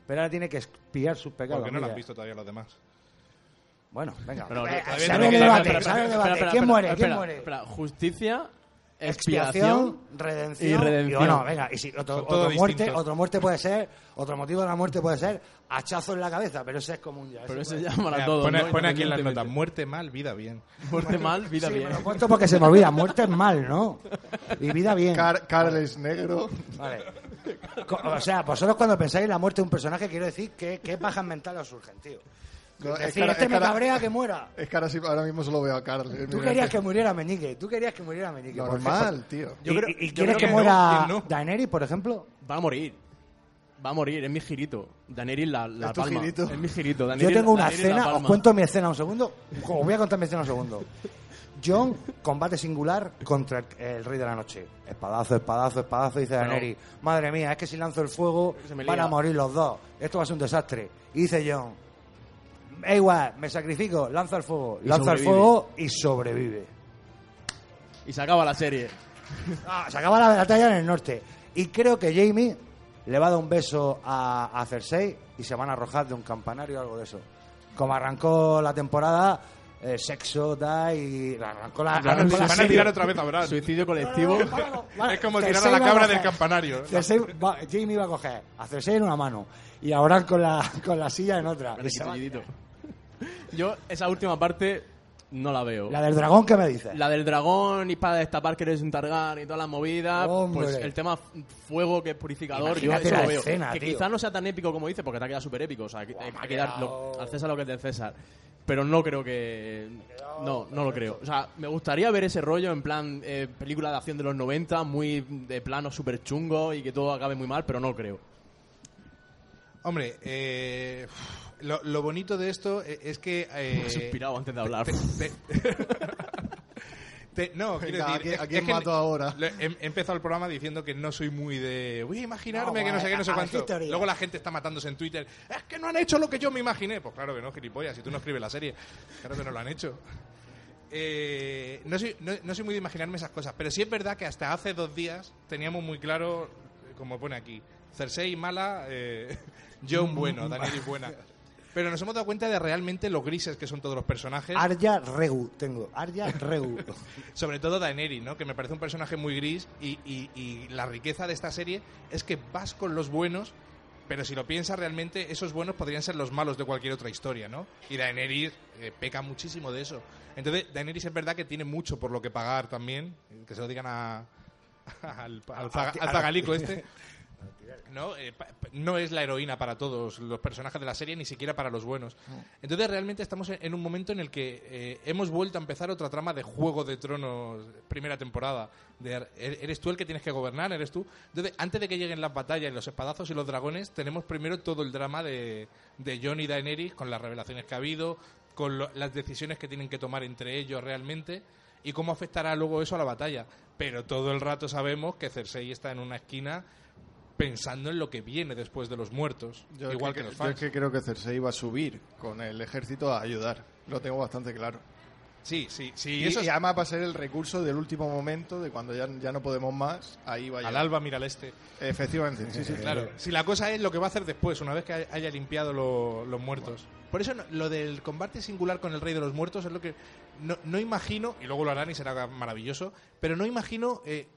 Speaker 1: Pero ahora tiene que expiar sus pecados.
Speaker 4: Porque no lo han visto todavía los demás.
Speaker 1: Bueno, venga.
Speaker 3: Pero-
Speaker 1: Eh, se abre el debate,
Speaker 4: espera,
Speaker 1: se abre el debate.
Speaker 3: espera,
Speaker 1: ¿Quién muere? ¿Quién
Speaker 3: espera,
Speaker 1: muere?
Speaker 3: espera. Justicia,
Speaker 1: Expiación, redención
Speaker 3: y redención.
Speaker 1: bueno, venga, y si otro, muerte, otro muerte puede ser, otro motivo de la muerte puede ser hachazo en la cabeza, pero ese es común ya.
Speaker 3: Pero
Speaker 1: ese
Speaker 3: ese
Speaker 1: puede-
Speaker 3: llama a
Speaker 4: Mira,
Speaker 3: todos.
Speaker 4: pone,
Speaker 3: ¿no?
Speaker 4: pone aquí en las notas, muerte mal, vida bien.
Speaker 3: Muerte mal, vida
Speaker 1: Sí,
Speaker 3: bien.
Speaker 1: me lo he puesto porque se me olvida. Muerte es mal, ¿no? Y vida bien.
Speaker 2: Car Carl es negro.
Speaker 1: Vale. O sea, vosotros cuando pensáis en la muerte de un personaje, quiero decir que, que bajas mentales os surgen, tío.
Speaker 2: No,
Speaker 1: Es decir,
Speaker 2: cara-
Speaker 1: este
Speaker 2: es
Speaker 1: me
Speaker 2: cara-
Speaker 1: cabrea que muera.
Speaker 2: Es que ahora, sí- ahora mismo solo veo a Carl. mi
Speaker 1: Tú querías que muriera Meñique, tú querías que muriera Meñique.
Speaker 2: Normal, tío.
Speaker 1: ¿Y,
Speaker 3: Yo creo-
Speaker 1: y- y
Speaker 3: yo
Speaker 1: quieres
Speaker 3: creo
Speaker 1: que
Speaker 3: que
Speaker 1: muera
Speaker 4: no.
Speaker 1: Daenerys, por ejemplo?
Speaker 3: Va a morir. Va a morir, es mi girito. Daenerys la, la
Speaker 2: ¿Es tu
Speaker 3: palma.
Speaker 2: girito?
Speaker 3: Es mi girito.
Speaker 1: Yo
Speaker 3: Daenerys-
Speaker 1: tengo una
Speaker 3: Daenerys
Speaker 1: escena, os cuento mi escena un segundo. Os voy a contar mi escena un segundo. John, combate singular contra el, el Rey de la Noche. Espadazo, espadazo, espadazo, dice Daenerys. Madre mía, es que si lanzo el fuego van a morir los dos. Esto va a ser un desastre. Y dice John, "Da igual, me sacrifico, lanza el fuego.
Speaker 3: Y
Speaker 1: lanza el fuego y sobrevive.
Speaker 3: Y se acaba la serie.
Speaker 1: Ah, se acaba la batalla en el norte. Y creo que Jamie le va a dar un beso a, a Cersei y se van a arrojar de un campanario o algo de eso. Como arrancó la temporada, eh, sexo, da y arrancó la,
Speaker 3: Claro,
Speaker 1: arrancó
Speaker 3: se
Speaker 1: la
Speaker 4: Van a tirar otra vez a Bran.
Speaker 3: Suicidio colectivo.
Speaker 4: Es como tirar a la cabra
Speaker 1: coger-
Speaker 4: del campanario.
Speaker 1: Cersei va- Jamie va a coger a Cersei en una mano y a Bran con la, con la silla en otra. Y se va-
Speaker 3: Seguidito. Yo esa última parte no la veo.
Speaker 1: La del dragón, ¿qué me dices?
Speaker 3: La del dragón y para destapar que eres un Targaryen y todas las movidas,
Speaker 1: Hombre.
Speaker 3: pues el tema fuego que es purificador, yo eso
Speaker 1: la
Speaker 3: lo veo.
Speaker 1: escena,
Speaker 3: que
Speaker 1: tío.
Speaker 3: quizás no sea tan épico como dice, porque te ha quedado súper épico, o sea,
Speaker 1: me ha
Speaker 3: hay que dar lo-
Speaker 1: quedado-
Speaker 3: al César lo que es del César. Pero no creo que... No, no lo creo. O sea, me gustaría ver ese rollo en plan eh, película de acción de los 90, muy de plano súper chungo y que todo acabe muy mal, pero no creo.
Speaker 4: Hombre, eh, lo, lo bonito de esto e- es que... eh,
Speaker 3: Me he suspirado antes de hablar.
Speaker 4: te- te- te- no, quiero
Speaker 2: Venga,
Speaker 4: decir...
Speaker 2: ¿a quién-
Speaker 4: es-
Speaker 2: a quién
Speaker 4: es que
Speaker 2: mato ahora?
Speaker 4: le- He, he empezado el programa diciendo que no soy muy de... Voy a imaginarme
Speaker 1: No,
Speaker 4: que no sé qué, no sé cuánto. Luego la gente está matándose en Twitter. Es que no han hecho lo que yo me imaginé. Pues claro que no, gilipollas. Si tú no escribes la serie. Claro que no lo han hecho. Eh, no, soy, no, no soy muy de imaginarme esas cosas, pero sí es verdad que hasta hace dos días teníamos muy claro, eh, como pone aquí, Cersei mala, eh, Jon bueno, Daenerys buena. Pero nos hemos dado cuenta de realmente lo grises que son todos los personajes,
Speaker 1: Arya Regu, tengo. Arya Regu.
Speaker 4: sobre todo Daenerys, ¿no? que me parece un personaje muy gris y, y- y la riqueza de esta serie es que vas con los buenos, pero si lo piensas realmente, esos buenos podrían ser los malos de cualquier otra historia, ¿no? Y Daenerys eh, peca muchísimo de eso. Entonces, Daenerys es verdad que tiene mucho por lo que pagar también, que se lo digan a, al, al, al zagalico este. No, Eh, no es la heroína para todos los personajes de la serie, ni siquiera para los buenos. Entonces realmente estamos en, un momento en el que eh, hemos vuelto a empezar otra trama de Juego de Tronos, primera temporada. De, er- eres tú el que tienes que gobernar, eres tú. Entonces, antes de que lleguen las batallas, los espadazos y los dragones, tenemos primero todo el drama de, de Jon y Daenerys, con las revelaciones que ha habido, con lo- las decisiones que tienen que tomar entre ellos realmente y cómo afectará luego eso a la batalla. Pero todo el rato sabemos que Cersei está en una esquina pensando en lo que viene después de los muertos,
Speaker 2: Yo
Speaker 4: igual que, los
Speaker 2: yo
Speaker 4: fans.
Speaker 2: es que creo que Cersei va a subir con el ejército a ayudar. Lo tengo bastante claro.
Speaker 4: Sí, sí, sí.
Speaker 2: Y,
Speaker 4: eso
Speaker 2: y
Speaker 4: es-
Speaker 2: además va a ser el recurso del último momento, de cuando ya, ya no podemos más, ahí va a
Speaker 4: al
Speaker 2: llegar.
Speaker 4: alba mira al este.
Speaker 2: Efectivamente, sí, sí.
Speaker 4: Claro, si la cosa es lo que va a hacer después, una vez que hay- haya limpiado lo- los muertos. Por eso no- lo del combate singular con el Rey de los Muertos es lo que no, no imagino, y luego lo harán y será maravilloso, pero no imagino eh,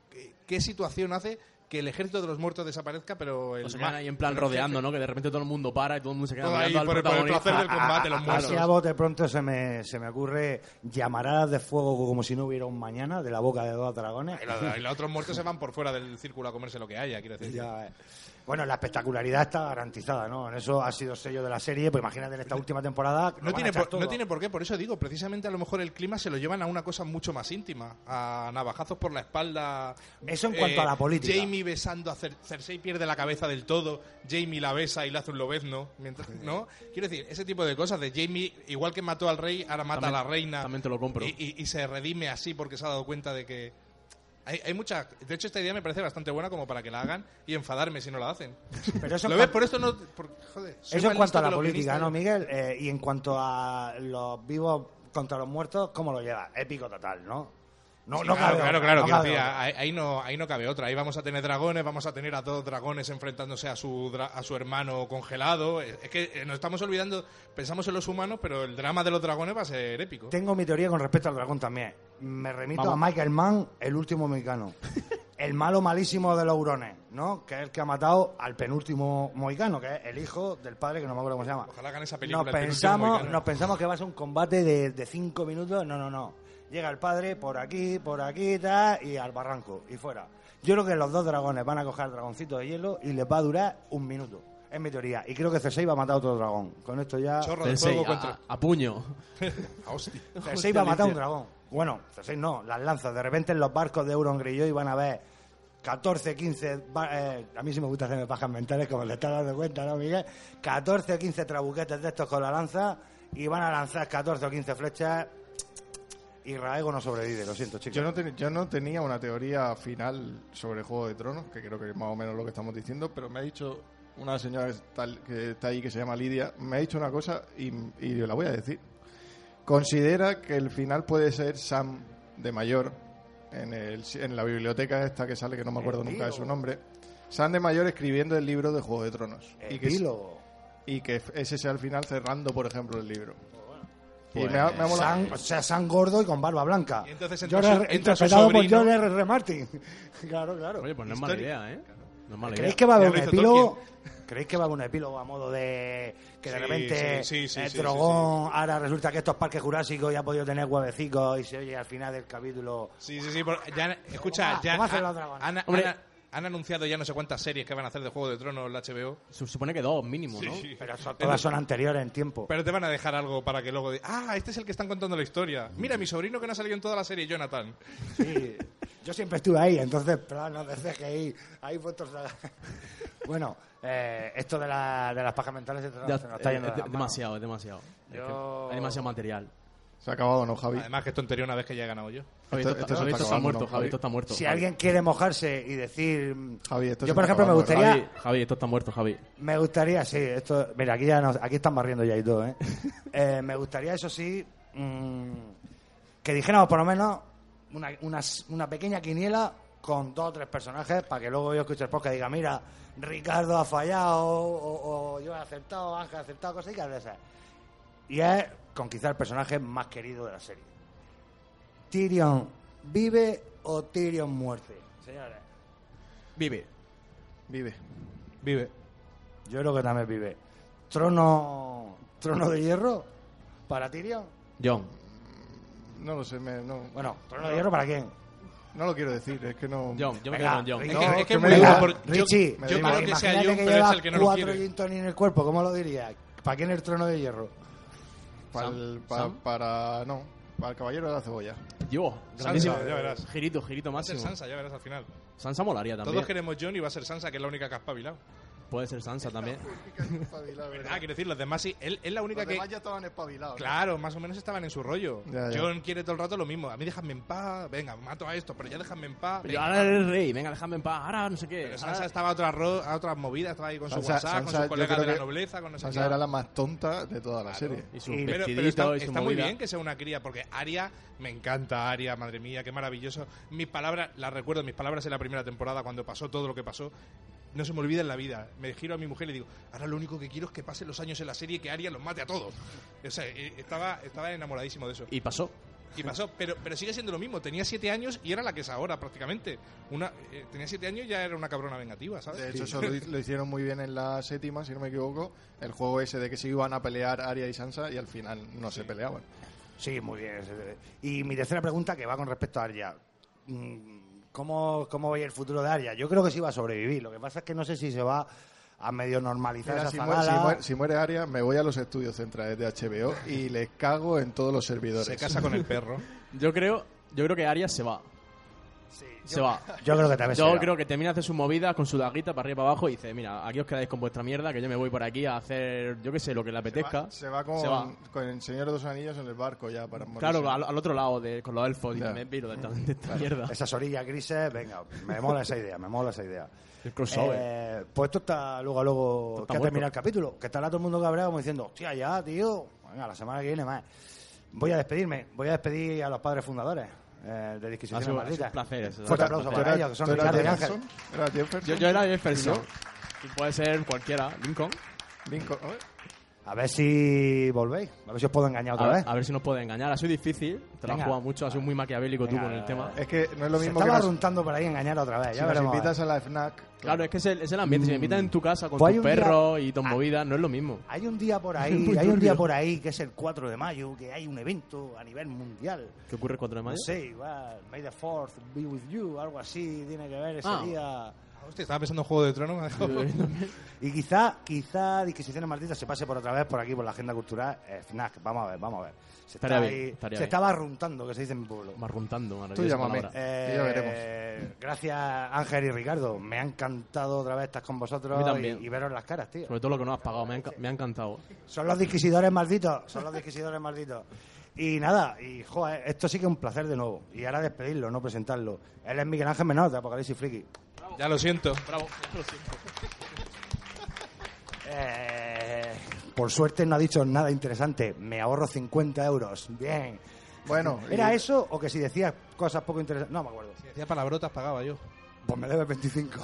Speaker 4: qué situación hace que el ejército de los muertos desaparezca, pero el
Speaker 3: O se quedan
Speaker 4: ma-
Speaker 3: ahí en plan rodeando, ¿no? Que de repente todo el mundo para y todo el mundo se queda
Speaker 4: Todo ahí
Speaker 3: al
Speaker 4: por el- por el
Speaker 3: protagonista.
Speaker 4: placer del combate, los muertos.
Speaker 1: Así a bote pronto se me, se me ocurre llamaradas de fuego como si no hubiera un mañana de la boca de dos dragones.
Speaker 4: Y los, y los otros muertos se van por fuera del círculo a comerse lo que haya, quiero decir.
Speaker 1: Ya, eh. Bueno, la espectacularidad está garantizada, ¿no? En eso ha sido sello de la serie, pues imagínate en esta última temporada.
Speaker 4: No tiene, por,
Speaker 1: todo.
Speaker 4: no tiene por qué, por eso digo, precisamente a lo mejor el clima se lo llevan a una cosa mucho más íntima, a navajazos por la espalda. eh,
Speaker 1: Eso en cuanto a la política.
Speaker 4: Jamie besando a Cer- Cersei pierde la cabeza del todo, Jamie la besa y le hace un lobezno, mientras, ¿no? Quiero decir, ese tipo de cosas de Jamie, igual que mató al rey, ahora mata
Speaker 3: También-
Speaker 4: a la reina.
Speaker 3: también te lo compro.
Speaker 4: Y, y- y se redime así porque se ha dado cuenta de que... Hay, hay mucha... De hecho, esta idea me parece bastante buena como para que la hagan y enfadarme si no la hacen.
Speaker 1: Pero eso en
Speaker 4: ¿Lo ves? Por esto no... por- joder, soy
Speaker 1: Eso en cuanto a la política. ¿no, Miguel? Eh, y en cuanto a los vivos contra los muertos, ¿cómo lo lleva? Épico total, ¿no? No, no
Speaker 4: claro,
Speaker 1: cabe
Speaker 4: claro,
Speaker 1: otra,
Speaker 4: claro,
Speaker 1: no
Speaker 4: quiero
Speaker 1: cabe
Speaker 4: decir,
Speaker 1: otra.
Speaker 4: ahí, no, ahí no cabe otra. Ahí vamos a tener dragones, vamos a tener a dos dragones enfrentándose a su, a su hermano congelado. Es que eh, nos estamos olvidando, pensamos en los humanos, pero el drama de los dragones va a ser épico.
Speaker 1: Tengo mi teoría con respecto al dragón también. Me remito
Speaker 3: Vamos.
Speaker 1: a Michael Mann, el último mexicano. El malo malísimo de los hurones, ¿no? Que es el que ha matado al penúltimo mohicano, que es el hijo del padre, que no me acuerdo cómo se llama.
Speaker 4: Ojalá hagan esa película.
Speaker 1: Nos
Speaker 4: el
Speaker 1: pensamos, nos pensamos que va a ser un combate de, de cinco minutos. No, no, no. Llega el padre por aquí, por aquí, tal, y al barranco, y fuera. Yo creo que los dos dragones van a coger el dragoncito de hielo y les va a durar un minuto. Es mi teoría. Y creo que Cersei va a matar a otro dragón. Con esto ya...
Speaker 4: Chorro de
Speaker 3: Cersei,
Speaker 4: fuego
Speaker 3: a,
Speaker 4: contra...
Speaker 3: a puño.
Speaker 4: Ah, hostia.
Speaker 1: Cersei va a matar a un dragón. Bueno, Cersei no, las lanzas. De repente en los barcos de Euron Greyjoy van a ver 14, 15... ba- eh, a mí sí me gusta hacerme pajas mentales, como le estás dando cuenta, ¿no, Miguel? 14 o 15 trabuquetes de estos con la lanza y van a lanzar 14 o 15 flechas y Raego no sobrevive, lo siento, chicos.
Speaker 2: Yo no, ten- yo no tenía una teoría final sobre Juego de Tronos, que creo que es más o menos lo que estamos diciendo, pero me ha dicho una señora que está, que está ahí, que se llama Lidia, me ha dicho una cosa y, y la voy a decir. Considera que el final puede ser Sam de mayor, en, el, en la biblioteca esta que sale, que no me acuerdo nunca de su nombre. Sam de mayor escribiendo el libro de Juego de Tronos. Y que, y que ese sea el final cerrando, por ejemplo, el libro. Y
Speaker 3: Pues
Speaker 2: me ha, me ha molado-
Speaker 1: San, o sea, San gordo y con barba blanca.
Speaker 4: Y entonces entra
Speaker 1: George-
Speaker 4: su- entra su
Speaker 1: interpretado por
Speaker 4: sobrino.
Speaker 1: George R. R. Martin. claro, claro.
Speaker 3: Oye, pues no es mala idea, ¿eh? No es mala
Speaker 1: ¿Creéis
Speaker 3: idea.
Speaker 1: que va a haber
Speaker 4: Ya
Speaker 1: un
Speaker 4: lo hizo
Speaker 1: epílogo? ¿Creéis que va a haber un epílogo a modo de que de
Speaker 4: Sí,
Speaker 1: repente
Speaker 4: sí, sí, sí,
Speaker 1: el
Speaker 4: sí,
Speaker 1: dragón ahora resulta que estos parques jurásicos ya ha podido tener huevecicos y se oye al final del capítulo
Speaker 4: Sí, sí, sí. por- ya, escucha,
Speaker 1: ¿Cómo
Speaker 4: ya han-
Speaker 1: los dragones?
Speaker 4: han,
Speaker 3: Hombre.
Speaker 4: han- han anunciado ya no sé cuántas series que van a hacer de Juego de Tronos la HBO.
Speaker 3: Se supone que dos mínimo, ¿no?
Speaker 4: Sí.
Speaker 1: pero son- todas son anteriores en tiempo.
Speaker 4: Pero te van a dejar algo para que luego... di- Ah, este es el que están contando la historia. Mira, mi sobrino que no ha salido en toda la serie, Jonathan.
Speaker 1: Sí, yo siempre estuve ahí, entonces planos de CGI, ahí a- Bueno, eh, esto de, la, de las pajas mentales se,
Speaker 3: Ya,
Speaker 1: se nos está
Speaker 3: eh,
Speaker 1: yendo
Speaker 3: es
Speaker 1: de
Speaker 3: de- demasiado, es demasiado. Es
Speaker 1: Yo-
Speaker 3: que Hay demasiado material.
Speaker 2: Se ha acabado, ¿no, Javi?
Speaker 4: Además que es tontería una vez que ya he ganado yo.
Speaker 3: Javi,
Speaker 2: Esto-
Speaker 3: esto,
Speaker 2: esto se
Speaker 3: Javi,
Speaker 2: está
Speaker 3: esto está
Speaker 2: acabando,
Speaker 3: muerto,
Speaker 2: ¿no,
Speaker 3: Javi, esto está muerto.
Speaker 1: Si
Speaker 3: Javi.
Speaker 1: alguien quiere mojarse y decir...
Speaker 2: Javi, esto
Speaker 1: Yo, por
Speaker 2: está
Speaker 1: ejemplo, me gustaría...
Speaker 3: Javi, Javi, esto está muerto, Javi.
Speaker 1: Me gustaría, sí, esto, mira, aquí ya nos, aquí están barriendo ya y todo, ¿eh? Eh, me gustaría, eso sí, mm, que dijéramos por lo menos una, una, una pequeña quiniela con dos o tres personajes para que luego yo escuche el podcast y diga, mira, Ricardo ha fallado, o, o yo he acertado, Ángel ha acertado, cosas de esas. Y es con quizá el personaje más querido de la serie. Tyrion vive o Tyrion muerte, señores.
Speaker 3: Vive.
Speaker 2: Vive.
Speaker 4: Vive.
Speaker 1: Yo creo que también vive. Trono, trono de hierro para Tyrion.
Speaker 3: John.
Speaker 2: No lo sé, me- no,
Speaker 1: Bueno, trono de hierro para quién.
Speaker 2: no lo quiero decir, es que no...
Speaker 3: John, yo me
Speaker 1: Venga,
Speaker 3: quedo con John.
Speaker 1: Ricky.
Speaker 4: Es que, es que
Speaker 2: me
Speaker 4: muy
Speaker 2: diga,
Speaker 4: duro por- yo-
Speaker 1: Richie,
Speaker 4: yo, creo que sea John,
Speaker 1: que
Speaker 4: pero es el que no lo
Speaker 1: cuatro
Speaker 4: quiere.
Speaker 1: gin tonic en el cuerpo, ¿cómo lo diría? ¿Para quién el trono de hierro?
Speaker 2: Para, el- pa-
Speaker 3: ¿Sam?
Speaker 2: para... No, para el caballero de la cebolla.
Speaker 3: Yo,
Speaker 4: Sansa,
Speaker 3: grandísimo.
Speaker 4: ya verás.
Speaker 3: Girito, girito
Speaker 4: Va a ser
Speaker 3: máximo.
Speaker 4: Sansa, ya verás al final.
Speaker 3: Sansa molaría también.
Speaker 4: Todos queremos John y va a ser Sansa, que es la única que ha espabilado.
Speaker 3: Puede ser Sansa también.
Speaker 4: Ah, quiero decir, los demás sí. Él es la única
Speaker 2: Los
Speaker 4: que...
Speaker 2: demás ya estaban espabilados. ¿no?
Speaker 4: Claro, más o menos estaban en su rollo.
Speaker 2: Ya, ya.
Speaker 4: John quiere todo el rato lo mismo. A mí déjame en paz. Venga, mato a esto, pero ya déjame en paz.
Speaker 3: Pero
Speaker 4: Venga.
Speaker 3: ahora eres el rey, venga, déjame en paz. Ahora no sé qué.
Speaker 4: Pero Sansa
Speaker 3: ahora-
Speaker 4: estaba a otras, ro- a otras movidas, estaba ahí con su WhatsApp,
Speaker 2: Sansa,
Speaker 4: con sus colegas de la nobleza, con no sé
Speaker 2: Sansa
Speaker 4: qué.
Speaker 2: era la más tonta de toda la serie.
Speaker 3: Y su
Speaker 4: Pero, está,
Speaker 3: y su
Speaker 4: está muy bien que sea una cría, porque Aria, me encanta Aria, madre mía, qué maravilloso. Mis palabras, las recuerdo, mis palabras en la primera temporada, cuando pasó todo lo que pasó, no se me olvida en la vida. Me giro a mi mujer y le digo, ahora lo único que quiero es que pasen los años en la serie y que Aria los mate a todos. O sea, eh, estaba, estaba enamoradísimo de eso.
Speaker 3: Y pasó.
Speaker 4: Y pasó, pero, pero sigue siendo lo mismo. Tenía siete años y era la que es ahora, prácticamente. Una, eh, tenía siete años y ya era una cabrona vengativa, ¿sabes?
Speaker 2: De hecho, eso lo, lo hicieron muy bien en la séptima, si no me equivoco. El juego ese de que se iban a pelear Arya y Sansa y al final no se peleaban.
Speaker 1: Sí, muy bien. Y mi tercera pregunta, que va con respecto a Arya. Mm, ¿Cómo, ¿Cómo veis el futuro de Arya? Yo creo que sí va a sobrevivir. Lo que pasa es que no sé si se va a medio normalizar
Speaker 2: Mira,
Speaker 1: esa
Speaker 2: si, muere, si, muere, si muere Arya, me voy a los estudios centrales de HBO y les cago en todos los servidores.
Speaker 4: Se casa con el perro.
Speaker 3: Yo creo, yo creo que Arias se va. Se va.
Speaker 1: Yo creo que también se
Speaker 3: Yo
Speaker 1: va.
Speaker 3: creo que termina de hacer su movida con su daguita para arriba y para abajo y dice, mira, aquí os quedáis con vuestra mierda, que yo me voy por aquí a hacer, yo qué sé, lo que le
Speaker 2: Se
Speaker 3: apetezca.
Speaker 2: va, se va con,
Speaker 3: Se va.
Speaker 2: con el Señor de los Anillos en el barco ya para morirse.
Speaker 3: Claro, al, al otro lado, de, con los elfos, y
Speaker 2: Ya.
Speaker 3: me viro de esta, de esta mierda.
Speaker 1: Esas orillas grises, venga, me mola esa idea, me mola esa idea.
Speaker 3: El crossover.
Speaker 1: Eh, pues esto está luego a luego
Speaker 3: está
Speaker 1: que
Speaker 3: muerto.
Speaker 1: el capítulo. Que estará todo el mundo cabreado como diciendo, hostia, ya, tío. Venga, la semana que viene más. Voy a despedirme. Voy a despedir a los padres fundadores eh, de
Speaker 3: sido
Speaker 1: Malditas.
Speaker 3: un placer eso.
Speaker 1: Fuerte
Speaker 2: ¿Tú
Speaker 1: aplauso para ellos, que son Ricardo y Ángel.
Speaker 3: Yo, yo era Jefferson.
Speaker 2: ¿Y
Speaker 3: Y puede ser cualquiera, Lincoln.
Speaker 2: Lincoln. ¿eh?
Speaker 1: A ver si volvéis. A ver si os puedo engañar otra
Speaker 3: A,
Speaker 1: vez.
Speaker 3: a ver si nos puede engañar. Ha sido difícil, te lo has jugado mucho, has sido muy maquiavélico tú
Speaker 1: Venga,
Speaker 3: con el tema.
Speaker 2: Es que no es lo
Speaker 1: Se
Speaker 2: mismo que
Speaker 1: estaba
Speaker 2: nos,
Speaker 1: runtando por ahí engañar otra vez.
Speaker 2: si
Speaker 1: Ya
Speaker 2: nos
Speaker 1: veremos.
Speaker 2: invitas a la FNAC.
Speaker 3: Claro, es que es el, es el ambiente. Si me invitan en tu casa con
Speaker 1: Pues
Speaker 3: tus
Speaker 1: un día-
Speaker 3: perros y tus
Speaker 1: Ah.
Speaker 3: movidas, no es lo mismo.
Speaker 1: Hay un día por ahí, hay un día por ahí que es el 4 de mayo, que hay un evento a nivel mundial.
Speaker 3: ¿Qué ocurre el 4 de
Speaker 1: No
Speaker 3: mayo?
Speaker 1: sé, igual, May the 4th be with you, algo así, tiene que ver ese
Speaker 3: Ah.
Speaker 1: día.
Speaker 4: Hostia, estaba pensando en Juego de Tronos.
Speaker 1: Y quizá, quizá Disquisiciones Malditas se pase por otra vez por aquí, por la agenda cultural. Eh, FNAC, vamos a ver, vamos a ver. Se, está
Speaker 3: bien,
Speaker 1: ahí-
Speaker 3: estaría
Speaker 1: se
Speaker 3: bien.
Speaker 1: estaba runtando, que se dice en mi pueblo.
Speaker 3: Marruntando,
Speaker 2: Tú llámame.
Speaker 1: Eh,
Speaker 2: ya veremos.
Speaker 1: Gracias Ángel y Ricardo. Me ha encantado otra vez estar con vosotros y, y veros las caras, tío.
Speaker 3: Sobre todo lo que no has pagado, me ha, me ha encantado.
Speaker 1: Son los disquisidores malditos, son los disquisidores malditos. Y nada, y joder, esto sí que es un placer de nuevo. Y ahora despedirlo, no presentarlo. Él es Miguel Ángel Menor de Apocalipsis Friki.
Speaker 4: Ya lo siento.
Speaker 3: Bravo, ya lo siento.
Speaker 1: Eh, por suerte no ha dicho nada interesante. Me ahorro 50 euros. Bien.
Speaker 2: Bueno,
Speaker 1: ¿Era
Speaker 2: y-
Speaker 1: eso o que si decías cosas poco interesantes? No me acuerdo.
Speaker 4: Si decía palabrotas, pagaba yo.
Speaker 1: Pues me debes 25.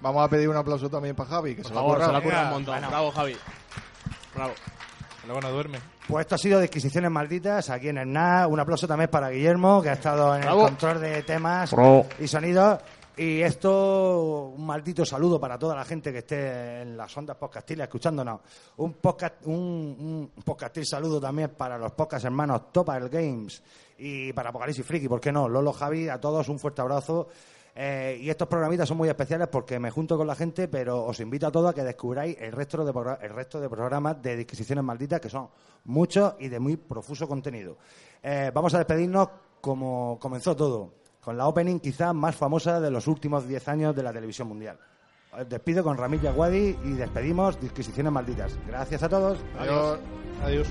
Speaker 2: Vamos a pedir un aplauso también para Javi, que
Speaker 3: Por
Speaker 2: se lo ha
Speaker 3: favor, se la un montón.
Speaker 1: bueno.
Speaker 3: Bravo, Javi. Bravo.
Speaker 4: Luego no duerme.
Speaker 1: Pues esto ha sido Disquisiciones Malditas aquí en el NA. Un aplauso también para Guillermo, que ha estado en
Speaker 3: Bravo.
Speaker 1: el control de temas y sonidos. Y esto, un maldito saludo para toda la gente que esté en las ondas podcastiles escuchándonos. Un, podcast, un, un podcastil saludo también para los podcast hermanos Topal Games y para Apocalipsis Friki, ¿por qué no? Lolo, Javi, a todos un fuerte abrazo. Eh, y estos programitas son muy especiales porque me junto con la gente, pero os invito a todos a que descubráis el resto de, el resto de programas de Disquisiciones Malditas, que son muchos y de muy profuso contenido. Eh, vamos a despedirnos como comenzó todo, con la opening quizás más famosa de los últimos 10 años de la televisión mundial. Os despido con Ramil Yaguadi y despedimos Disquisiciones Malditas. Gracias a todos.
Speaker 2: Adiós.
Speaker 4: Adiós.